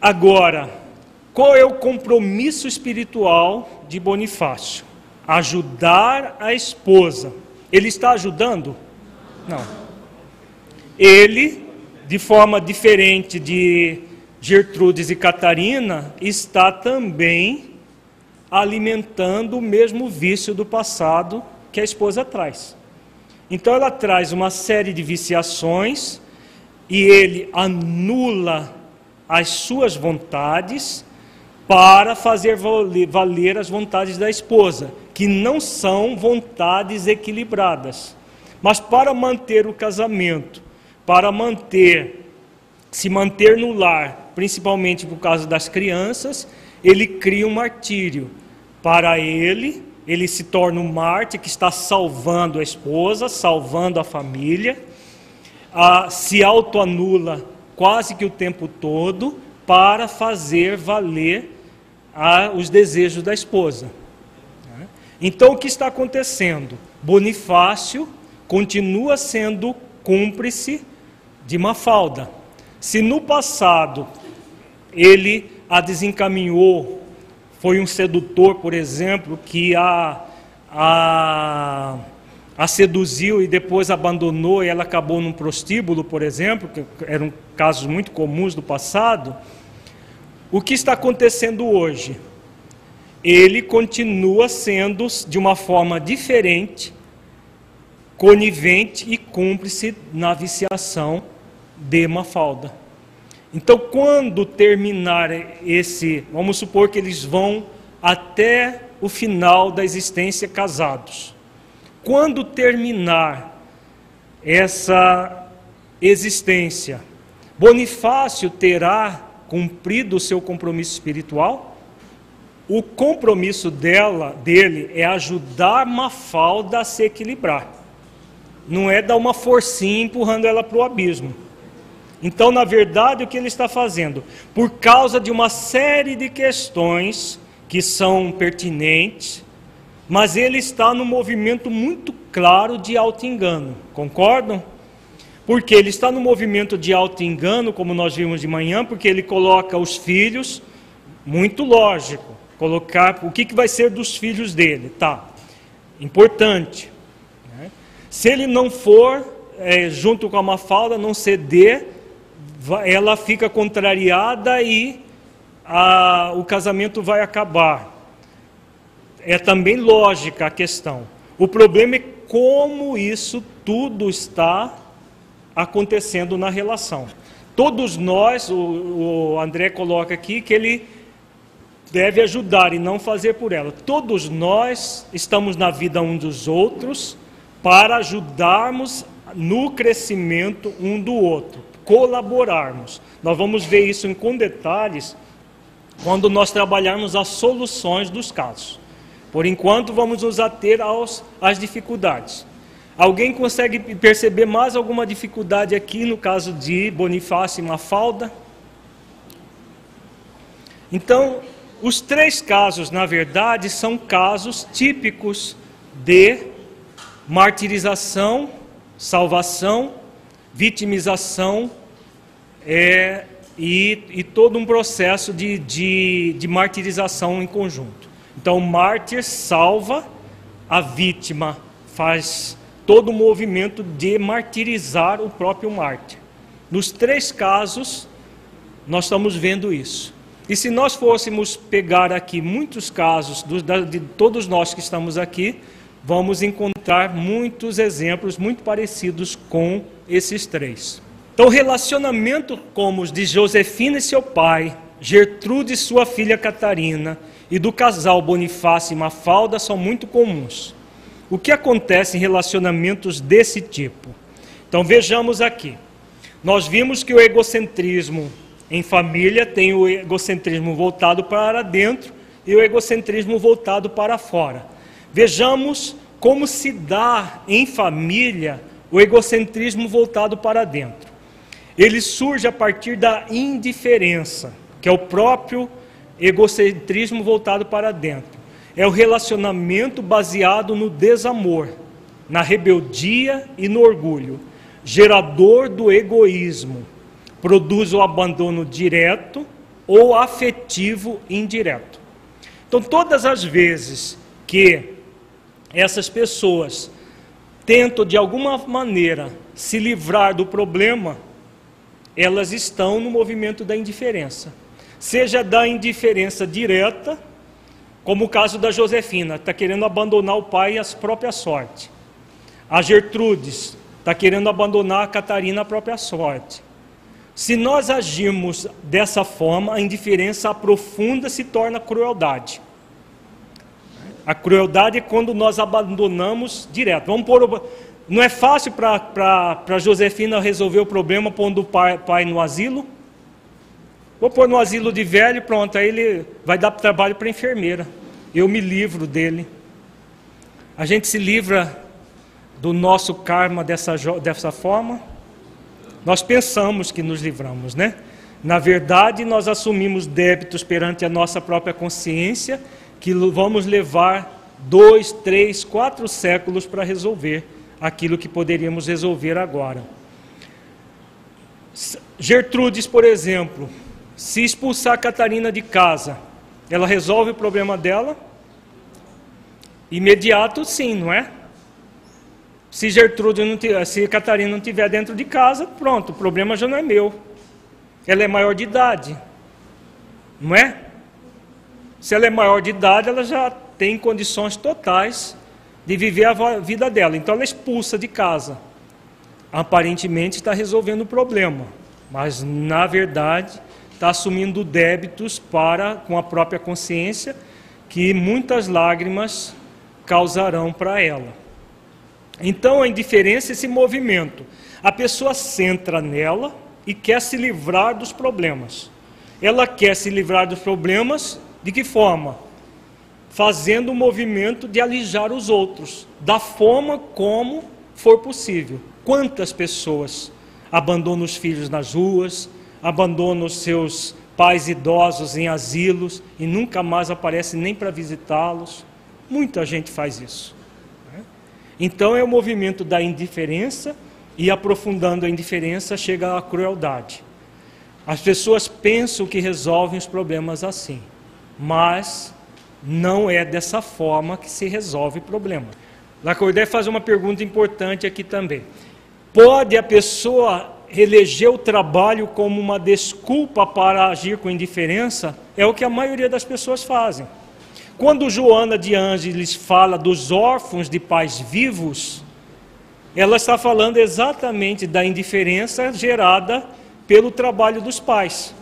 Agora, qual é o compromisso espiritual de Bonifácio? Ajudar a esposa. Ele está ajudando? Não. Ele, de forma diferente de Gertrudes e Catarina, está também alimentando o mesmo vício do passado que a esposa traz. Então ela traz uma série de viciações e ele anula as suas vontades para fazer valer as vontades da esposa, que não são vontades equilibradas. Mas para manter o casamento, para manter se manter no lar, principalmente por causa das crianças, ele cria um martírio. Para ele, ele se torna um mártir que está salvando a esposa, salvando a família, a, se autoanula quase que o tempo todo, para fazer valer a, os desejos da esposa. Então, o que está acontecendo? Bonifácio continua sendo cúmplice de Mafalda. Se no passado ele a desencaminhou, foi um sedutor, por exemplo, que a, a, a seduziu e depois abandonou e ela acabou num prostíbulo, por exemplo, que eram casos muito comuns do passado. O que está acontecendo hoje? Ele continua sendo, de uma forma diferente, conivente e cúmplice na viciação de Mafalda. Então, quando terminar esse, vamos supor que eles vão até o final da existência casados. Quando terminar essa existência, Bonifácio terá cumprido o seu compromisso espiritual? O compromisso dela, dele, é ajudar Mafalda a se equilibrar. Não é dar uma forcinha empurrando ela para o abismo. Então, na verdade, o que ele está fazendo? Por causa de uma série de questões que são pertinentes, mas ele está num movimento muito claro de auto-engano. Concordam? Porque ele está no movimento de auto-engano, como nós vimos de manhã, porque ele coloca os filhos, muito lógico, colocar o que, que vai ser dos filhos dele. Tá, importante. Né? Se ele não for, é, junto com a Mafalda, não ceder, ela fica contrariada e a, o casamento vai acabar. É também lógica a questão. O problema é como isso tudo está acontecendo na relação. Todos nós, o, o André coloca aqui que ele deve ajudar e não fazer por ela. Todos nós estamos na vida um dos outros para ajudarmos no crescimento um do outro colaborarmos. Nós vamos ver isso com detalhes quando nós trabalharmos as soluções dos casos. Por enquanto, vamos nos ater aos, às dificuldades. Alguém consegue perceber mais alguma dificuldade aqui no caso de Bonifácio e Mafalda? Então, os três casos, na verdade, são casos típicos de martirização, salvação, vitimização é, e, e todo um processo de, de, de martirização em conjunto. Então, o mártir salva a vítima, faz todo o movimento de martirizar o próprio mártir. Nos três casos, nós estamos vendo isso. E se nós fôssemos pegar aqui muitos casos de todos nós que estamos aqui, vamos encontrar muitos exemplos muito parecidos com esses três. Então, relacionamento como os de Josefina e seu pai, Gertrude e sua filha Catarina, e do casal Bonifácio e Mafalda são muito comuns. O que acontece em relacionamentos desse tipo? Então vejamos aqui. Nós vimos que o egocentrismo em família tem o egocentrismo voltado para dentro e o egocentrismo voltado para fora. Vejamos como se dá em família o egocentrismo voltado para dentro ele surge a partir da indiferença, que é o próprio egocentrismo voltado para dentro. É o relacionamento baseado no desamor, na rebeldia e no orgulho, gerador do egoísmo. Produz o abandono direto ou afetivo indireto. Então, todas as vezes que essas pessoas tentam de alguma maneira se livrar do problema, elas estão no movimento da indiferença. Seja da indiferença direta, como o caso da Josefina, está querendo abandonar o pai e a própria sorte. A Gertrudes está querendo abandonar a Catarina a própria sorte. Se nós agirmos dessa forma, a indiferença aprofunda se torna crueldade. A crueldade é quando nós abandonamos direto. Vamos pôr não é fácil para Josefina resolver o problema pondo o pai, pai no asilo? Vou pôr no asilo de velho, pronto, aí ele vai dar trabalho para a enfermeira. Eu me livro dele. A gente se livra do nosso karma dessa, dessa forma. Nós pensamos que nos livramos, né? Na verdade, nós assumimos débitos perante a nossa própria consciência que vamos levar dois, três, quatro séculos para resolver aquilo que poderíamos resolver agora. Gertrudes, por exemplo, se expulsar Catarina de casa, ela resolve o problema dela? Imediato, sim, não é? Se Gertrude não tiver, se Catarina não estiver dentro de casa, pronto, o problema já não é meu. Ela é maior de idade, não é? Se ela é maior de idade, ela já tem condições totais de viver a vida dela. Então ela é expulsa de casa. Aparentemente está resolvendo o problema, mas na verdade está assumindo débitos para com a própria consciência que muitas lágrimas causarão para ela. Então a indiferença é esse movimento. A pessoa centra nela e quer se livrar dos problemas. Ela quer se livrar dos problemas de que forma? Fazendo o movimento de alijar os outros, da forma como for possível. Quantas pessoas abandonam os filhos nas ruas, abandona os seus pais idosos em asilos e nunca mais aparece nem para visitá-los. Muita gente faz isso. Né? Então é o movimento da indiferença e aprofundando a indiferença chega à crueldade. As pessoas pensam que resolvem os problemas assim, mas não é dessa forma que se resolve o problema. Lacordaire faz uma pergunta importante aqui também. Pode a pessoa eleger o trabalho como uma desculpa para agir com indiferença é o que a maioria das pessoas fazem. Quando Joana de Ângeles fala dos órfãos de pais vivos, ela está falando exatamente da indiferença gerada pelo trabalho dos pais.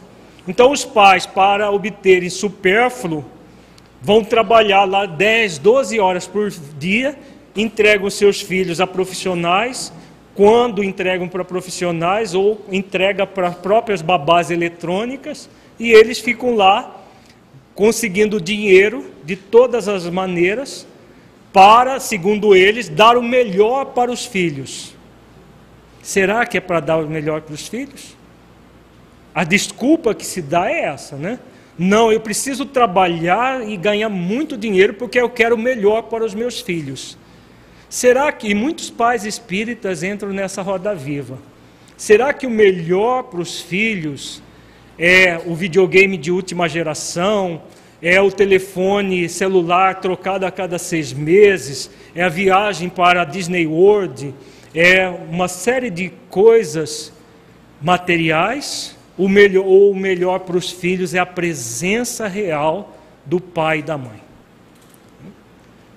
Então, os pais, para obterem supérfluo, vão trabalhar lá 10, 12 horas por dia, entregam seus filhos a profissionais quando entregam para profissionais ou entrega para próprias babás eletrônicas e eles ficam lá conseguindo dinheiro de todas as maneiras para, segundo eles, dar o melhor para os filhos. Será que é para dar o melhor para os filhos? A desculpa que se dá é essa, né? Não, eu preciso trabalhar e ganhar muito dinheiro porque eu quero o melhor para os meus filhos. Será que muitos pais espíritas entram nessa roda viva? Será que o melhor para os filhos é o videogame de última geração, é o telefone celular trocado a cada seis meses, é a viagem para a Disney World, é uma série de coisas materiais, o melhor, ou o melhor para os filhos é a presença real do pai e da mãe.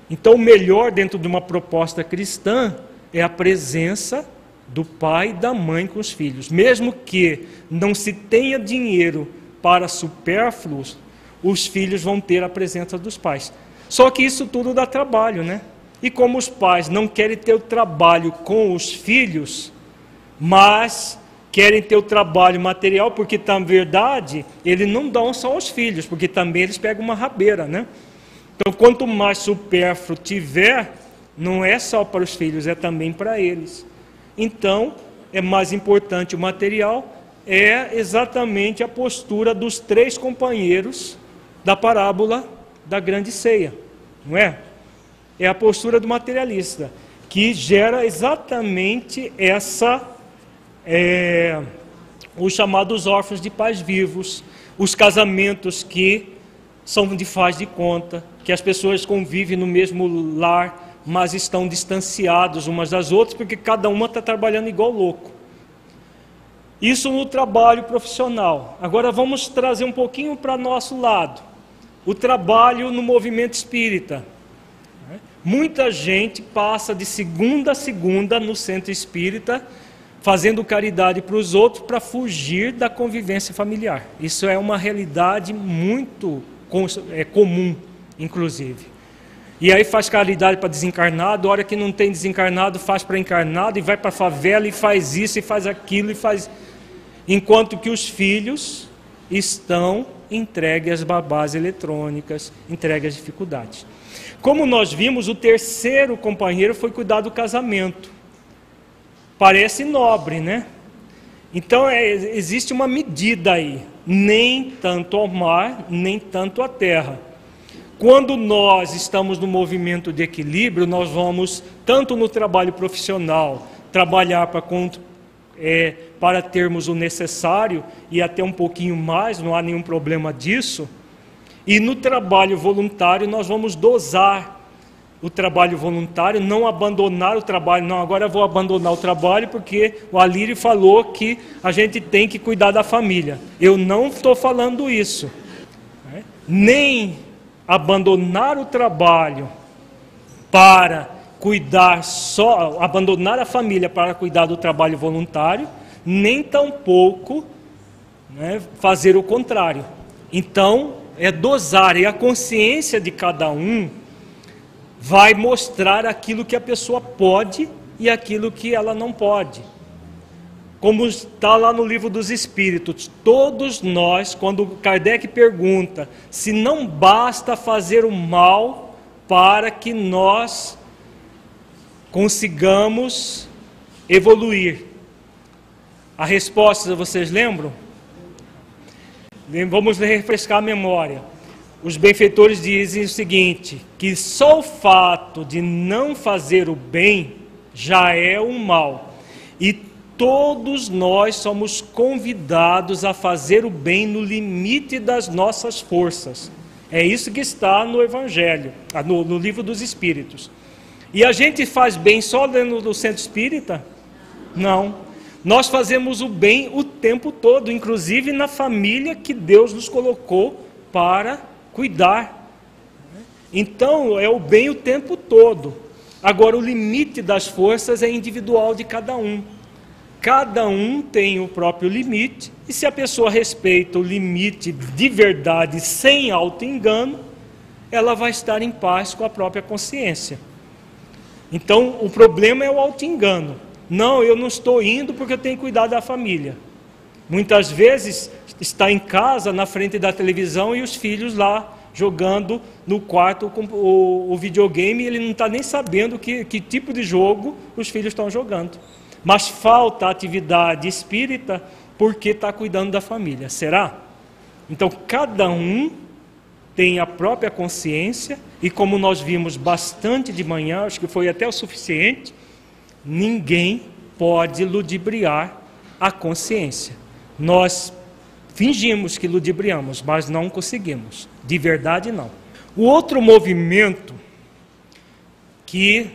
Então, o melhor dentro de uma proposta cristã é a presença do pai e da mãe com os filhos. Mesmo que não se tenha dinheiro para supérfluos, os filhos vão ter a presença dos pais. Só que isso tudo dá trabalho, né? E como os pais não querem ter o trabalho com os filhos, mas querem ter o trabalho material, porque na verdade eles não dão só aos filhos, porque também eles pegam uma rabeira, né? Então, quanto mais supérfluo tiver, não é só para os filhos, é também para eles. Então, é mais importante o material, é exatamente a postura dos três companheiros da parábola da grande ceia, não é? É a postura do materialista, que gera exatamente essa, é, os chamados órfãos de pais vivos, os casamentos que são de faz de conta, que as pessoas convivem no mesmo lar, mas estão distanciados umas das outras, porque cada uma está trabalhando igual louco. Isso no trabalho profissional. Agora vamos trazer um pouquinho para nosso lado. O trabalho no movimento espírita. Muita gente passa de segunda a segunda no centro espírita, fazendo caridade para os outros para fugir da convivência familiar. Isso é uma realidade muito comum inclusive. E aí faz caridade para desencarnado, hora que não tem desencarnado, faz para encarnado, e vai para a favela e faz isso e faz aquilo e faz. Enquanto que os filhos estão entregues às babás eletrônicas, entregues às dificuldades. Como nós vimos, o terceiro companheiro foi cuidar do casamento. Parece nobre, né? Então é, existe uma medida aí, nem tanto ao mar, nem tanto à terra. Quando nós estamos no movimento de equilíbrio, nós vamos, tanto no trabalho profissional, trabalhar para, é, para termos o necessário e até um pouquinho mais, não há nenhum problema disso. E no trabalho voluntário, nós vamos dosar o trabalho voluntário, não abandonar o trabalho, não, agora vou abandonar o trabalho porque o Alírio falou que a gente tem que cuidar da família. Eu não estou falando isso. Né? Nem abandonar o trabalho para cuidar só, abandonar a família para cuidar do trabalho voluntário, nem tampouco né, fazer o contrário. Então, é dosar, e a consciência de cada um vai mostrar aquilo que a pessoa pode e aquilo que ela não pode. Como está lá no livro dos Espíritos, todos nós, quando Kardec pergunta se não basta fazer o mal para que nós consigamos evoluir. A resposta, vocês lembram? Vamos refrescar a memória. Os benfeitores dizem o seguinte: que só o fato de não fazer o bem já é um mal. E todos nós somos convidados a fazer o bem no limite das nossas forças. É isso que está no Evangelho, ah, no, no livro dos Espíritos. E a gente faz bem só dentro do centro espírita? Não. Nós fazemos o bem o tempo todo, inclusive na família que Deus nos colocou para cuidar. Então, é o bem o tempo todo. Agora, o limite das forças é individual de cada um. Cada um tem o próprio limite, e se a pessoa respeita o limite de verdade, sem auto-engano, ela vai estar em paz com a própria consciência. Então, o problema é o auto-engano. Não, eu não estou indo porque eu tenho que cuidar da família. Muitas vezes está em casa, na frente da televisão, e os filhos lá jogando no quarto o, o videogame, ele não está nem sabendo que, que tipo de jogo os filhos estão jogando. Mas falta atividade espírita porque está cuidando da família. Será? Então, cada um tem a própria consciência, e como nós vimos bastante de manhã, acho que foi até o suficiente, ninguém pode ludibriar a consciência. Nós fingimos que ludibriamos, mas não conseguimos. De verdade, não. O outro movimento que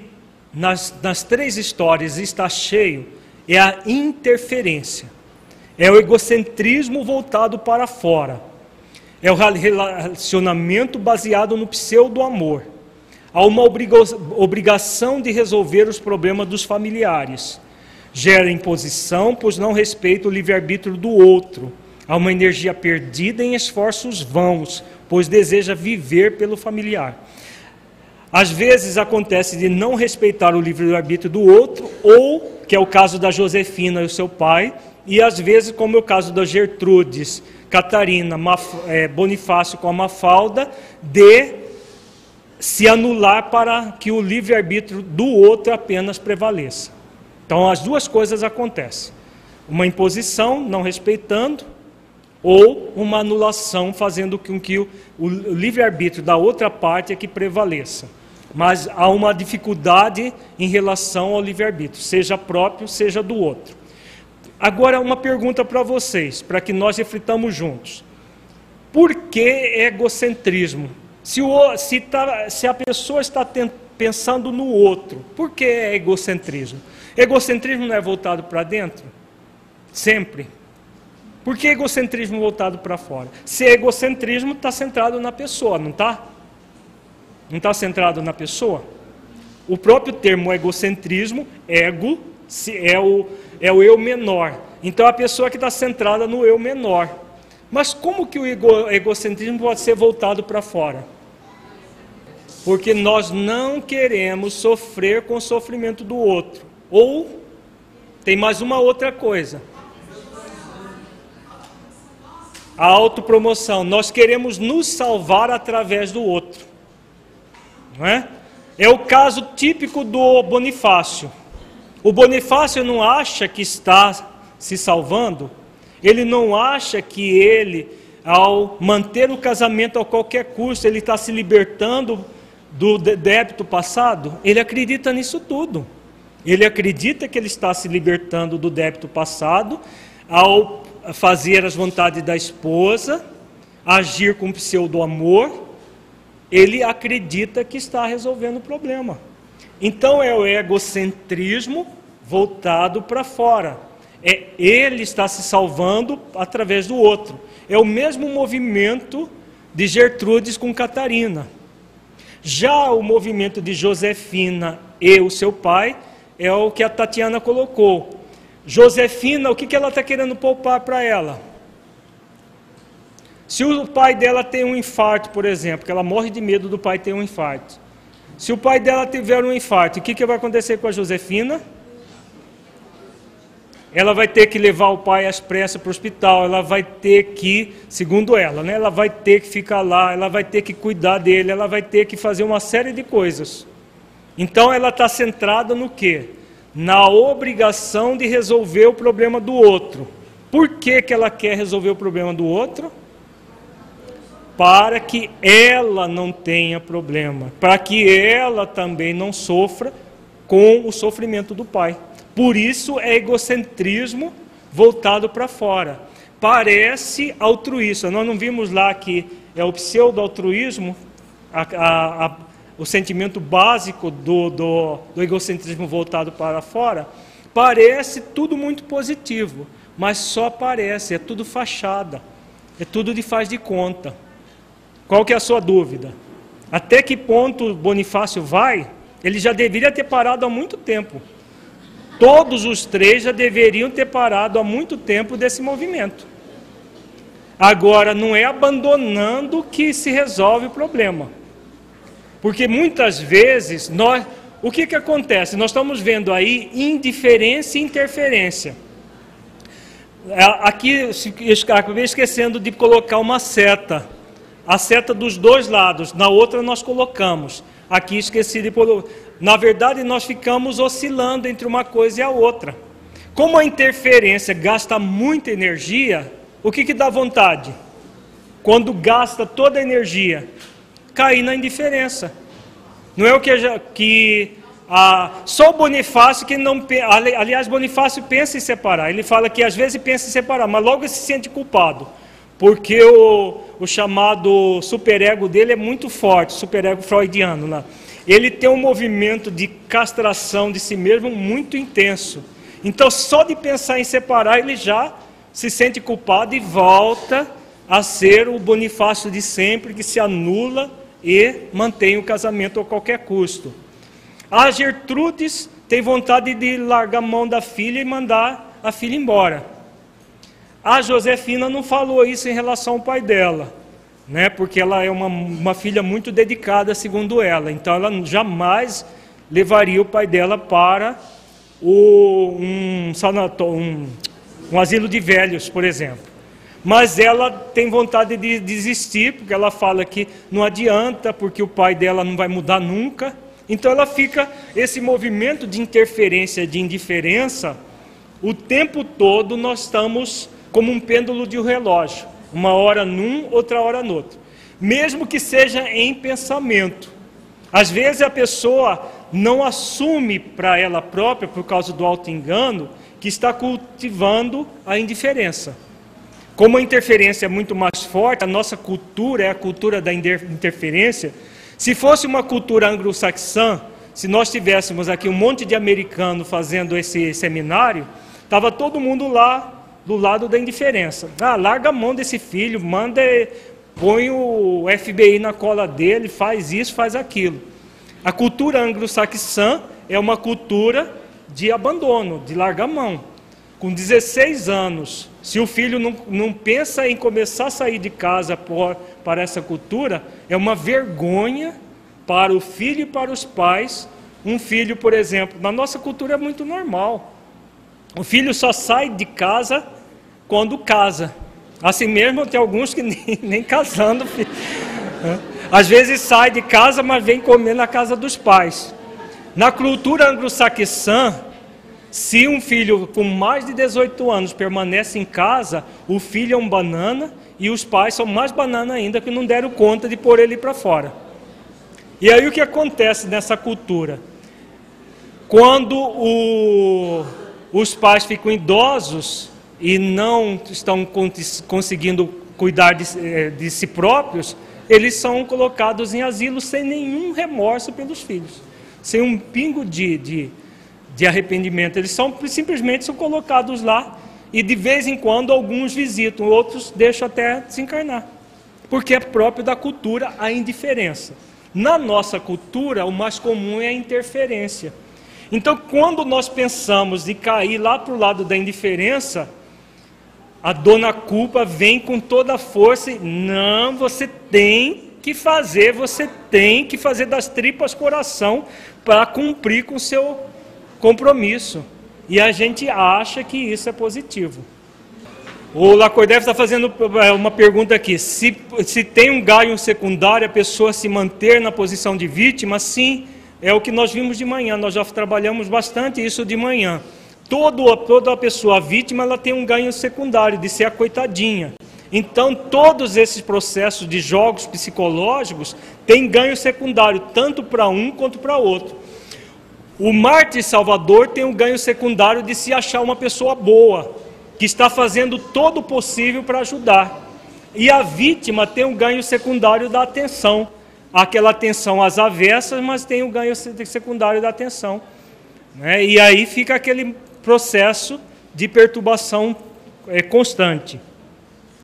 nas, nas três histórias está cheio é a interferência. É o egocentrismo voltado para fora. É o relacionamento baseado no pseudo-amor. Há uma obrigação de resolver os problemas dos familiares. Gera imposição, pois não respeita o livre-arbítrio do outro Há uma energia perdida em esforços vãos, pois deseja viver pelo familiar. Às vezes acontece de não respeitar o livre-arbítrio do outro, ou, que é o caso da Josefina e o seu pai, e às vezes, como é o caso da Gertrudes, Catarina, Maf é, Bonifácio com a Mafalda, de se anular para que o livre-arbítrio do outro apenas prevaleça. Então, as duas coisas acontecem: uma imposição, não respeitando, ou uma anulação, fazendo com que o, o livre-arbítrio da outra parte é que prevaleça. Mas há uma dificuldade em relação ao livre-arbítrio, seja próprio, seja do outro. Agora, uma pergunta para vocês, para que nós reflitamos juntos. Por que egocentrismo? Se, o, se, tá, se a pessoa está pensando no outro, por que é egocentrismo? Egocentrismo não é voltado para dentro? Sempre. Por que egocentrismo voltado para fora? Se egocentrismo está centrado na pessoa, não está? Não está centrado na pessoa? O próprio termo egocentrismo, ego, é o, é o eu menor. Então a pessoa que está centrada no eu menor. Mas como que o ego, egocentrismo pode ser voltado para fora? Porque nós não queremos sofrer com o sofrimento do outro. Ou tem mais uma outra coisa a autopromoção. Nós queremos nos salvar através do outro. Não é? É o caso típico do Bonifácio. O Bonifácio não acha que está se salvando, ele não acha que ele, ao manter o casamento a qualquer custo, ele está se libertando do débito passado? Ele acredita nisso tudo. Ele acredita que ele está se libertando do débito passado ao fazer as vontades da esposa, agir com pseudo-amor. Ele acredita que está resolvendo o problema. Então é o egocentrismo voltado para fora. É ele está se salvando através do outro. É o mesmo movimento de Gertrudes com Catarina. Já o movimento de Josefina e o seu pai é o que a Tatiana colocou. Josefina, o que, que ela está querendo poupar para ela? Se o pai dela tem um infarto, por exemplo, que ela morre de medo do pai ter um infarto. Se o pai dela tiver um infarto, o que, que vai acontecer com a Josefina? Ela vai ter que levar o pai às pressas para o hospital, ela vai ter que, segundo ela, né, ela vai ter que ficar lá, ela vai ter que cuidar dele, ela vai ter que fazer uma série de coisas. Então ela está centrada no quê? Na obrigação de resolver o problema do outro. Por que, que ela quer resolver o problema do outro? Para que ela não tenha problema, para que ela também não sofra com o sofrimento do pai. Por isso é egocentrismo voltado para fora. Parece altruísta. Nós não vimos lá que é o pseudo-altruísmo, a, a, o sentimento básico do, do, do egocentrismo voltado para fora, parece tudo muito positivo, mas só parece, é tudo fachada, é tudo de faz de conta. Qual que é a sua dúvida? Até que ponto Bonifácio vai? Ele já deveria ter parado há muito tempo. Todos os três já deveriam ter parado há muito tempo desse movimento. Agora, não é abandonando que se resolve o problema. Porque muitas vezes nós, o que, que acontece? Nós estamos vendo aí indiferença e interferência. É, aqui acabei esquecendo de colocar uma seta. A seta dos dois lados, na outra nós colocamos. Aqui esqueci de colocar. Na verdade, nós ficamos oscilando entre uma coisa e a outra. Como a interferência gasta muita energia, o que, que dá vontade? Quando gasta toda a energia, cair na indiferença. Não é o que, que ah, só Bonifácio que não. Aliás, Bonifácio pensa em separar. Ele fala que às vezes pensa em separar, mas logo se sente culpado. Porque o, o chamado superego dele é muito forte, superego freudiano. Ele tem um movimento de castração de si mesmo muito intenso. Então, só de pensar em separar, ele já se sente culpado e volta a ser o Bonifácio de sempre, que se anula e mantém o casamento a qualquer custo. A Gertrudes tem vontade de largar a mão da filha e mandar a filha embora. A Josefina não falou isso em relação ao pai dela, né? porque ela é uma, uma filha muito dedicada, segundo ela. Então ela jamais levaria o pai dela para o, um, sanatório, um, um asilo de velhos, por exemplo mas ela tem vontade de desistir, porque ela fala que não adianta, porque o pai dela não vai mudar nunca. Então ela fica esse movimento de interferência, de indiferença, o tempo todo nós estamos como um pêndulo de um relógio, uma hora num, outra hora no outro. Mesmo que seja em pensamento. Às vezes a pessoa não assume para ela própria, por causa do auto-engano, que está cultivando a indiferença. Como a interferência é muito mais forte, a nossa cultura é a cultura da interferência. Se fosse uma cultura anglo-saxã, se nós tivéssemos aqui um monte de americano fazendo esse seminário, estava todo mundo lá do lado da indiferença. Ah, larga a mão desse filho, manda, põe o FBI na cola dele, faz isso, faz aquilo. A cultura anglo-saxã é uma cultura de abandono, de largar a mão com 16 anos, se o filho não, não pensa em começar a sair de casa por, para essa cultura, é uma vergonha para o filho e para os pais. Um filho, por exemplo, na nossa cultura é muito normal. O filho só sai de casa quando casa. Assim mesmo, tem alguns que nem, nem casando. Às vezes sai de casa, mas vem comer na casa dos pais. Na cultura anglo-saxã, Se um filho com mais de 18 anos permanece em casa, o filho é um banana e os pais são mais banana ainda que não deram conta de pôr ele para fora. E aí o que acontece nessa cultura? Quando o, os pais ficam idosos e não estão conseguindo cuidar de, eh, de si próprios, eles são colocados em asilo sem nenhum remorso pelos filhos, sem um pingo de, de, de arrependimento. Eles são simplesmente são colocados lá e de vez em quando alguns visitam, outros deixam até desencarnar, porque é próprio da cultura a indiferença. Na nossa cultura, o mais comum é a interferência. Então, quando nós pensamos de cair lá para o lado da indiferença, a dona culpa vem com toda a força e não, você tem que fazer, você tem que fazer das tripas coração para cumprir com o seu compromisso. E a gente acha que isso é positivo. O Lacordaire está fazendo é, uma pergunta aqui: se, se tem um ganho secundário, a pessoa se manter na posição de vítima, sim, é o que nós vimos de manhã, nós já trabalhamos bastante isso de manhã. Todo, toda pessoa vítima ela tem um ganho secundário, de ser a coitadinha. Então, todos esses processos de jogos psicológicos têm ganho secundário, tanto para um quanto para outro. O mártir salvador tem um ganho secundário de se achar uma pessoa boa, que está fazendo todo o possível para ajudar. E a vítima tem um ganho secundário da atenção. Aquela atenção às avessas, mas tem o um ganho secundário da atenção. Né? E aí fica aquele processo de perturbação é, constante.